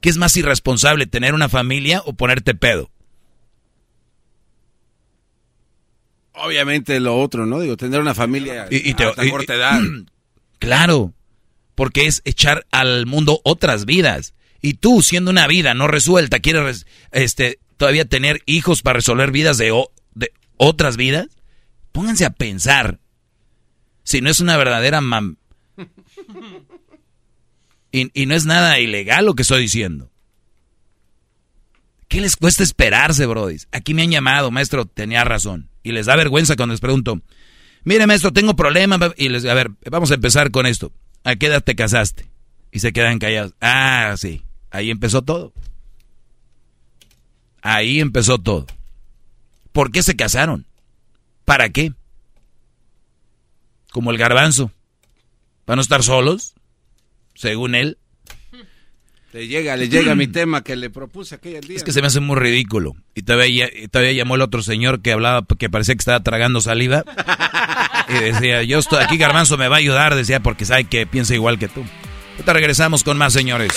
¿Qué es más irresponsable, tener una familia o ponerte pedo? Obviamente lo otro, ¿no? Digo, tener una familia y, te, hasta corta edad. Claro, porque es echar al mundo otras vidas. Y tú, siendo una vida no resuelta, quieres este, todavía tener hijos para resolver vidas de, de otras vidas. Pónganse a pensar. Si no es una verdadera mam... Y, no es nada ilegal lo que estoy diciendo. ¿Qué les cuesta esperarse, Brody? Aquí me han llamado, maestro, tenía razón. Y les da vergüenza cuando les pregunto, mire, maestro, tengo problemas. Y les, a ver, vamos a empezar con esto. ¿A qué edad te casaste? Y se quedan callados. Ah, sí. Ahí empezó todo. Ahí empezó todo. ¿Por qué se casaron? ¿Para qué? Como el garbanzo. ¿Para no estar solos? Según él. Le llega, le llega mi tema que le propuse aquel día. Es que se me hace muy ridículo. Y todavía, todavía llamó el otro señor que hablaba, que parecía que estaba tragando saliva. y decía, yo estoy aquí, Garbanzo me va a ayudar, decía, porque sabe que piensa igual que tú. Ahorita regresamos con más, señores.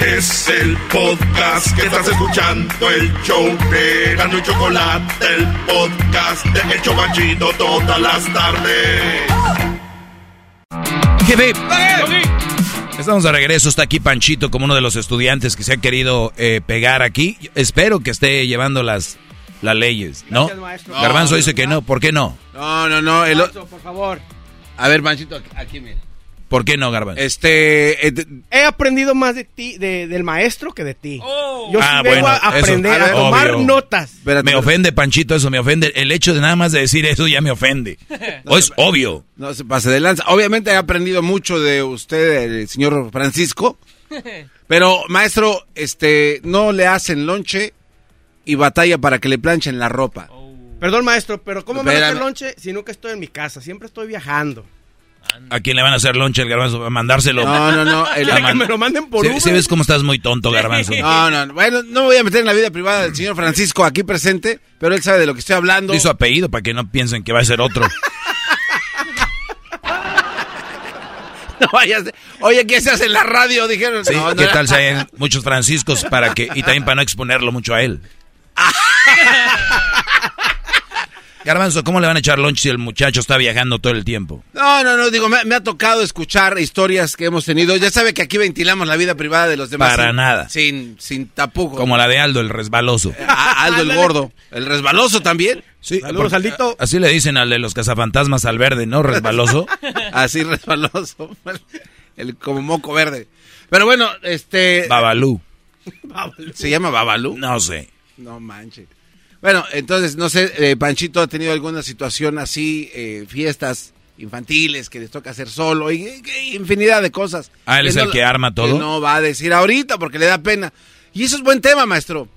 Es el podcast que estás escuchando, el show de Gano y Chocolate, el podcast de El Chobachito todas las tardes. Estamos de regreso, está aquí Panchito como uno de los estudiantes que se ha querido eh, pegar aquí. Espero que esté llevando las, las leyes, ¿no? Garbanzo dice que no, ¿por qué no? No, no, no. El... por favor. A ver, Panchito, aquí mira. ¿Por qué no, Garbanzo? Este, eh, he aprendido más de ti, del maestro que de ti. Oh. Yo ah, vengo a aprender, a tomar notas. me ofende, Panchito, eso me ofende. El hecho de nada más de decir eso ya me ofende. o es obvio. No se pase de lanza. Obviamente he aprendido mucho de usted, el señor Francisco. pero, maestro, este, no le hacen lonche y batalla para que le planchen la ropa. Perdón, maestro, pero ¿cómo me hace lonche si nunca estoy en mi casa? Siempre estoy viajando. ¿A quién le van a hacer lonche el garbanzo? ¿A mandárselo? No, no, no. El, que me lo manden por uno. Si ves cómo estás muy tonto, garbanzo. No, no, bueno, no me voy a meter en la vida privada del señor Francisco aquí presente, pero él sabe de lo que estoy hablando. Y su apellido para que no piensen que va a ser otro. no vayas. Oye, ¿qué se hace en la radio? Dijeron. Sí, ¿qué tal si hay muchos Franciscos para que y también para no exponerlo mucho a él? Garbanzo, ¿cómo le van a echar lunch si el muchacho está viajando todo el tiempo? No, no, no, digo, me, ha tocado escuchar historias que hemos tenido. Ya sabe que aquí ventilamos la vida privada de los demás. Para nada. Sin, sin tapujo. Como la de Aldo, el resbaloso. Aldo el gordo. El resbaloso también. Sí, Saludos, Aldito. Así le dicen al de los cazafantasmas al verde, ¿no? Resbaloso. así resbaloso. El, como moco verde. Pero bueno, este... Babalú. ¿Se llama Babalú? No sé. No manches. Bueno, entonces, no sé, eh, Panchito ha tenido alguna situación así, eh, fiestas infantiles que les toca hacer solo y, infinidad de cosas. Ah, él es el que arma todo. no va a decir ahorita porque le da pena. Y eso es buen tema, maestro.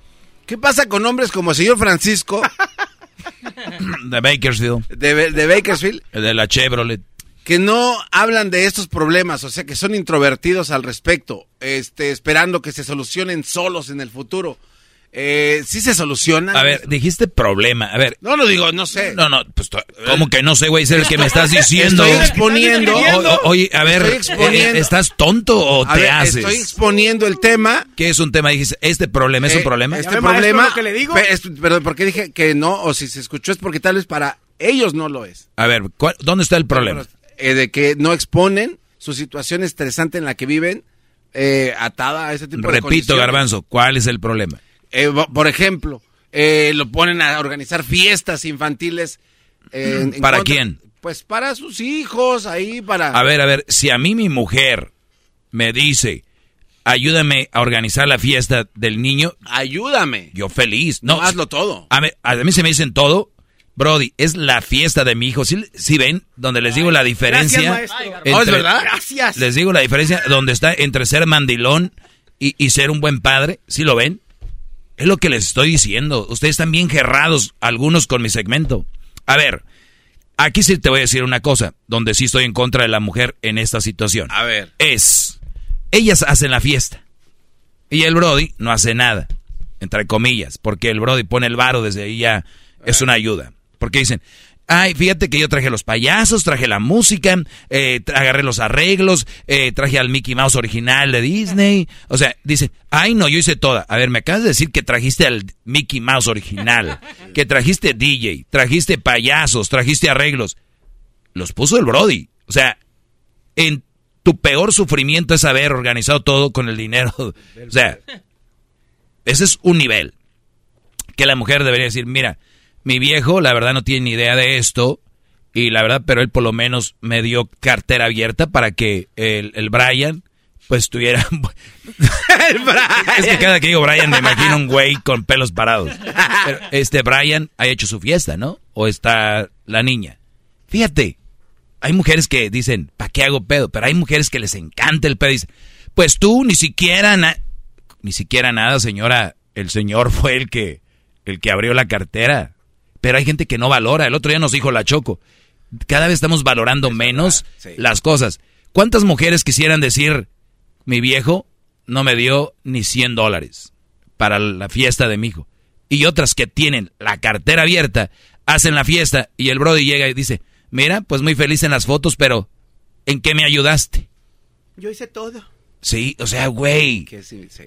¿Qué pasa con hombres como el señor Francisco? de Bakersfield. De, de Bakersfield. De la Chevrolet. Que no hablan de estos problemas, o sea, que son introvertidos al respecto, este, esperando que se solucionen solos en el futuro eh, sí se soluciona. A ver, dijiste problema. A ver. No lo digo, no sé. No, no, pues, ¿cómo que no sé, güey? Es el que me estás diciendo. Estoy exponiendo. oye, a ver, eh, ¿estás tonto o te haces? Estoy exponiendo el tema. ¿Qué es un tema? Dijiste, ¿este problema es un eh, problema? Este problema. que le digo? Perdón, ¿por qué dije que no? O si se escuchó es porque tal vez para ellos no lo es. A ver, ¿dónde está el problema? Eh, de que no exponen su situación estresante en la que viven atada a ese tipo de Repito, Garbanzo, ¿cuál es el problema? Eh, por ejemplo, eh, lo ponen a organizar fiestas infantiles. ¿Para quién? Pues para sus hijos, ahí para... A ver, a ver, si a mí mi mujer me dice, ayúdame a organizar la fiesta del niño. Ayúdame. Yo feliz. No, hazlo todo. A mí, a mí, se me dicen todo. Brody, es la fiesta de mi hijo. ¿Sí, ven? Donde les digo la diferencia. Gracias, oh, ¿Es verdad? Gracias. Les digo la diferencia donde está entre ser mandilón y, y ser un buen padre. ¿Sí lo ven? Es lo que les estoy diciendo. Ustedes están bien gerrados, algunos con mi segmento. A ver, aquí sí te voy a decir una cosa, donde sí estoy en contra de la mujer en esta situación. A ver. Es, ellas hacen la fiesta. Y el Brody no hace nada, entre comillas, porque el Brody pone el varo desde ahí ya es una ayuda. Porque dicen, Ay, fíjate que yo traje los payasos, traje la música, eh, agarré los arreglos, eh, traje al Mickey Mouse original de Disney. O sea, dice, ay no, yo hice toda. A ver, me acabas de decir que trajiste al Mickey Mouse original, que trajiste DJ, trajiste payasos, trajiste arreglos. Los puso el Brody. O sea, en tu peor sufrimiento es haber organizado todo con el dinero. O sea, ese es un nivel que la mujer debería decir, mira, mi viejo, la verdad, no tiene ni idea de esto. Y la verdad, pero él por lo menos me dio cartera abierta para que el, el Brian, pues tuviera... el Brian. Es que cada que digo Brian me imagino un güey con pelos parados. Pero este Brian ha hecho su fiesta, ¿no? O está la niña. Fíjate, hay mujeres que dicen, ¿para qué hago pedo? Pero hay mujeres que les encanta el pedo. Dicen, pues tú ni siquiera... ni siquiera nada, señora. El señor fue el que, el que abrió la cartera. Pero hay gente que no valora. El otro día nos dijo la Choco. Cada vez estamos valorando menos las cosas. ¿Cuántas mujeres quisieran decir, mi viejo no me dio ni 100 dólares para la fiesta de mi hijo? Y otras que tienen la cartera abierta, hacen la fiesta y el Brody llega y dice, mira, pues muy feliz en las fotos, pero ¿en qué me ayudaste? Yo hice todo. Sí, o sea, güey.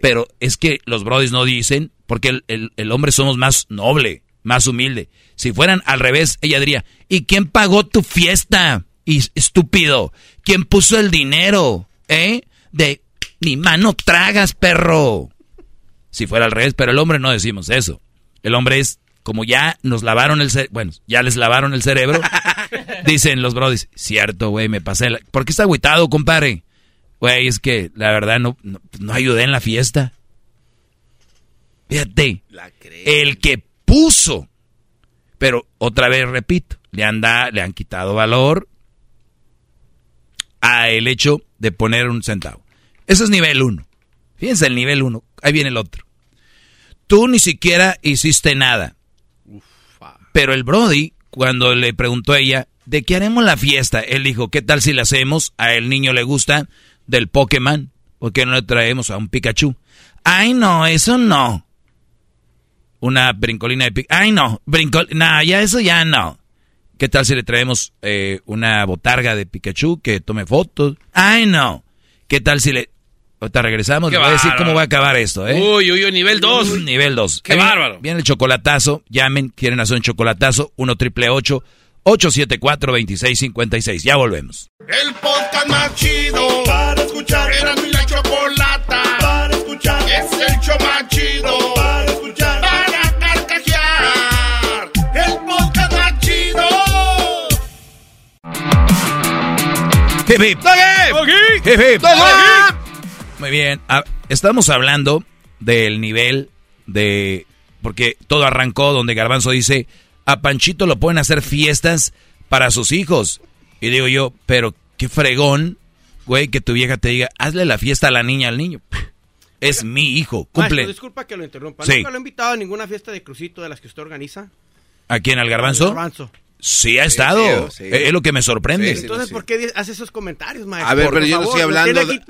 Pero es que los Brodys no dicen, porque el, el hombre somos más noble más humilde. Si fueran al revés, ella diría, ¿y quién pagó tu fiesta? Y estúpido, ¿quién puso el dinero? ¿Eh? De mi mano tragas, perro. Si fuera al revés, pero el hombre no decimos eso. El hombre es como ya nos lavaron el cerebro, bueno, ya les lavaron el cerebro. dicen los brodis, cierto, güey, me pasé. La... ¿Por qué está agüitado, compadre? Güey, es que la verdad no, no, ayudé en la fiesta. Fíjate, el que puso. Pero otra vez repito, le han, le han quitado valor a el hecho de poner un centavo. Eso es nivel uno. Fíjense el nivel uno. Ahí viene el otro. Tú ni siquiera hiciste nada. Pero el Brody, cuando le preguntó a ella, ¿de qué haremos la fiesta? Él dijo, ¿qué tal si la hacemos? A el niño le gusta del Pokémon. ¿Por qué no le traemos a un Pikachu? Ay, no, eso no una brincolina de Pikachu. Ay, no, brincol... No, ya eso ya no. ¿Qué tal si le traemos eh, una botarga de Pikachu que tome fotos? Ay, no. ¿Qué tal si le... Ahorita regresamos, le voy a decir cómo va a acabar esto, ¿eh? Uy, uy, uy, nivel 2. Nivel 2. Qué bárbaro. Viene el chocolatazo, llamen, quieren hacer un chocolatazo, 1 triple 874 2656 Ya volvemos. El podcast más Muy bien. Ah, estamos hablando del nivel de... Porque todo arrancó donde Garbanzo dice, a Panchito lo pueden hacer fiestas para sus hijos. Y digo yo, pero qué fregón, güey, que tu vieja te diga, hazle la fiesta a la niña al niño. Es mi hijo, cumple. disculpa que lo interrumpa. ¿Nunca lo he invitado a ninguna fiesta de crucito de las que usted organiza? ¿A quién? ¿Al garbanzo? garbanzo. Sí, ha estado. Es lo que me sorprende. Entonces, ¿por qué hace esos comentarios, maestro? A ver, pero yo no estoy hablando. De...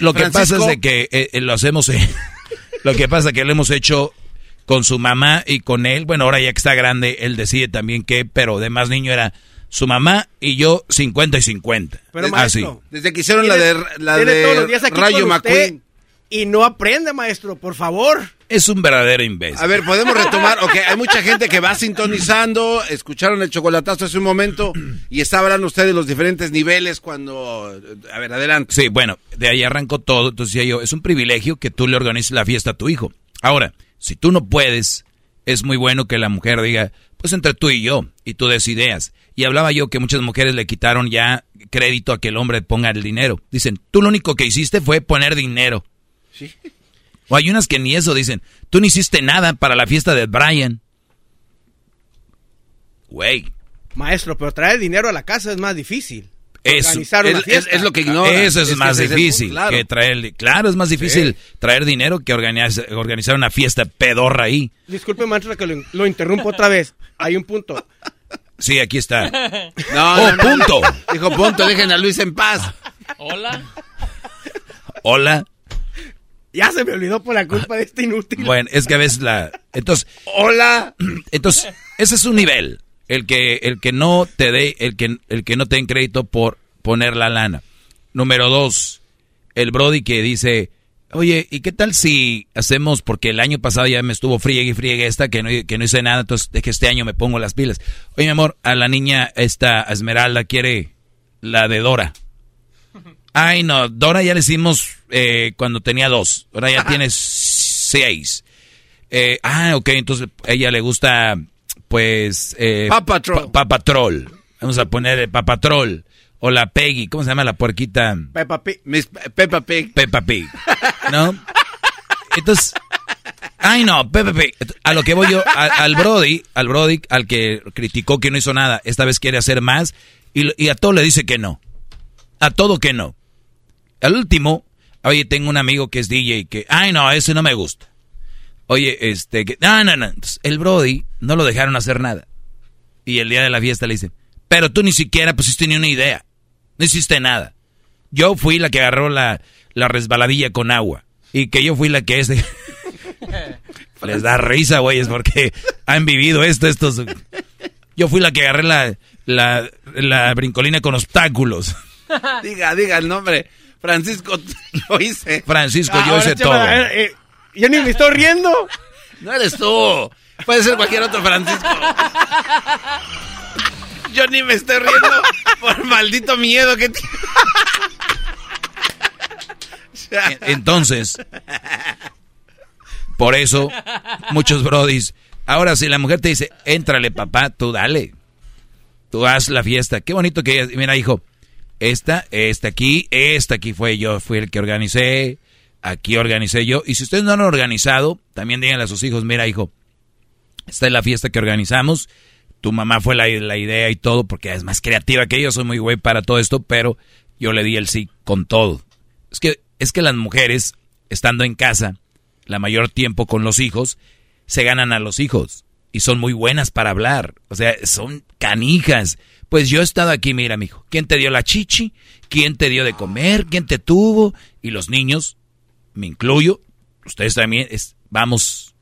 Lo que, pasa es de que eh, eh, lo hacemos. Eh, lo que pasa es que lo hemos hecho con su mamá y con él. Bueno, ahora ya que está grande, él decide también qué, pero de más niño era su mamá y yo 50 y 50. Pero maestro, desde que hicieron la de, la de Rayo McQueen. Y no aprende, maestro, por favor. Es un verdadero imbécil. A ver, podemos retomar. Ok, hay mucha gente que va sintonizando. Escucharon el chocolatazo hace un momento y está hablando usted de los diferentes niveles cuando. A ver, adelante. Sí, bueno, de ahí arrancó todo. Entonces decía yo, es un privilegio que tú le organices la fiesta a tu hijo. Ahora, si tú no puedes, es muy bueno que la mujer diga, pues entre tú y yo, y tú des ideas. Y hablaba yo que muchas mujeres le quitaron ya crédito a que el hombre ponga el dinero. Dicen, tú lo único que hiciste fue poner dinero. O hay unas que ni eso dicen. Tú no hiciste nada para la fiesta de Brian. Güey. Maestro, pero traer dinero a la casa es más difícil. organizar una fiesta. Es, lo que ignora. Eso es, más difícil claro. que traer. Claro, es más difícil traer dinero que organizar, organizar una fiesta pedorra ahí. Disculpe, maestro, que lo, interrumpo otra vez. Hay un punto. Sí, aquí está. No, oh, punto. Dijo punto, dejen a Luis en paz. Hola. Hola. Ya se me olvidó por la culpa de este inútil. Bueno, es que a veces la. Entonces. Hola. Entonces, ese es un nivel. El que, el que no te dé, el que, el que no te den crédito por poner la lana. Número dos, el Brody que dice, oye, ¿y qué tal si hacemos, porque el año pasado ya me estuvo friegue y friegue esta, que no, que no hice nada, entonces de que este año me pongo las pilas. Oye, mi amor, a la niña, esta Esmeralda quiere la de Dora. Ay, no, Dora ya le hicimos eh, cuando tenía dos. Ahora ya tiene seis. Eh, ah, ok, entonces a ella le gusta, pues... Eh, Papatrol. Vamos a poner Papatrol. O la Peggy, ¿cómo se llama la puerquita? Peppa Pig. Peppa Pig. Peppa Pig. ¿No? Entonces... Ay, no, Peppa Pig. A lo que voy yo, al Brody, al Brody, al que criticó que no hizo nada, esta vez quiere hacer más y, y a todo le dice que no. A todo que no. Al último, oye, tengo un amigo que es DJ que, ay, no, ese no me gusta. Oye, este, que, no, no, no. el Brody no lo dejaron hacer nada. Y el día de la fiesta le dicen, pero tú ni siquiera pusiste ni una idea. No hiciste nada. Yo fui la que agarró la, la resbaladilla con agua. Y que yo fui la que es Les da risa, güeyes, porque han vivido esto, estos... Yo fui la que agarré la, la, la brincolina con obstáculos. diga, diga el nombre. Francisco, lo hice. Francisco, yo hice todo. Eh, yo ni me estoy riendo. No eres tú. Puede ser cualquier otro Francisco. Yo ni me estoy riendo por maldito miedo que tiene. Entonces, por eso, muchos brodis. Ahora, si la mujer te dice, éntrale, papá, tú dale. Tú haz la fiesta. Qué bonito que ella. Mira, hijo, esta, esta aquí, esta aquí fue yo, fui el que organicé, aquí organicé yo. Y si ustedes no han organizado, también díganle a sus hijos, mira hijo, esta es la fiesta que organizamos, tu mamá fue la, la idea y todo, porque es más creativa que yo, soy muy güey para todo esto, pero yo le di el sí con todo. Es que, es que las mujeres, estando en casa, la mayor tiempo con los hijos, se ganan a los hijos y son muy buenas para hablar. O sea, son canijas. Pues yo he estado aquí, mira, mijo. ¿Quién te dio la chichi? ¿Quién te dio de comer? ¿Quién te tuvo? Y los niños, me incluyo, ustedes también, es, vamos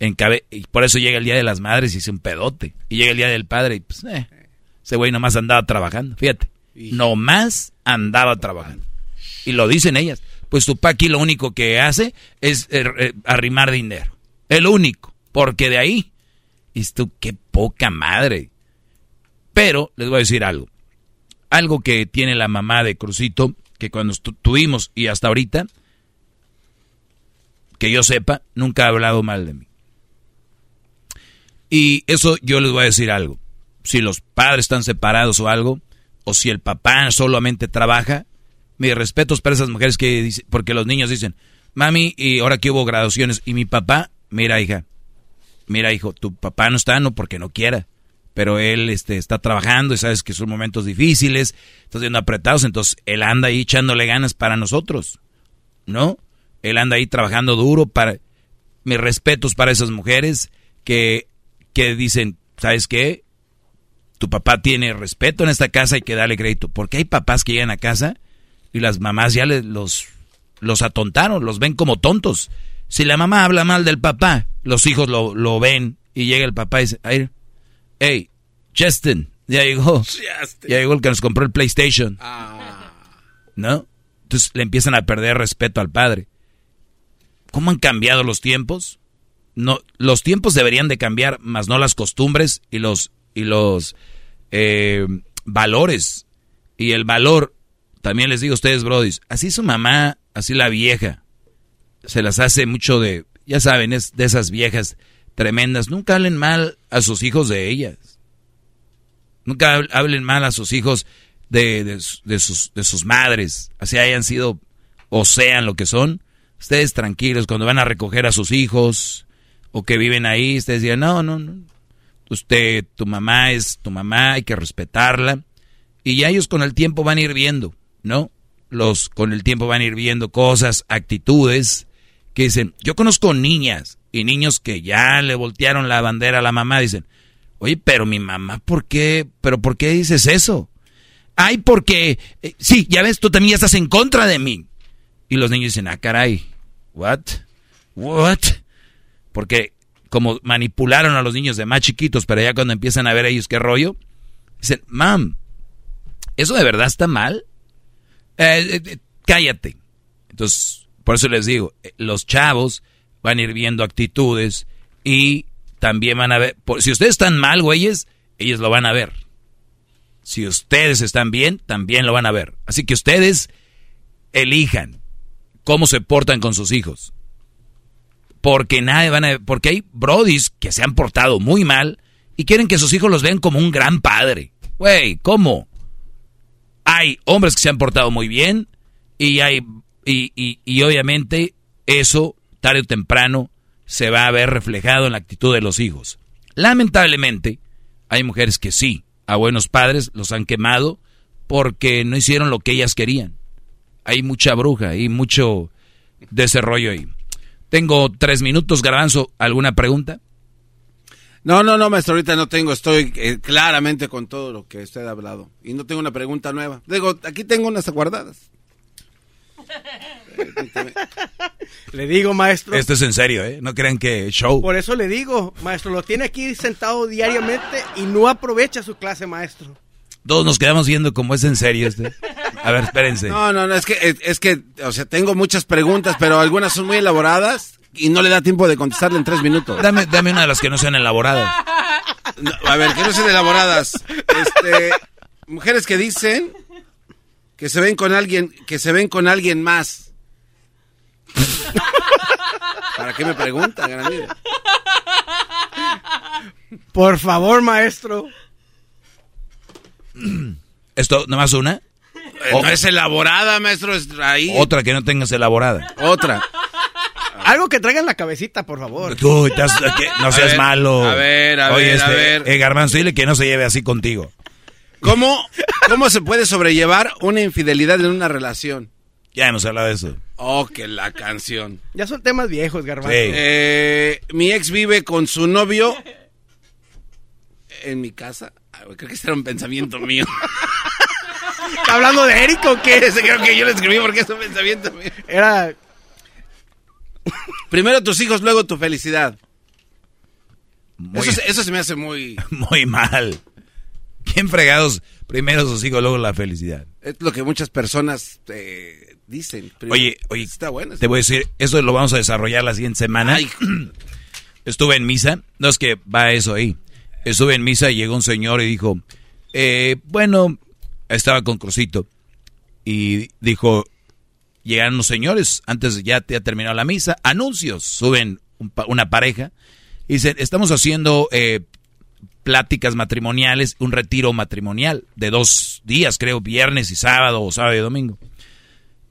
en cabe y por eso llega el Día de las Madres y es un pedote. Y llega el Día del Padre y pues, eh, ese güey nomás andaba trabajando, fíjate. Nomás andaba trabajando. Y lo dicen ellas. Pues tu pa aquí lo único que hace es eh, eh, arrimar dinero. El único. Porque de ahí, y tú, qué poca madre. Pero les voy a decir algo. Algo que tiene la mamá de Crucito, que cuando tuvimos y hasta ahorita, que yo sepa, nunca ha hablado mal de mí. Y eso yo les voy a decir algo. Si los padres están separados o algo, o si el papá solamente trabaja, mis respetos para esas mujeres que dicen, porque los niños dicen, mami, y ahora que hubo graduaciones, y mi papá, mira hija, mira hijo, tu papá no está, no porque no quiera, pero él este, está trabajando y sabes que son momentos difíciles, estás viendo apretados, entonces él anda ahí echándole ganas para nosotros, ¿no? Él anda ahí trabajando duro para... Mis respetos para esas mujeres que, que dicen, ¿sabes qué? tu papá tiene respeto en esta casa, hay que darle crédito. Porque hay papás que llegan a casa y las mamás ya les, los, los atontaron, los ven como tontos. Si la mamá habla mal del papá, los hijos lo, lo ven y llega el papá y dice, hey, Justin, ya llegó. Ya llegó el que nos compró el PlayStation. Ah. ¿No? Entonces le empiezan a perder respeto al padre. ¿Cómo han cambiado los tiempos? No, los tiempos deberían de cambiar, más no las costumbres y los y los eh, valores. Y el valor, también les digo a ustedes, brodis, así su mamá, así la vieja, se las hace mucho de, ya saben, es de esas viejas tremendas. Nunca hablen mal a sus hijos de ellas. Nunca hablen mal a sus hijos de, de, sus, de sus madres, así hayan sido o sean lo que son. Ustedes tranquilos, cuando van a recoger a sus hijos o que viven ahí, ustedes digan, no, no, no, usted, tu mamá es tu mamá, hay que respetarla. Y ya ellos con el tiempo van a ir viendo, ¿no? Los con el tiempo van a ir viendo cosas, actitudes que dicen, yo conozco niñas y niños que ya le voltearon la bandera a la mamá, dicen, oye, pero mi mamá, ¿por qué? ¿Pero por qué dices eso? Ay, porque, eh, sí, ya ves, tú también estás en contra de mí. Y los niños dicen, ah, caray, what? What? Porque como manipularon a los niños de más chiquitos, pero ya cuando empiezan a ver ellos qué rollo, dicen, mam, ¿eso de verdad está mal? Eh, eh, cállate. Entonces, por eso les digo, los chavos van a ir viendo actitudes y también van a ver, si ustedes están mal, güeyes, ellos lo van a ver. Si ustedes están bien, también lo van a ver. Así que ustedes elijan cómo se portan con sus hijos porque nadie van a, porque hay brodis que se han portado muy mal y quieren que sus hijos los vean como un gran padre. Güey, ¿cómo? Hay hombres que se han portado muy bien y hay y, y obviamente eso o temprano se va a ver reflejado en la actitud de los hijos. Lamentablemente, hay mujeres que sí, a buenos padres los han quemado porque no hicieron lo que ellas querían. Hay mucha bruja y mucho desarrollo ahí. Tengo tres minutos, Garbanzo. ¿Alguna pregunta? No, no, no, maestro, ahorita no tengo. Estoy eh, claramente con todo lo que usted ha hablado. Y no tengo una pregunta nueva. Digo, aquí tengo unas aguardadas. le digo, maestro. Esto es en serio, ¿eh? No crean que show. Por eso le digo, maestro, lo tiene aquí sentado diariamente y no aprovecha su clase, maestro. Todos nos quedamos viendo cómo es en serio este. A ver, espérense. No, no, no, es que, es que, o sea, tengo muchas preguntas, pero algunas son muy elaboradas y no le da tiempo de contestarle en tres minutos. Dame, dame una de las que no sean elaboradas. a ver, que no sean elaboradas. Este, mujeres que dicen que se ven con alguien, que se ven con alguien más. ¿Para qué me preguntan, Por favor, maestro. ¿Esto nomás una? No es elaborada, maestro, es ahí. Otra que no tengas elaborada. Otra. Algo que traigan la cabecita, por favor. no seas malo. A ver, a ver, este, a ver. Eh, Garbanzo, dile que no se lleve así contigo. ¿Cómo, ¿Cómo se puede sobrellevar una infidelidad en una relación? Ya hemos hablado de eso. Oh, que la canción. Ya son temas viejos, Garbanzo. Eh, mi ex vive con su novio en mi casa. Creo que ese era un pensamiento mío. ¿Está hablando de Eric o qué? Ese creo que yo lo escribí porque es un pensamiento mío. Era. Primero tus hijos, luego tu felicidad. Eso, se me hace muy. Muy mal. ¿Quién fregados? Primero sus hijos, luego la felicidad. Es lo que muchas personas eh, dicen. oye, oye, está bueno. Te voy a decir, eso lo vamos a desarrollar la siguiente semana. Estuve en misa. No es que va eso ahí estuve en misa y llegó un señor y dijo, eh, bueno, estaba con Crucito y dijo, llegan los señores, antes ya te ha terminado la misa, anuncios, suben una pareja y dicen, estamos haciendo eh, pláticas matrimoniales, un retiro matrimonial de dos días, creo, viernes y sábado o sábado y domingo.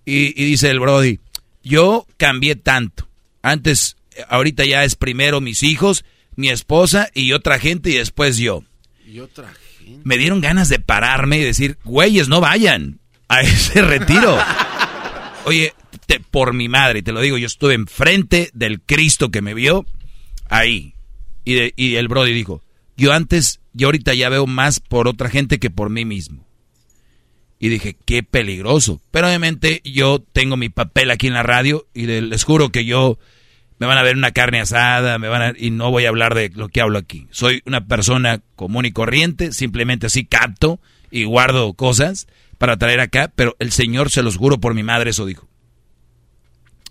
Y, dice el Brody, yo cambié tanto. Antes, ahorita ya es primero mis hijos, mi esposa y otra gente y después yo. Y otra gente. Me dieron ganas de pararme y decir, güeyes, no vayan a ese retiro. Oye, por mi madre, te lo digo, yo estuve enfrente del Cristo que me vio ahí. Y, y el Brody dijo, yo antes, yo ahorita ya veo más por otra gente que por mí mismo. Y dije, qué peligroso. Pero obviamente yo tengo mi papel aquí en la radio y les juro que yo me van a ver una carne asada, me van a, y no voy a hablar de lo que hablo aquí. Soy una persona común y corriente, simplemente así capto y guardo cosas para traer acá, pero el Señor se los juro por mi madre, eso dijo.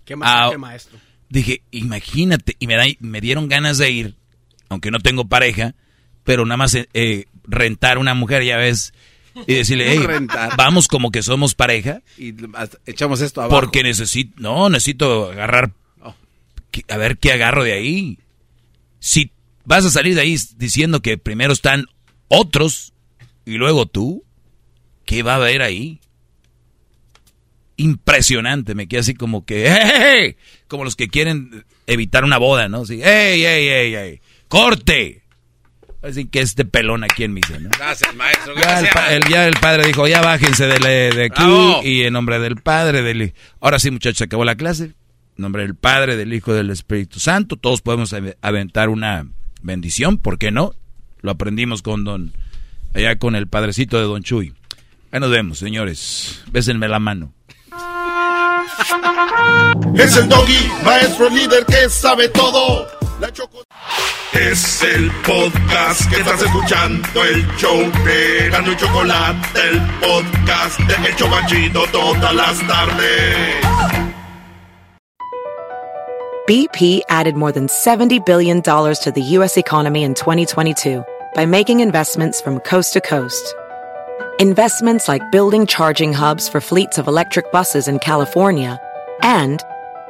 ¿Qué más ah, maestro? Dije, imagínate, y me, da, me dieron ganas de ir, aunque no tengo pareja, pero nada más eh, eh, rentar una mujer, ya ves, y decirle, hey, vamos como que somos pareja. Y echamos esto abajo. Porque necesito, no, necesito agarrar, oh. a ver qué agarro de ahí. Si vas a salir de ahí diciendo que primero están otros y luego tú, ¿qué va a haber ahí? Impresionante, me quedé así como que, hey, como los que quieren evitar una boda, ¿no? Así, hey, hey, hey, hey, corte. Así que este pelón aquí en misa, ¿no? Gracias, maestro. Gracias. Ya el, padre dijo, ya bájense de, aquí y en nombre del Padre, del Ahora sí, muchachos, acabó la clase. En nombre del Padre, del Hijo y del Espíritu Santo, todos podemos aventar una bendición, ¿por qué no? Lo aprendimos con don, allá con el padrecito de don Chuy. Ahí nos vemos, señores. Bésenme la mano. Es el doggy, maestro líder que sabe todo. La choco... Es el podcast que estás escuchando, el show de Gano y Chocolate, el podcast de todas las tardes. BP added more than $70 billion to the U.S. economy in 2022 by making investments from coast to coast. Investments like building charging hubs for fleets of electric buses in California and